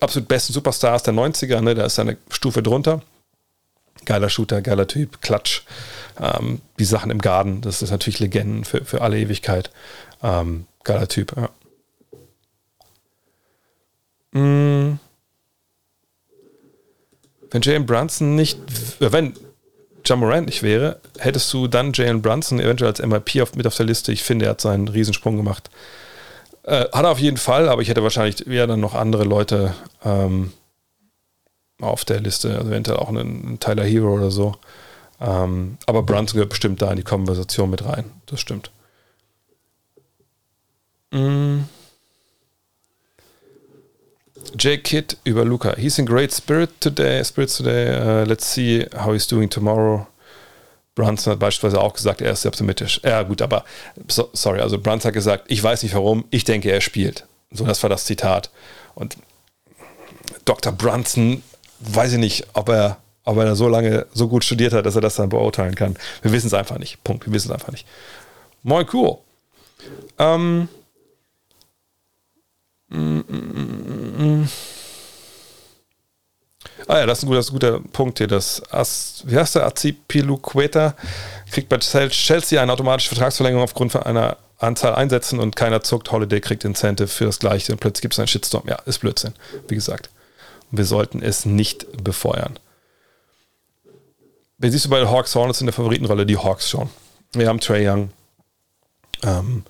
absolut besten Superstars der 90er, ne? da ist eine Stufe drunter. Geiler Shooter, geiler Typ, Klatsch. Ähm, die Sachen im Garten, das ist natürlich Legenden für, für alle Ewigkeit. Ähm, geiler Typ, ja. Mm. Wenn Jalen Brunson nicht, äh, wenn Jamorant nicht wäre, hättest du dann Jalen Brunson eventuell als MIP auf, mit auf der Liste. Ich finde, er hat seinen Riesensprung gemacht. Äh, hat er auf jeden Fall, aber ich hätte wahrscheinlich eher dann noch andere Leute ähm, auf der Liste, also eventuell auch einen, einen Tyler Hero oder so. Ähm, aber Brunson gehört bestimmt da in die Konversation mit rein. Das stimmt. Mm. Jay Kidd über Luca. He's in great spirit today. Spirits today. Uh, let's see how he's doing tomorrow. Brunson hat beispielsweise auch gesagt, er ist sehr optimistisch. Ja, gut, aber so, sorry, also Brunson hat gesagt, ich weiß nicht warum, ich denke, er spielt. So, das war das Zitat. Und Dr. Brunson, weiß ich nicht, ob er, ob er so lange so gut studiert hat, dass er das dann beurteilen kann. Wir wissen es einfach nicht. Punkt. Wir wissen es einfach nicht. Moin, cool. Ähm. Ah ja, das ist ein guter, ist ein guter Punkt hier. Das As, wie heißt der? Azipiluqueta kriegt bei Chelsea eine automatische Vertragsverlängerung aufgrund von einer Anzahl Einsätzen und keiner zuckt. Holiday kriegt Incentive für das Gleiche und plötzlich gibt es einen Shitstorm. Ja, ist Blödsinn, wie gesagt. Wir sollten es nicht befeuern. Wen siehst du bei den Hawks Hornets in der Favoritenrolle? Die Hawks schon. Wir haben Trey Young. Ähm,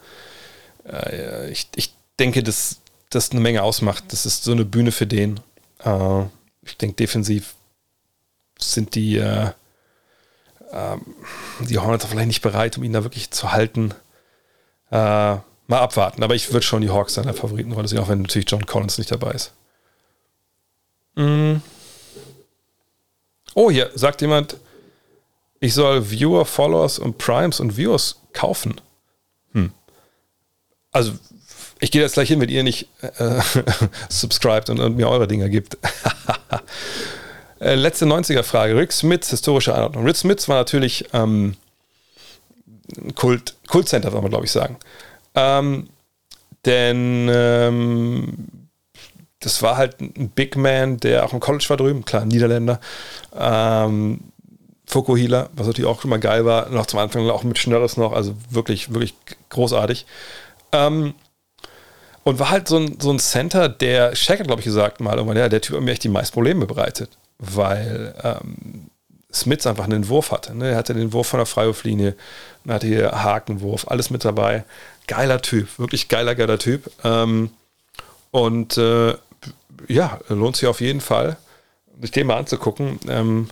äh, ich, ich denke, dass das eine Menge ausmacht. Das ist so eine Bühne für den. Äh, ich denke, defensiv sind die, äh, äh, die Hornets vielleicht nicht bereit, um ihn da wirklich zu halten. Äh, mal abwarten. Aber ich würde schon die Hawks in der Favoritenrolle sehen, auch wenn natürlich John Collins nicht dabei ist. Mm. Oh, hier sagt jemand, ich soll Viewer, Followers und Primes und Viewers kaufen. Hm. Also ich gehe jetzt gleich hin, wenn ihr nicht äh, subscribt und, und, mir eure Dinger gibt. äh, letzte 90er-Frage. Rick Smiths historische Einordnung. Rick Smiths war natürlich ähm, Kult, Kultcenter, soll man glaube ich sagen. Ähm, denn ähm, das war halt ein Big Man, der auch im College war drüben, klar, Niederländer. Ähm, Fokuhila, was natürlich auch schon mal geil war, noch zum Anfang auch mit Schnörres noch, also wirklich, wirklich großartig. Ähm, und war halt so ein, so ein Center, der, Shaq hat, glaube ich, gesagt mal, irgendwann, ja, der Typ hat mir echt die meisten Probleme bereitet, weil ähm, Smith einfach einen Wurf hatte. Ne? Er hatte den Wurf von der Freiwurflinie, hatte hier Hakenwurf, alles mit dabei. Geiler Typ, wirklich geiler, geiler Typ. Ähm, und äh, ja, lohnt sich auf jeden Fall, sich den mal anzugucken. Ähm,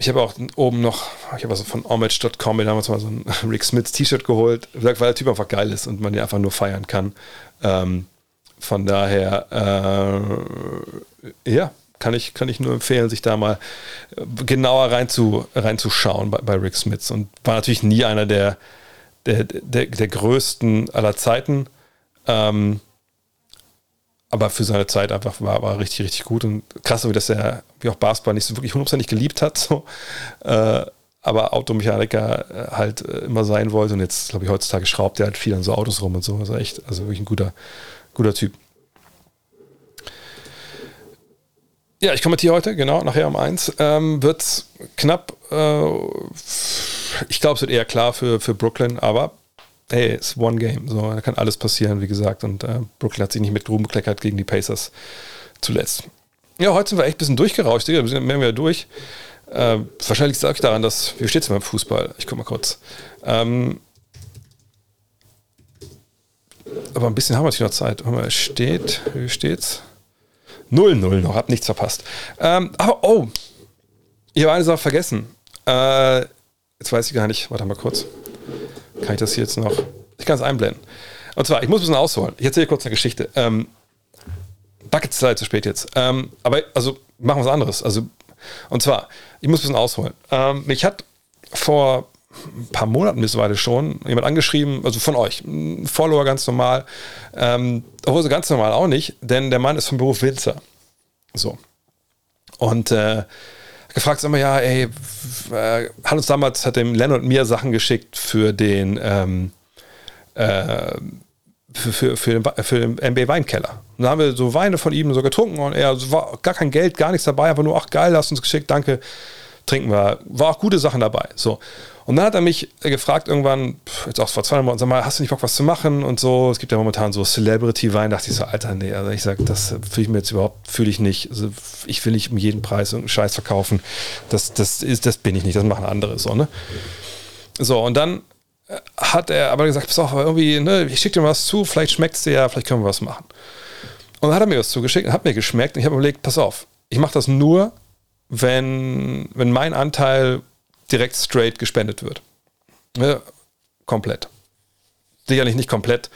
ich habe auch oben noch, ich habe also von homage.com mir damals mal so ein Rick Smiths T-Shirt geholt, weil der Typ einfach geil ist und man den einfach nur feiern kann. Ähm, von daher, äh, ja, kann ich, kann ich nur empfehlen, sich da mal genauer reinzu, reinzuschauen bei, bei Rick Smiths. Und war natürlich nie einer der, der, der, der größten aller Zeiten. Ähm, aber für seine Zeit einfach war, war richtig, richtig gut und krass, wie das er, wie auch Basketball nicht so wirklich hundertprozentig geliebt hat, so. Äh, aber Automechaniker äh, halt äh, immer sein wollte und jetzt, glaube ich, heutzutage schraubt er halt viel an so Autos rum und so. Also echt, also wirklich ein guter, guter Typ. Ja, ich kommentiere heute, genau, nachher um eins. Ähm, wird knapp, äh, ich glaube, es wird eher klar für, für Brooklyn, aber hey, ist One Game. So, da kann alles passieren, wie gesagt. Und äh, Brooklyn hat sich nicht mit Ruhm bekleckert gegen die Pacers zuletzt. Ja, heute sind wir echt ein bisschen durchgerauscht, Wir sind mehr wieder durch. Äh, wahrscheinlich sage ich daran, dass. Wie steht es beim Fußball? Ich gucke mal kurz. Ähm, aber ein bisschen haben wir natürlich noch Zeit. Mal, steht, wie steht's? 0-0 noch, hab nichts verpasst. Ähm, aber, oh, ich habe eine Sache vergessen. Äh, jetzt weiß ich gar nicht, warte mal kurz. Kann ich das jetzt noch? Ich kann es einblenden. Und zwar, ich muss ein bisschen ausholen. Ich erzähle kurz eine Geschichte. Ähm, Buckets Zeit zu spät jetzt. Ähm, aber also machen wir was anderes. Also, und zwar, ich muss ein bisschen ausholen. Ähm, mich hat vor ein paar Monaten mittlerweile schon jemand angeschrieben, also von euch, ein Follower ganz normal, ähm, obwohl so ganz normal auch nicht, denn der Mann ist vom Beruf Winzer. So. Und äh, gefragt, mal, ja, ey, äh, hat uns damals, hat dem Len und mir Sachen geschickt für den, ähm, äh, für, für, für, den, für den MB Weinkeller. Und da haben wir so Weine von ihm so getrunken und er war gar kein Geld, gar nichts dabei, einfach nur, ach geil, hast uns geschickt, danke, trinken wir. War auch gute Sachen dabei. So. Und dann hat er mich gefragt irgendwann, jetzt auch vor zwei Monaten, sag mal, hast du nicht Bock was zu machen und so. Es gibt ja momentan so Celebrity-Wein. dachte ich so, Alter, nee, also ich sage, das fühle ich mir jetzt überhaupt, fühle ich nicht. Also ich will nicht um jeden Preis irgendeinen Scheiß verkaufen. Das, das, ist, das bin ich nicht, das machen andere so, ne? So, und dann hat er aber gesagt, pass auf, irgendwie, ne, ich schicke dir was zu, vielleicht schmeckt es dir ja, vielleicht können wir was machen. Und dann hat er mir was zugeschickt, hat mir geschmeckt und ich habe überlegt, pass auf, ich mache das nur, wenn, wenn mein Anteil direkt straight gespendet wird. Ja, komplett. sicherlich nicht komplett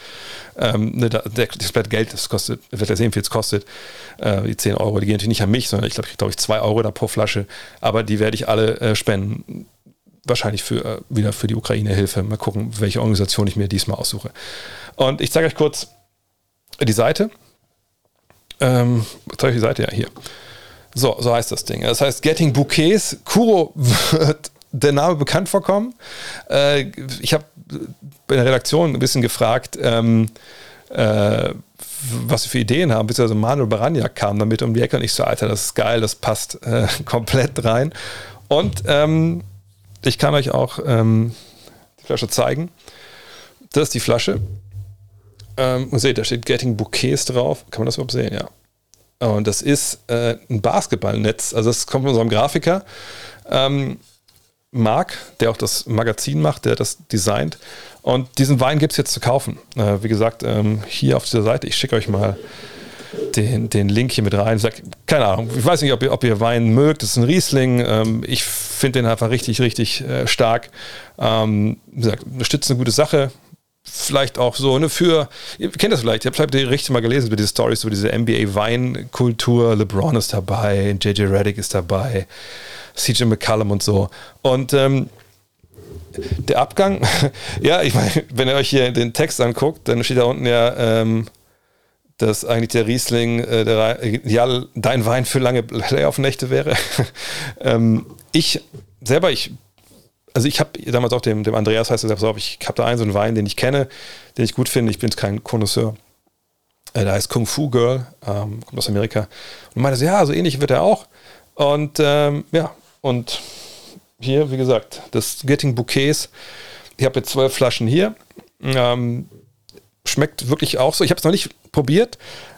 ähm, ne, das komplette Geld, das kostet, wird ja sehen, wie viel es kostet. Äh, die 10 Euro, die gehen natürlich nicht an mich, sondern ich glaube, ich glaube ich 2 Euro da pro Flasche. Aber die werde ich alle äh, spenden. Wahrscheinlich für, äh, wieder für die Ukraine-Hilfe. Mal gucken, welche Organisation ich mir diesmal aussuche. Und ich zeige euch kurz die Seite. Ähm, zeige ich die Seite ja hier. So, so heißt das Ding. Das heißt Getting Bouquets. Kuro wird der Name bekannt vorkommen. Äh, ich habe bei der Redaktion ein bisschen gefragt, ähm, äh, was sie für Ideen haben, beziehungsweise Manuel Baranja kam damit um die Ecke und ich so, Alter, das ist geil, das passt äh, komplett rein. Und ähm, ich kann euch auch ähm, die Flasche zeigen. Das ist die Flasche. Ähm, und seht, da steht Getting Bouquets drauf. Kann man das überhaupt sehen? Ja. Und das ist äh, ein Basketballnetz. Also das kommt von unserem Grafiker. Ähm, Marc, der auch das Magazin macht, der das designt. Und diesen Wein gibt es jetzt zu kaufen. Äh, wie gesagt, ähm, hier auf dieser Seite, ich schicke euch mal den, den Link hier mit rein. Sag, keine Ahnung, ich weiß nicht, ob ihr, ob ihr Wein mögt. Das ist ein Riesling. Ähm, ich finde den einfach richtig, richtig äh, stark. Ähm, wie gesagt, unterstützt eine gute Sache. Vielleicht auch so, ne, für, ihr kennt das vielleicht, ihr habt vielleicht richtig mal gelesen über diese Stories, über diese NBA-Weinkultur. LeBron ist dabei, JJ Reddick ist dabei. CJ McCallum und so. Und ähm, der Abgang, ja, ich meine, wenn ihr euch hier den Text anguckt, dann steht da unten ja, ähm, dass eigentlich der Riesling äh, der, ja, dein Wein für lange Playoff-Nächte wäre. ähm, ich selber, ich, also ich habe damals auch dem, dem Andreas heißt so, ich habe da einen so einen Wein, den ich kenne, den ich gut finde. Ich bin kein Connoisseur. Äh, da heißt Kung Fu Girl, ähm, kommt aus Amerika. Und meinte so, ja, so ähnlich wird er auch. Und ähm, ja, und hier, wie gesagt, das Getting Bouquets. Ich habe jetzt zwölf Flaschen hier. Ähm, schmeckt wirklich auch so. Ich habe es noch nicht probiert,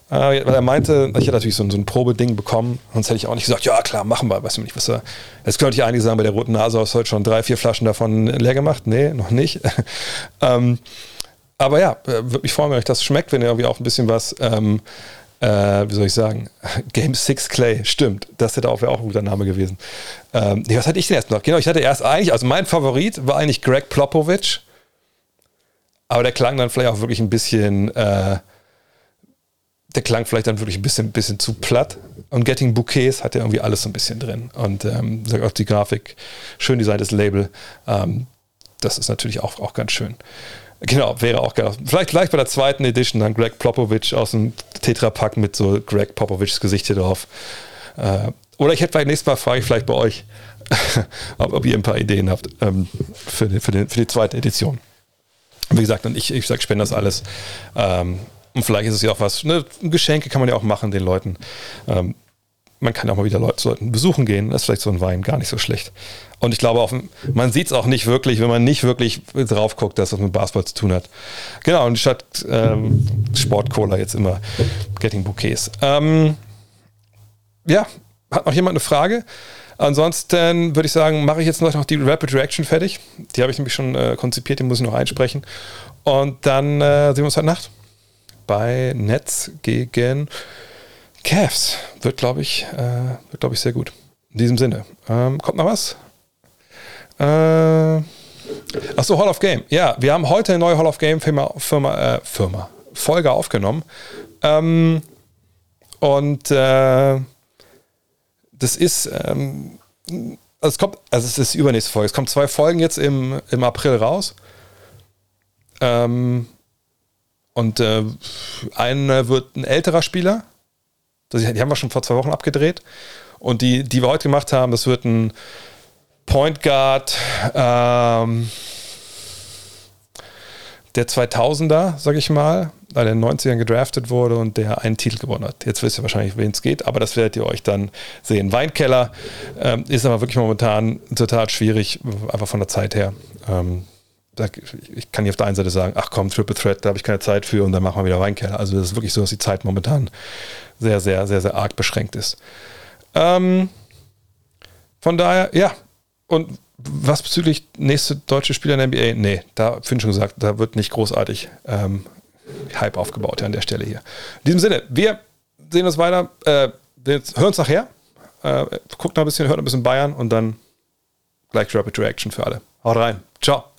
äh, weil er meinte, ich hätte natürlich so, ein, so ein Probeding bekommen, sonst hätte ich auch nicht gesagt, ja klar, machen wir. Weißt du nicht, was er. Jetzt könnte ich einige sagen, bei der roten Nase hast du heute schon drei, vier Flaschen davon leer gemacht. Nee, noch nicht. ähm, aber ja, äh, würde mich freuen, wenn euch das schmeckt, wenn ihr irgendwie auch ein bisschen was ähm, äh, wie soll ich sagen, Game 6 Clay, stimmt, das hätte auch, wäre auch ein guter Name gewesen. Ähm, was hatte ich denn erst noch? Genau, ich hatte erst eigentlich, also mein Favorit war eigentlich Greg Plopovich, aber der klang dann vielleicht auch wirklich ein bisschen, äh, der klang vielleicht dann wirklich ein bisschen, bisschen zu platt. Und Getting Bouquets hat ja irgendwie alles so ein bisschen drin. Und ähm, auch die Grafik, schön designtes Label, ähm, das ist natürlich auch, auch ganz schön. Genau, wäre auch geil. Vielleicht gleich bei der zweiten Edition dann Greg Popovich aus dem Tetra-Pack mit so Greg Popovichs Gesicht hier drauf. Äh, oder ich hätte vielleicht nächstes Mal, frage ich vielleicht bei euch, ob, ob, ihr ein paar Ideen habt ähm, für, die, für, die, für, die, zweite Edition. Wie gesagt, und ich, ich sage, spende das alles. Ähm, und vielleicht ist es ja auch was, ne, Geschenke kann man ja auch machen den Leuten. Ähm, man kann auch mal wieder Leute, Leuten besuchen gehen. Das ist vielleicht so ein Wein gar nicht so schlecht. Und ich glaube, auch, man sieht es auch nicht wirklich, wenn man nicht wirklich drauf guckt, dass das mit Basketball zu tun hat. Genau, und statt ähm, Sportcola jetzt immer Getting Bouquets. Ähm, ja, hat noch jemand eine Frage? Ansonsten würde ich sagen, mache ich jetzt noch die Rapid Reaction fertig. Die habe ich nämlich schon äh, konzipiert, die muss ich noch einsprechen. Und dann äh, sehen wir uns heute Nacht bei Netz gegen Cavs. Wird, glaube ich, äh, wird, glaube ich, sehr gut. In diesem Sinne. Ähm, kommt noch was? Äh, achso, Hall of Game. Ja, wir haben heute eine neue Hall of Game Firma, Firma, äh, Firma Folge aufgenommen. Ähm, und äh, das ist, ähm, also es kommt, also es ist die übernächste Folge. Es kommen zwei Folgen jetzt im, im April raus. Ähm, und äh, eine wird ein älterer Spieler. Die haben wir schon vor zwei Wochen abgedreht. Und die, die wir heute gemacht haben, das wird ein Point Guard ähm, der 2000er, sag ich mal, weil er in den 90ern gedraftet wurde und der einen Titel gewonnen hat. Jetzt wisst ihr wahrscheinlich, wen es geht, aber das werdet ihr euch dann sehen. Weinkeller ähm, ist aber wirklich momentan total schwierig, einfach von der Zeit her. Ähm, ich kann hier auf der einen Seite sagen, ach komm, Triple Threat, da habe ich keine Zeit für und dann machen wir wieder Weinkeller. Also das ist wirklich so, dass die Zeit momentan sehr, sehr, sehr, sehr arg beschränkt ist. Ähm, von daher, ja, und was bezüglich nächste deutsche Spieler in der NBA? Nee, da finde ich schon gesagt, da wird nicht großartig ähm, Hype aufgebaut ja, an der Stelle hier. In diesem Sinne, wir sehen uns weiter, äh, hören uns nachher, äh, guckt noch ein bisschen, hört ein bisschen Bayern und dann gleich Rapid Reaction für alle. Haut rein. Ciao.